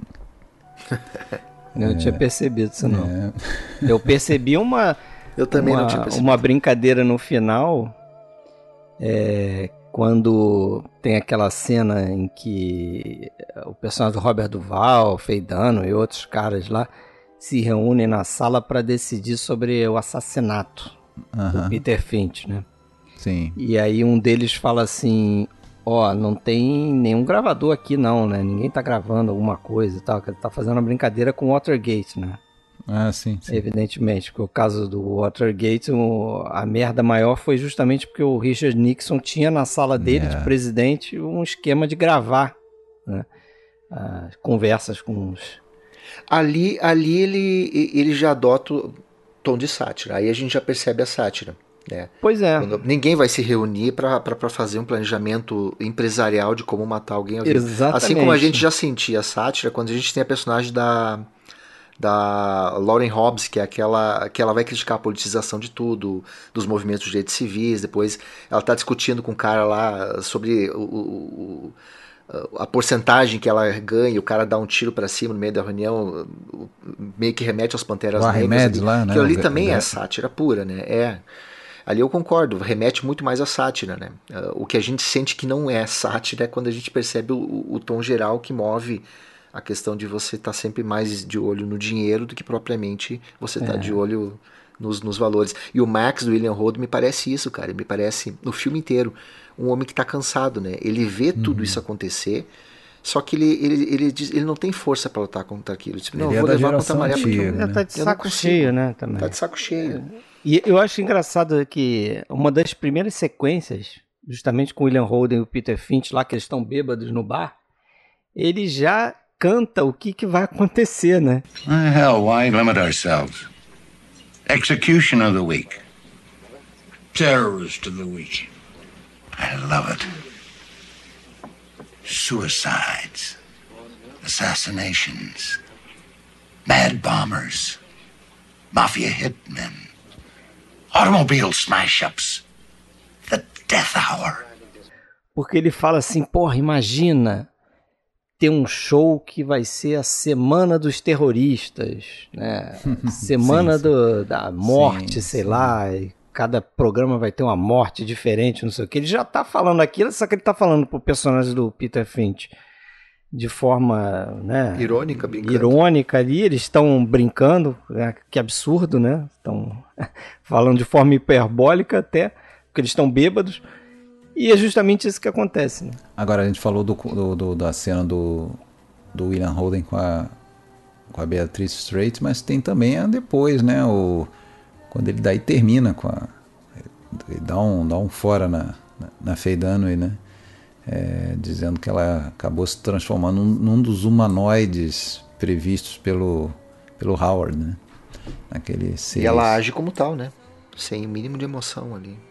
Eu é, tinha percebido isso não. É. Eu percebi uma. Eu também uma, não tinha percebido. Uma brincadeira no final. É, quando tem aquela cena em que o personagem do Robert Duval, Feidano e outros caras lá se reúnem na sala para decidir sobre o assassinato do Peter Finch, né? Sim. E aí um deles fala assim: Ó, oh, não tem nenhum gravador aqui não, né? Ninguém tá gravando alguma coisa e tal. Ele tá fazendo uma brincadeira com Watergate, né? Ah, sim, sim. Evidentemente, porque o caso do Watergate, o, a merda maior foi justamente porque o Richard Nixon tinha na sala dele de presidente um esquema de gravar né, as conversas com os. Ali, ali ele, ele já adota o tom de sátira. Aí a gente já percebe a sátira. Né? Pois é. Quando ninguém vai se reunir para fazer um planejamento empresarial de como matar alguém. Exatamente. Assim como a gente já sentia a sátira quando a gente tem a personagem da da Lauren Hobbs, que é aquela que ela vai criticar a politização de tudo, dos movimentos de direitos civis, depois ela está discutindo com o cara lá sobre o, o, a porcentagem que ela ganha, o cara dá um tiro para cima no meio da reunião, meio que remete aos Panteras Negras. Ali, lá, né? Que ali também é sátira pura, né? É. Ali eu concordo, remete muito mais à sátira, né? O que a gente sente que não é sátira é quando a gente percebe o, o tom geral que move a questão de você estar tá sempre mais de olho no dinheiro do que propriamente você estar tá é. de olho nos, nos valores. E o Max do William Holden me parece isso, cara. Me parece, no filme inteiro, um homem que está cansado, né? Ele vê uhum. tudo isso acontecer, só que ele, ele, ele, diz, ele não tem força para lutar contra aquilo. Tipo, não, ele eu vou é levar contra a maré porque eu, né? tá de saco cheio, né? Também. Tá de saco cheio. E eu acho engraçado que uma das primeiras sequências, justamente com o William Holden e o Peter Finch lá, que eles estão bêbados no bar, ele já canta o que, que vai acontecer, né? Hell, why limit ourselves? Execution of the week. Terrorist of the week. I love it. Suicides. Assassinations. Mad bombers. Mafia hitmen. Automobile smash-ups. The death hour. Porque ele fala assim, porra, imagina ter um show que vai ser a Semana dos Terroristas, né? Semana sim, do, da morte, sim, sei sim. lá. E cada programa vai ter uma morte diferente, não sei o que. Ele já tá falando aquilo, só que ele tá falando pro personagem do Peter Finch de forma, né? Irônica, brincando. Irônica ali, eles estão brincando, né? que absurdo, né? Estão falando de forma hiperbólica até, porque eles estão bêbados. E é justamente isso que acontece. Né? Agora a gente falou do, do, do, da cena do, do William Holden com a, com a Beatriz Strait, mas tem também a depois, né? O, quando ele daí termina com a. Ele dá um, dá um fora na, na, na Faye Dunaway, né? É, dizendo que ela acabou se transformando num, num, dos humanoides previstos pelo, pelo Howard, né? Naquele E ela age como tal, né? Sem o mínimo de emoção ali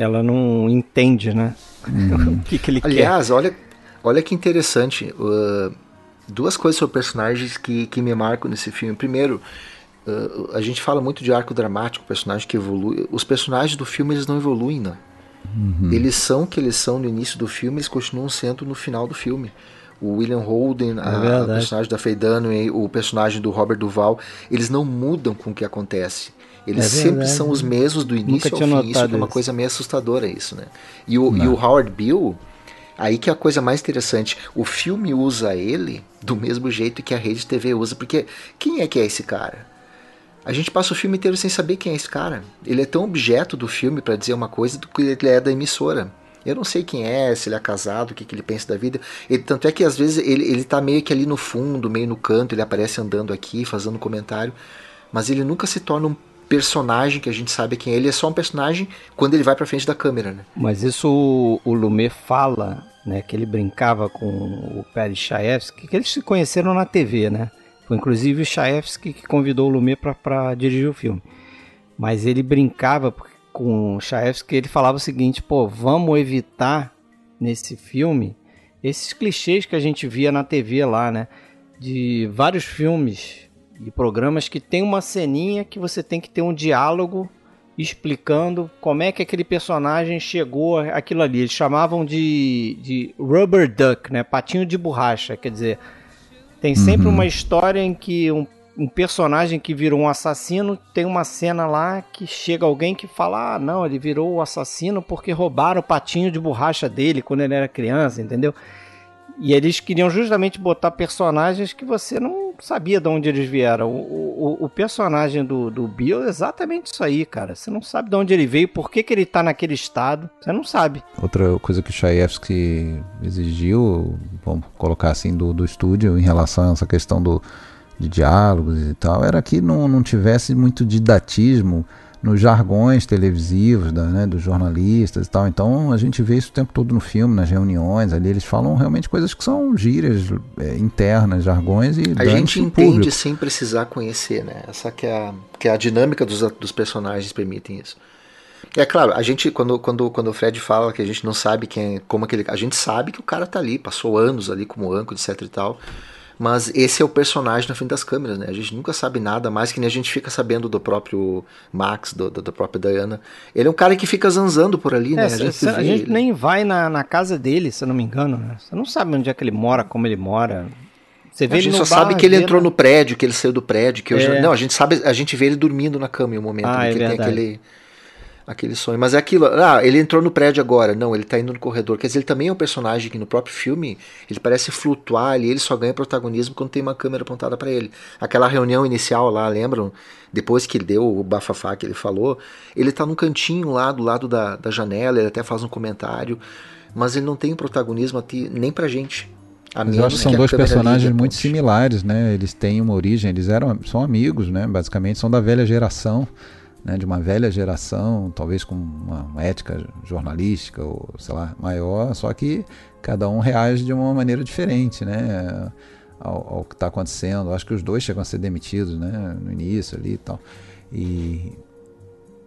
ela não entende, né? Uhum. o que, que ele Aliás, quer. Aliás, olha, olha que interessante. Uh, duas coisas sobre personagens que, que me marcam nesse filme. Primeiro, uh, a gente fala muito de arco dramático, personagem que evolui. Os personagens do filme eles não evoluem, não. Uhum. Eles são o que eles são no início do filme, eles continuam sendo no final do filme. O William Holden, é a, a personagem da Faye Dunaway, o personagem do Robert Duval, eles não mudam com o que acontece. Eles é sempre são os mesmos do início ao fim. Isso é uma coisa meio assustadora isso, né? E o, e o Howard Bill, aí que é a coisa mais interessante, o filme usa ele do mesmo jeito que a rede TV usa, porque quem é que é esse cara? A gente passa o filme inteiro sem saber quem é esse cara. Ele é tão objeto do filme para dizer uma coisa do que ele é da emissora. Eu não sei quem é, se ele é casado, o que, que ele pensa da vida. Ele, tanto é que às vezes ele, ele tá meio que ali no fundo, meio no canto, ele aparece andando aqui, fazendo comentário. Mas ele nunca se torna um personagem que a gente sabe quem é. Ele é só um personagem quando ele vai pra frente da câmera, né? Mas isso o, o Lumet fala, né? Que ele brincava com o Pérez Chaevski, que eles se conheceram na TV, né? Foi inclusive o Chaevski que convidou o Lumet para dirigir o filme. Mas ele brincava com o Chaevski, ele falava o seguinte, pô, vamos evitar nesse filme esses clichês que a gente via na TV lá, né? De vários filmes e programas que tem uma ceninha que você tem que ter um diálogo explicando como é que aquele personagem chegou aquilo ali. Eles chamavam de, de rubber duck, né? Patinho de borracha, quer dizer, tem sempre uhum. uma história em que um, um, personagem que virou um assassino tem uma cena lá que chega alguém que fala: ah, não, ele virou o assassino porque roubaram o patinho de borracha dele quando ele era criança, entendeu? E eles queriam justamente botar personagens que você não sabia de onde eles vieram. O, o, o, personagem do, do Bill é exatamente isso aí, cara. Você não sabe de onde ele veio, por que, que ele tá naquele estado. Você não sabe. Outra coisa que o Chayefsky exigiu, vamos colocar assim, do, do estúdio em relação a essa questão do, de diálogos e tal, era que não, não tivesse muito didatismo nos jargões televisivos da, né, dos jornalistas e tal. Então a gente vê isso o tempo todo no filme, nas reuniões ali. Eles falam realmente coisas que são gírias é, internas, jargões e a gente entende público. sem precisar conhecer, né? Essa que é a, que é a dinâmica dos, dos personagens permitem isso. É claro, a gente quando, quando, quando o Fred fala que a gente não sabe quem, como aquele, a gente sabe que o cara tá ali, passou anos ali como âncora, etc e tal. Mas esse é o personagem na frente das câmeras, né? A gente nunca sabe nada mais que nem a gente fica sabendo do próprio Max, do, do, da própria Diana. Ele é um cara que fica zanzando por ali, né? É, a gente, a gente nem vai na, na casa dele, se eu não me engano, né? Você não sabe onde é que ele mora, como ele mora. Você vê a gente só sabe que ele entrou no prédio, que ele saiu do prédio, que é. já... não, a gente sabe, a gente vê ele dormindo na cama em um momento, ah, né, é que ele tem aquele aquele sonho. Mas é aquilo, ah, ele entrou no prédio agora. Não, ele tá indo no corredor. Quer dizer, ele também é um personagem que no próprio filme ele parece flutuar ali, ele só ganha protagonismo quando tem uma câmera apontada para ele. Aquela reunião inicial lá, lembram? Depois que ele deu o bafafá que ele falou, ele tá num cantinho lá do lado da, da janela, ele até faz um comentário, mas ele não tem um protagonismo nem pra gente. Mas eu acho que são dois personagens muito similares, né? Eles têm uma origem, eles eram são amigos, né? Basicamente são da velha geração né, de uma velha geração, talvez com uma, ética jornalística ou sei lá maior, só que cada um reage de uma maneira diferente, né, ao, ao que está acontecendo. Acho que os dois chegam a ser demitidos, né, no início ali e tal. E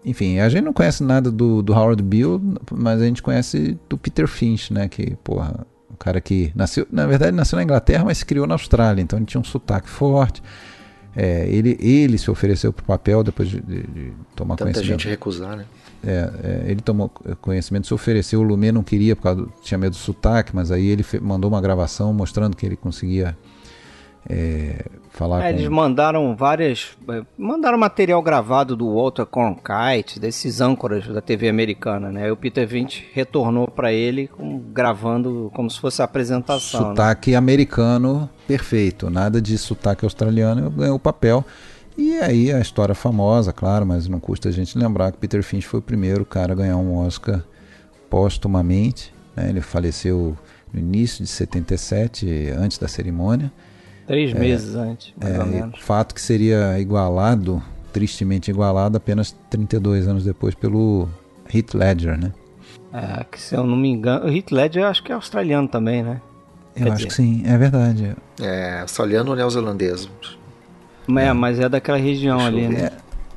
enfim, a gente não conhece nada do, do Howard Bill, mas a gente conhece do Peter Finch, né, que porra, o cara que nasceu, na verdade nasceu na Inglaterra, mas se criou na Austrália, então ele tinha um sotaque forte é, ele, ele se ofereceu para o papel depois de, de, de tomar Tanta conhecimento. gente recusar, né? É, é, ele tomou conhecimento, se ofereceu. O Lumet não queria, porque tinha medo do sotaque, mas aí ele mandou uma gravação mostrando que ele conseguia é, falar é, com... Eles mandaram várias. É, mandaram material gravado do Walter Cronkite, desses âncoras da TV americana, né? Aí o Peter Vint retornou para ele com, gravando como se fosse a apresentação. Né? Sotaque né? americano perfeito, nada de sotaque australiano, ganhou o papel. E aí a história famosa, claro, mas não custa a gente lembrar que Peter Finch foi o primeiro cara a ganhar um Oscar póstumamente. Né? Ele faleceu no início de 77, antes da cerimônia. Três é, meses antes, mais é, ou menos. Fato que seria igualado, tristemente igualado, apenas 32 anos depois pelo Heath Ledger, né? É, que se eu não me engano, o Heath Ledger acho que é australiano também, né? Eu Quer acho dizer, que sim, é verdade. É, australiano ou neozelandês? É, mas é daquela região ali, né?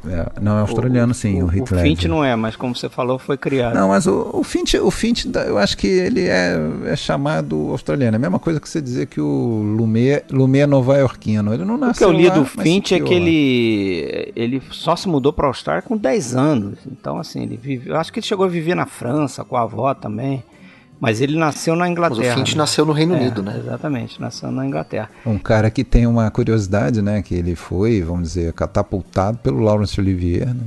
É, não, é australiano sim, o, o Heath O Finch não é, mas como você falou, foi criado. Não, mas o, o Finch, o Finch, eu acho que ele é, é chamado australiano. É a mesma coisa que você dizer que o Lumet, Lumet é nova-iorquino. Ele não nasceu O que eu li do Finch é que ele, ele só se mudou para a Austrália com 10 anos. Então, assim, ele vive, eu acho que ele chegou a viver na França com a avó também. Mas ele nasceu na Mas Inglaterra. o Finch né? nasceu no Reino É, Unido, né? Exatamente, nasceu na Inglaterra. Um cara que tem uma curiosidade, né? Que ele foi, vamos dizer, catapultado pelo Laurence Olivier, né,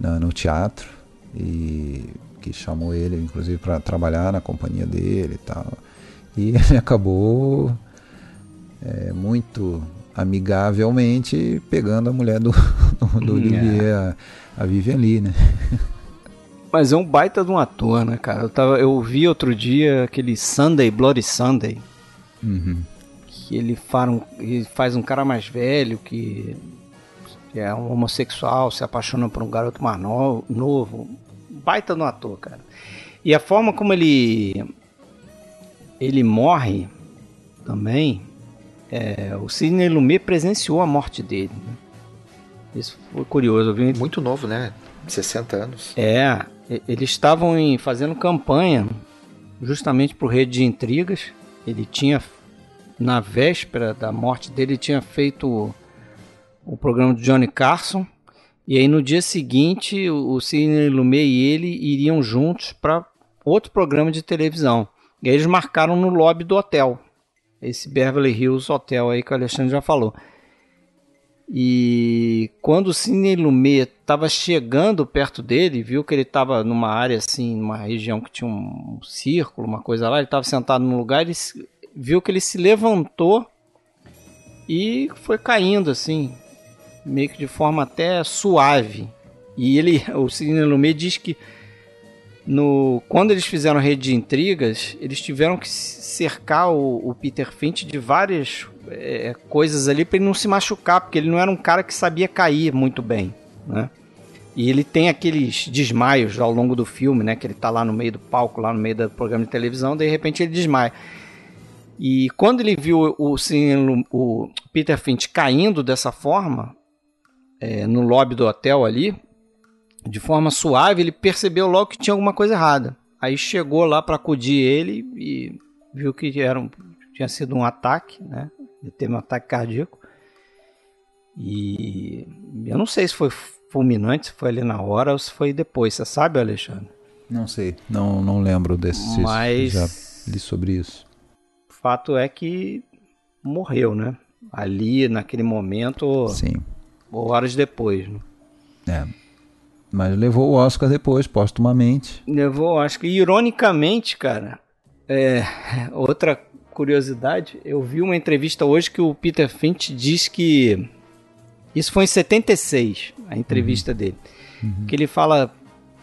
na- no teatro. E que chamou ele, inclusive, para trabalhar na companhia dele e tal. E ele acabou é, muito amigavelmente pegando a mulher do, do Olivier, a, a Vivian Lee, né? Mas é um baita de um ator, né, cara? Eu, tava, eu vi outro dia aquele Sunday, Bloody Sunday, Uhum. que ele faz um, ele faz um cara mais velho que, que é um homossexual, se apaixona por um garoto mais no- novo. Baita no ator, cara. E a forma como ele ele morre também, é, o Sidney Lumet presenciou a morte dele. né? Isso foi curioso. Muito novo, né? 60 anos. é, eles estavam em- fazendo campanha justamente pro Rede de Intrigas. Ele tinha, na véspera da morte dele, tinha feito o programa do Johnny Carson. E aí no dia seguinte, o o Sidney Lumet e ele iriam juntos para outro programa de televisão. E aí eles marcaram no lobby do hotel. Esse Beverly Hills Hotel aí que o Alexandre já falou. E quando o Sidney Lumet estava chegando perto dele, viu que ele estava numa área assim, numa região que tinha um círculo, uma coisa lá, ele estava sentado num lugar, ele viu que ele se levantou e foi caindo assim, meio que de forma até suave. E ele, o Sidney Lumet diz que no, quando eles fizeram rede de intrigas, eles tiveram que cercar o, o Peter Finch de várias é, coisas ali para ele não se machucar, porque ele não era um cara que sabia cair muito bem, né? E ele tem aqueles desmaios ao longo do filme, né? Que ele tá lá no meio do palco, lá no meio do programa de televisão, de repente ele desmaia. E quando ele viu o, o Peter Finch caindo dessa forma, é, no lobby do hotel ali, de forma suave, ele percebeu logo que tinha alguma coisa errada. Aí chegou lá para acudir ele e viu que era um- tinha sido um ataque, né? Ele teve um ataque cardíaco. E eu não sei se foi fulminante, se foi ali na hora ou se foi depois. Você sabe, Alexandre? Não sei, não, não lembro desse. Mas- Já li sobre isso. O fato é que morreu, né? Ali, naquele momento, Sim. ou horas depois. Né? É. Mas levou o Oscar depois, póstumamente. Levou, acho que ironicamente, cara, é, outra curiosidade, eu vi uma entrevista hoje que o Peter Finch diz que isso foi em 76, a entrevista dele, que ele fala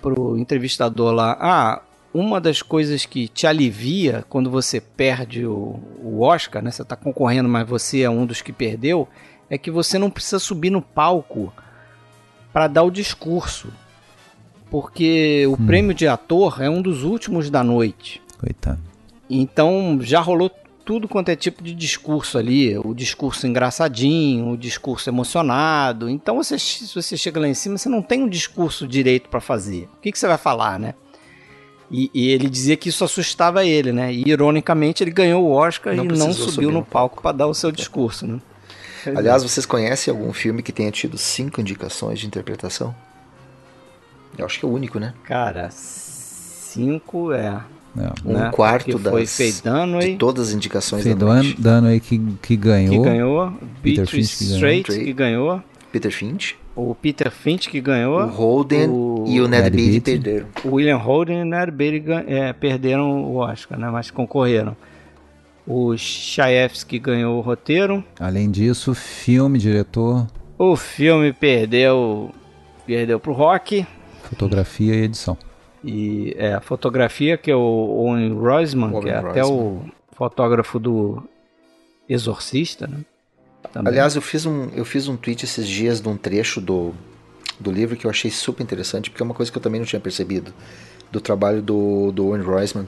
pro entrevistador lá, ah, uma das coisas que te alivia quando você perde o, o Oscar, né? Você tá concorrendo, mas você é um dos que perdeu, é que você não precisa subir no palco para dar o discurso. Porque o prêmio de ator é um dos últimos da noite. Coitado. Então já rolou tudo quanto é tipo de discurso ali, o discurso engraçadinho, o discurso emocionado. Então você, se você chega lá em cima, você não tem um discurso direito para fazer. O que, que você vai falar, né? E, e ele dizia que isso assustava ele, né? E ironicamente ele ganhou o Oscar Não e não subiu subir no no palco para dar o seu discurso, né? Aliás, vocês conhecem algum filme que tenha tido cinco indicações de interpretação? Eu acho que é o único, né? Cara, cinco é. É. Um né? quarto Porque foi das, Faye Dunaway, de todas as indicações Faye da noite. Dan- Dunaway que, que ganhou. que ganhou, Peter Finch que ganhou. Strait que ganhou, Peter Finch, o Peter Finch que ganhou, o Holden o- e o Ned Ned Beatty perderam. o William Holden e o Ned Beatty é, perderam o Oscar, né? Mas concorreram. O Shaefsky ganhou o roteiro. Além disso, filme, diretor, O filme perdeu perdeu pro Rock. fotografia e edição. E é, a fotografia, que é o Owen Roisman, Owen que é até Roisman. o fotógrafo do Exorcista, né? Também. Aliás, eu fiz, um, eu fiz um tweet esses dias de um trecho do, do livro que eu achei super interessante, porque é uma coisa que eu também não tinha percebido, do trabalho do, do Owen Roisman,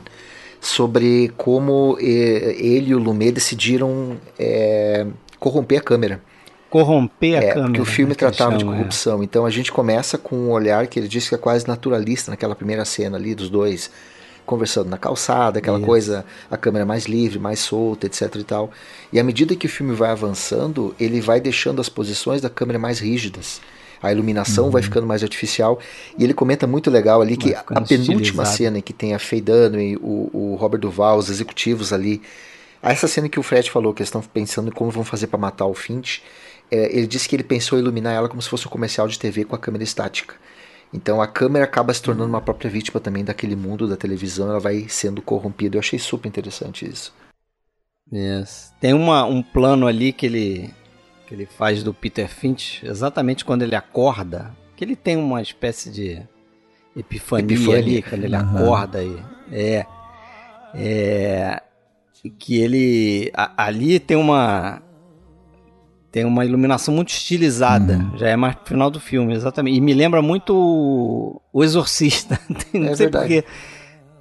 sobre como eh, ele e o Lumet decidiram eh, corromper a câmera. Corromper a é, câmera. Porque o filme né, que ele tratava de chama, é. corrupção. Então a gente começa com um olhar que ele diz que é quase naturalista naquela primeira cena ali dos dois conversando na calçada, aquela Isso. coisa, a câmera mais livre, mais solta, etc e tal. E à medida que o filme vai avançando, ele vai deixando as posições da câmera mais rígidas. A iluminação vai ficando mais artificial. E ele comenta muito legal ali que Uhum. A penúltima cena em que tem a Faye Dunaway, o, o Robert Duval, os executivos ali. Essa cena que o Fred falou, que eles estão pensando em como vão fazer para matar o Finch, é, ele disse que ele pensou em iluminar ela como se fosse um comercial de TV com a câmera estática. Então a câmera acaba se tornando uma própria vítima também daquele mundo da televisão, ela vai sendo corrompida. Eu achei super interessante isso. Yes. Tem uma, um plano ali que ele, que ele faz do Peter Finch, exatamente quando ele acorda, que ele tem uma espécie de epifania, Epifania. ali, quando ele Aham. acorda aí. É, é. Que ele. a- ali tem uma. Tem uma iluminação muito estilizada. Uhum. Já é mais pro final do filme, exatamente. E me lembra muito o, o Exorcista. Não É sei verdade. porque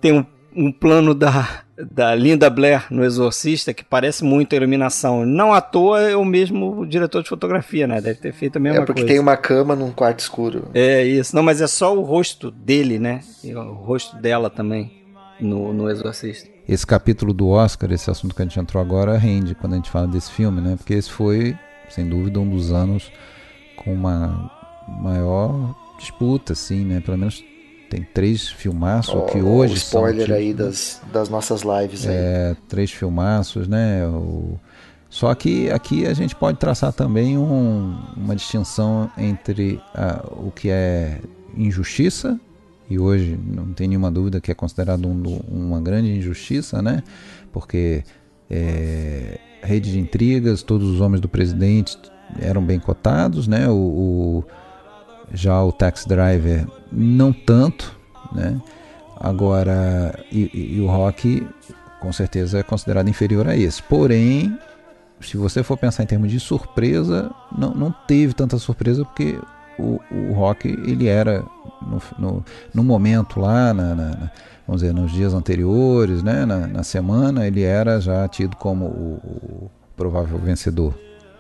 tem um, um plano da, da Linda Blair no Exorcista que parece muito a iluminação. Não à toa é o mesmo diretor de fotografia, né? Deve ter feito a mesma é porque coisa. tem uma cama num quarto escuro. É isso. Não, mas é só o rosto dele, né? E o rosto dela também no, no Exorcista. Esse capítulo do Oscar, esse assunto que a gente entrou agora, rende quando a gente fala desse filme, né? Porque esse foi, sem dúvida, um dos anos com uma maior disputa, assim, né? Pelo menos tem três filmaços Ó, que hoje são spoiler tidos, aí né? das, das nossas lives aí. É, três filmaços, né? O- Só que aqui a gente pode traçar também um- uma distinção entre a- o que é injustiça, e hoje não tem nenhuma dúvida que é considerado um uma grande injustiça, né? Porque é, rede de intrigas, todos os homens do presidente eram bem cotados, né? O, o- já o Tax Driver não tanto, né? Agora, e, e- o rock com certeza é considerado inferior a esse. Porém, se você for pensar em termos de surpresa, não, não teve tanta surpresa porque o, o rock ele era no, no, no momento lá, na, na- na- vamos dizer, nos dias anteriores, né, na, na semana, ele era já tido como o, o provável vencedor.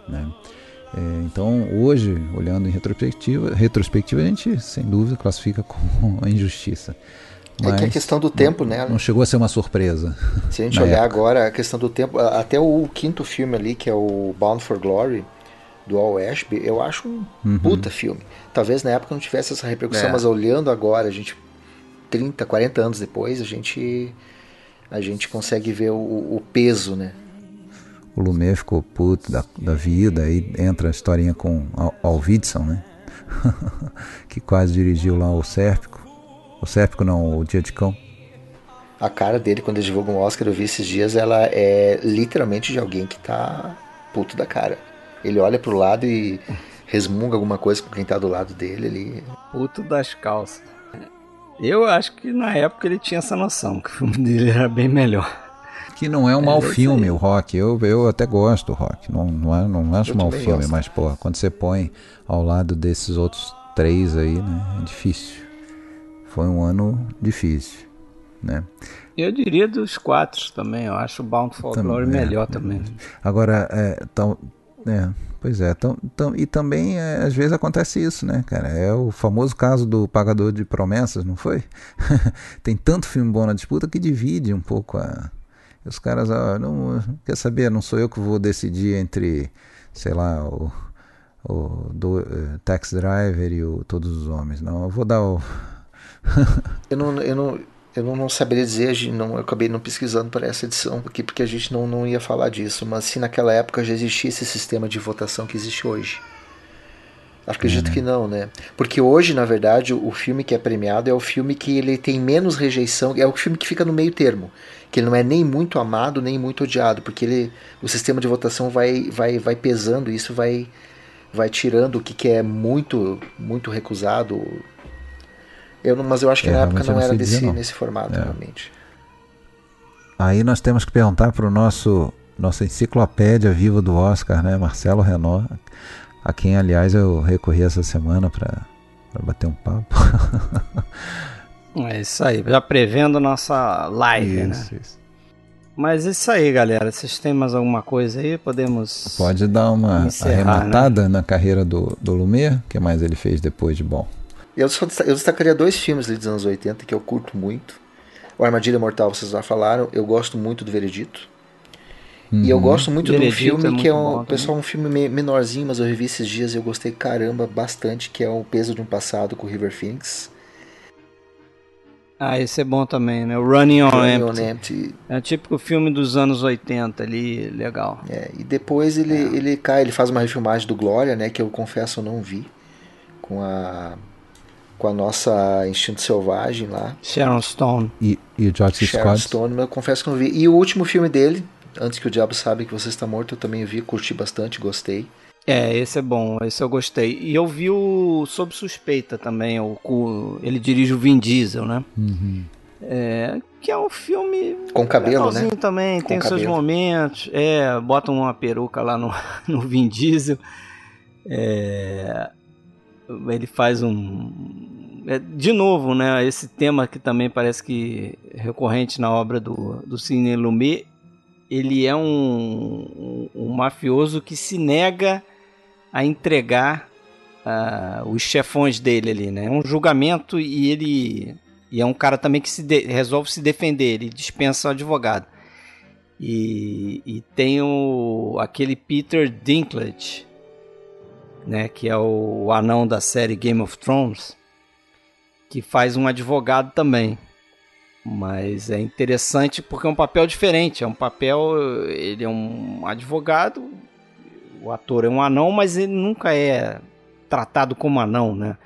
Né? É, então, hoje, olhando em retrospectiva, retrospectiva, a gente sem dúvida classifica como uma injustiça. É que a Mas questão do tempo, né? não chegou a ser uma surpresa. Se a gente olhar época. agora a questão do tempo, até o quinto filme ali, que é o Bound for Glory, do Al Ashby, eu acho um Uhum. puta filme. Talvez na época não tivesse essa repercussão, É. mas olhando agora, a gente 30, 40 anos depois, a gente a gente consegue ver o, o peso, né? O Lumet ficou puto da, da vida, aí entra a historinha com Al, Al Vidson, né? que quase dirigiu lá o Sérpico. O Sérpico não, o Dia de Cão. A cara dele quando eles divulgam o Oscar, eu vi esses dias, ela é literalmente de alguém que tá puto da cara. Ele olha pro lado e resmunga alguma coisa com quem tá do lado dele, ele Puto das calças. Eu acho que na época ele tinha essa noção, que o filme dele era bem melhor. Que não é um mau isso filme, o Rock. Eu, eu até gosto do Rock. Não, não, é, não acho Eu mau também filme, gosto. mas, pô, quando você põe ao lado desses outros três aí, né? É difícil. Foi um ano difícil, né? Eu diria dos quatro também, eu acho o Bound for Também, Glory é. melhor também. Agora, é, tão, é, pois é, tão, tão, e também é, às vezes acontece isso, né, cara? É o famoso caso do pagador de promessas, não foi? Tem tanto filme bom na disputa que divide um pouco a. Os caras, ó, não, quer saber, não sou eu que vou decidir entre, sei lá, o, o do, eh, Tax Driver e o Todos os Homens, não. Eu vou dar o. Eu não, eu não, eu não, não saberia dizer, não, eu acabei não pesquisando para essa edição aqui, porque a gente não, não ia falar disso, mas se naquela época já existia esse sistema de votação que existe hoje. Acredito que não, né? Porque hoje, na verdade, o filme que é premiado é o filme que ele tem menos rejeição, é o filme que fica no meio termo, que ele não é nem muito amado, nem muito odiado, porque ele, o sistema de votação vai, vai, vai pesando, isso vai, vai tirando o que, que é muito, muito recusado. Eu não, mas eu acho que É, na época não não era desse, não. nesse formato, É. realmente. Aí nós temos que perguntar para o nosso nossa enciclopédia viva do Oscar, né, Marcelo Renó, a quem aliás eu recorri essa semana para bater um papo. É isso aí, já prevendo nossa live, né? Isso, isso. Mas isso aí, galera. Vocês têm mais alguma coisa aí? Podemos. Pode dar uma Encerrar, arrematada na carreira do, do Lumière? O que mais ele fez depois de bom? Eu, só, eu destacaria dois filmes ali dos anos 80 que eu curto muito. O Armadilha Mortal, vocês já falaram. Eu gosto muito do Veredito. E eu Uhum. gosto muito Veredito de um filme é que é um, bom pessoal, um filme me- menorzinho, mas eu revi esses dias e eu gostei caramba bastante, que é O Peso de um Passado com o River Phoenix. Ah, esse é bom também, né? O Running on Running Empty. on Empty. É o típico filme dos anos 80 ali, legal. É, e depois ele, ele cai, ele faz uma refilmagem do Glória, né, que eu confesso eu não vi, com a com a nossa Instinto Selvagem lá, Sharon Stone. E, e o George. Sharon Scott? Stone, mas eu confesso que eu não vi. E o último filme dele, Antes que o Diabo Sabe que Você Está Morto, eu também vi, curti bastante, gostei. É, esse é bom, esse eu gostei. E eu vi o Sob Suspeita também, o, com- ele dirige o Vin Diesel, né? Uhum. É, que é um filme Com cabelo, né? também, Com tem os seus cabelo. momentos. É, botam uma peruca lá no, no Vin Diesel. É, ele faz um. É, de novo, né? Esse tema que também parece que é recorrente na obra do, do Cine Lumet. Ele é um, um, um mafioso que se nega a entregar ah, os chefões dele ali, né? É um julgamento e ele e é um cara também que se de- resolve se defender, ele dispensa o advogado. E, e tem o, aquele Peter Dinklage, né, que é o anão da série Game of Thrones, que faz um advogado também. Mas é interessante porque é um papel diferente, é um papel, ele é um advogado, o ator é um anão, mas ele nunca é tratado como anão, né?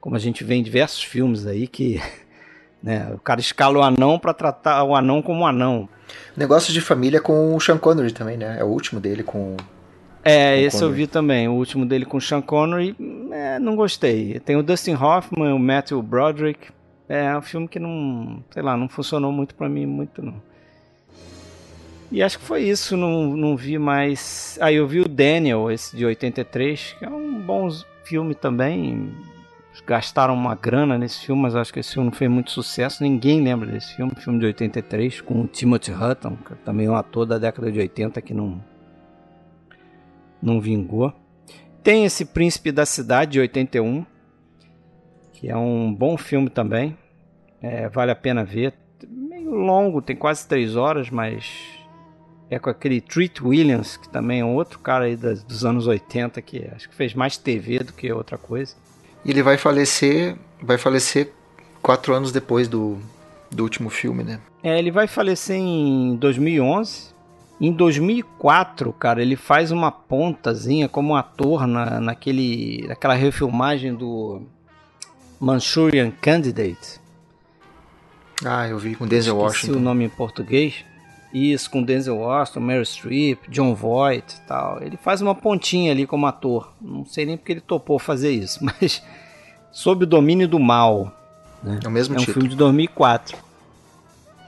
Como a gente vê em diversos filmes aí que né, o cara escala o anão para tratar o anão como um anão. Negócio de família com o Sean Connery também, né? É o último dele com. É, esse eu Connery. vi também, o último dele com o Sean Connery, é, não gostei. Tem o Dustin Hoffman, o Matthew Broderick, é um filme que não, sei lá, não funcionou muito pra mim, muito não. E acho que foi isso, não, não vi mais... Aí eu vi o Daniel, esse de 83, que é um bom filme também, gastaram uma grana nesse filme, mas acho que esse filme não fez muito sucesso, ninguém lembra desse filme, filme de 83, com o Timothy Hutton, que também é um ator da década de 80 que não não vingou. Tem esse Príncipe da Cidade de 81, que é um bom filme também. É, vale a pena ver. Meio longo, tem quase três horas, mas é com aquele Treat Williams, que também é um outro cara aí das- dos anos 80, que acho que fez mais TV do que outra coisa. E ele vai falecer. Vai falecer quatro anos depois do, do último filme, né? É, ele vai falecer em 2011. Em 2004, cara, ele faz uma pontazinha como ator na, naquele, naquela refilmagem do Manchurian Candidate. Ah, eu vi com Denzel Esqueci Washington. o nome em português. Isso, com Denzel Washington, Meryl Streep, John Voight e tal. Ele faz uma pontinha ali como ator. Não sei nem porque ele topou fazer isso, mas sob o domínio do mal. Né? É o mesmo é um título. filme de 2004.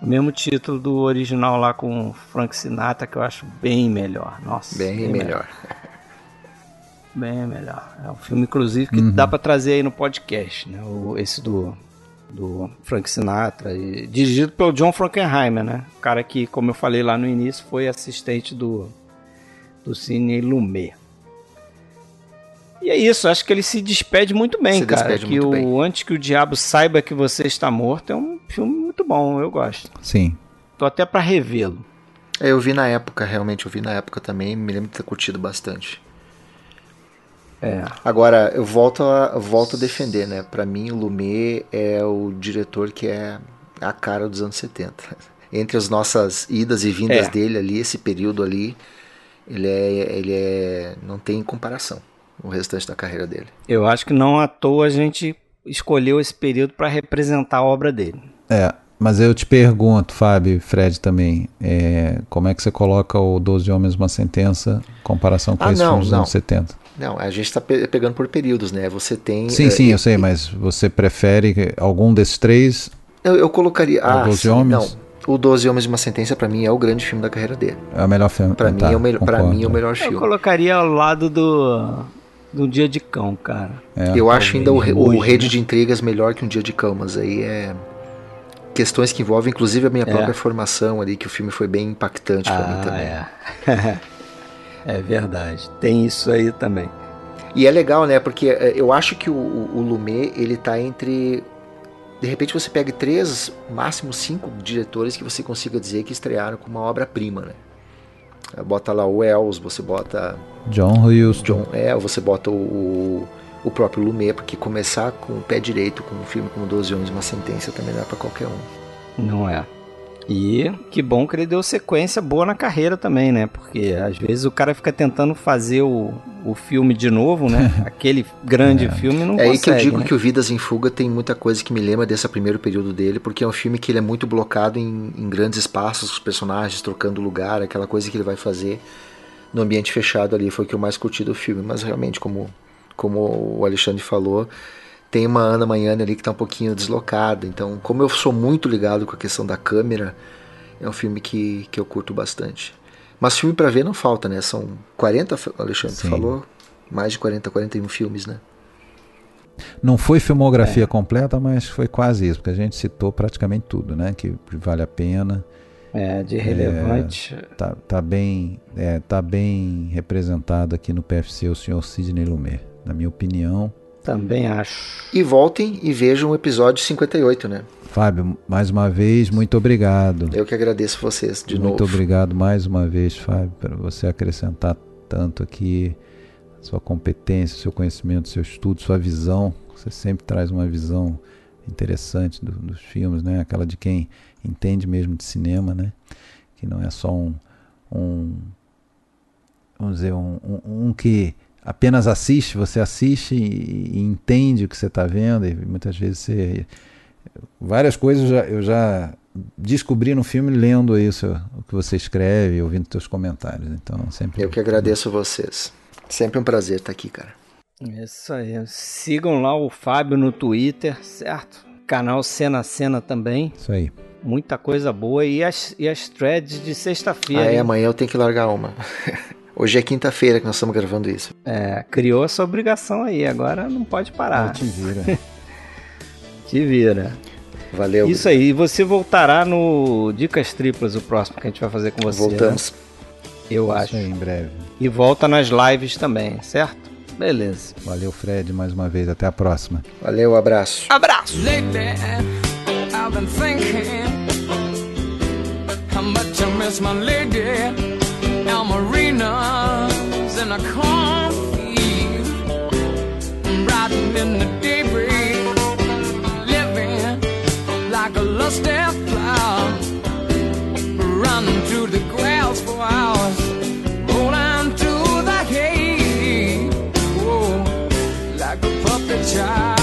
O mesmo título do original lá com Frank Sinatra, que eu acho bem melhor. Nossa, Bem, melhor. Bem melhor. É um filme, inclusive, que dá pra trazer aí no podcast, né? O, esse do, do Frank Sinatra, e, dirigido pelo John Frankenheimer, né? O cara que, como eu falei lá no início, foi assistente do, do Cine Lumet. E é isso, acho que ele se despede muito bem, Se cara. despede Que muito o bem. Antes que o Diabo Saiba que Você Está Morto é um filme muito bom, eu gosto. Sim. Tô até pra revê-lo. É, eu vi na época, realmente, eu vi na época também, me lembro de ter curtido bastante. É. Agora, eu volto a, eu volto a defender, né? Pra mim, o Lumet é o diretor que é a cara dos anos 70. Entre as nossas idas e vindas É. dele ali, esse período ali, ele é, ele é. não tem comparação o restante da carreira dele. Eu acho que não à toa a gente escolheu esse período pra representar a obra dele. É, mas eu te pergunto, Fábio e Fred também, é, como é que você coloca o 12 Homens Uma Sentença em comparação com Ah, esses não, filmes dos não. anos 70? Não, a gente tá pe- pegando por períodos, né? Você tem. Sim, é, sim, e- eu sei, mas você prefere algum desses três? Eu, eu colocaria. O Ah, 12 sim, Homens? não. O 12 Homens e uma Sentença, pra mim, é o grande filme da carreira dele. É o melhor filme. Pra, Tá, mim, é o melhor, pra mim é o melhor Eu filme. colocaria ao lado do do Dia de Cão, cara. É. Eu acho ainda o, re- o hoje, Rede né? de Intrigas melhor que um Dia de Cão, mas aí é. questões que envolvem inclusive a minha É. própria formação ali, que o filme foi bem impactante pra mim também. é. é verdade. Tem isso aí também. E é legal, né? Porque é, eu acho que o, o, o Lumet, ele tá entre. De repente você pega três, máximo cinco diretores que você consiga dizer que estrearam com uma obra-prima, né? Bota lá o Wells, você bota John Huston. John, é, você bota o, o próprio Lumet, porque começar com o pé direito com um filme como 12 Homens e uma Sentença também não é pra qualquer um. Não é. E que bom que ele deu sequência boa na carreira também, né? Porque às vezes o cara fica tentando fazer o, o filme de novo, né? Aquele grande filme não é aí consegue, que eu digo né? que o Vidas em Fuga tem muita coisa que me lembra desse primeiro período dele, porque é um filme que ele é muito blocado em, em grandes espaços, os personagens trocando lugar, aquela coisa que ele vai fazer no ambiente fechado ali, foi o que eu mais curti do filme. Mas realmente, como, como o Alexandre falou, tem uma Ana Manhã ali que tá um pouquinho deslocada. Então, como eu sou muito ligado com a questão da câmera, é um filme que, que eu curto bastante. Mas filme pra ver não falta, né? São 40, Alexandre, Sim. falou? Mais de 40, 41 filmes, né? Não foi filmografia completa, mas foi quase isso, porque a gente citou praticamente tudo, né? Que vale a pena. É, de relevante. É, tá, tá bem, é, tá bem representado aqui no PFC o senhor Sidney Lumet, na minha opinião. Também acho. E voltem e vejam o episódio 58, né? Fábio, mais uma vez, muito obrigado. Eu que agradeço vocês de muito novo. obrigado mais uma vez, Fábio, por você acrescentar tanto aqui sua competência, seu conhecimento, seu estudo, sua visão. Você sempre traz uma visão interessante do- dos filmes, né? Aquela de quem entende mesmo de cinema, né? Que não é só um, um vamos dizer, um, um- um que apenas assiste, você assiste e, e entende o que você está vendo e muitas vezes você várias coisas eu já, eu já descobri no filme lendo isso, o que você escreve, ouvindo teus comentários. Então, sempre Eu que agradeço vocês. Sempre um prazer estar aqui, cara. Isso aí. Sigam lá o Fábio no Twitter, certo? Canal Cena a Cena também. Isso aí. Muita coisa boa. E as, e as threads de sexta-feira. Ah, é, hein? amanhã eu tenho que largar uma. Hoje é quinta-feira que nós estamos gravando isso. É, criou essa obrigação aí, agora não pode parar. Te vira. Te vira. Valeu. Isso aí, e você voltará no Dicas Triplas, o próximo que a gente vai fazer com você. Voltamos. né? Eu Isso acho. aí, em breve. E volta nas lives também, certo? Beleza. Valeu, Fred, mais uma vez. Até a próxima. Valeu, abraço. Abraço! I've been thinking how much I miss my lady. Almarina's in a cornfield, riding in the daybreak, living like a lusty cloud, running through the grass for hours, rolling through the hay, like a puppet child.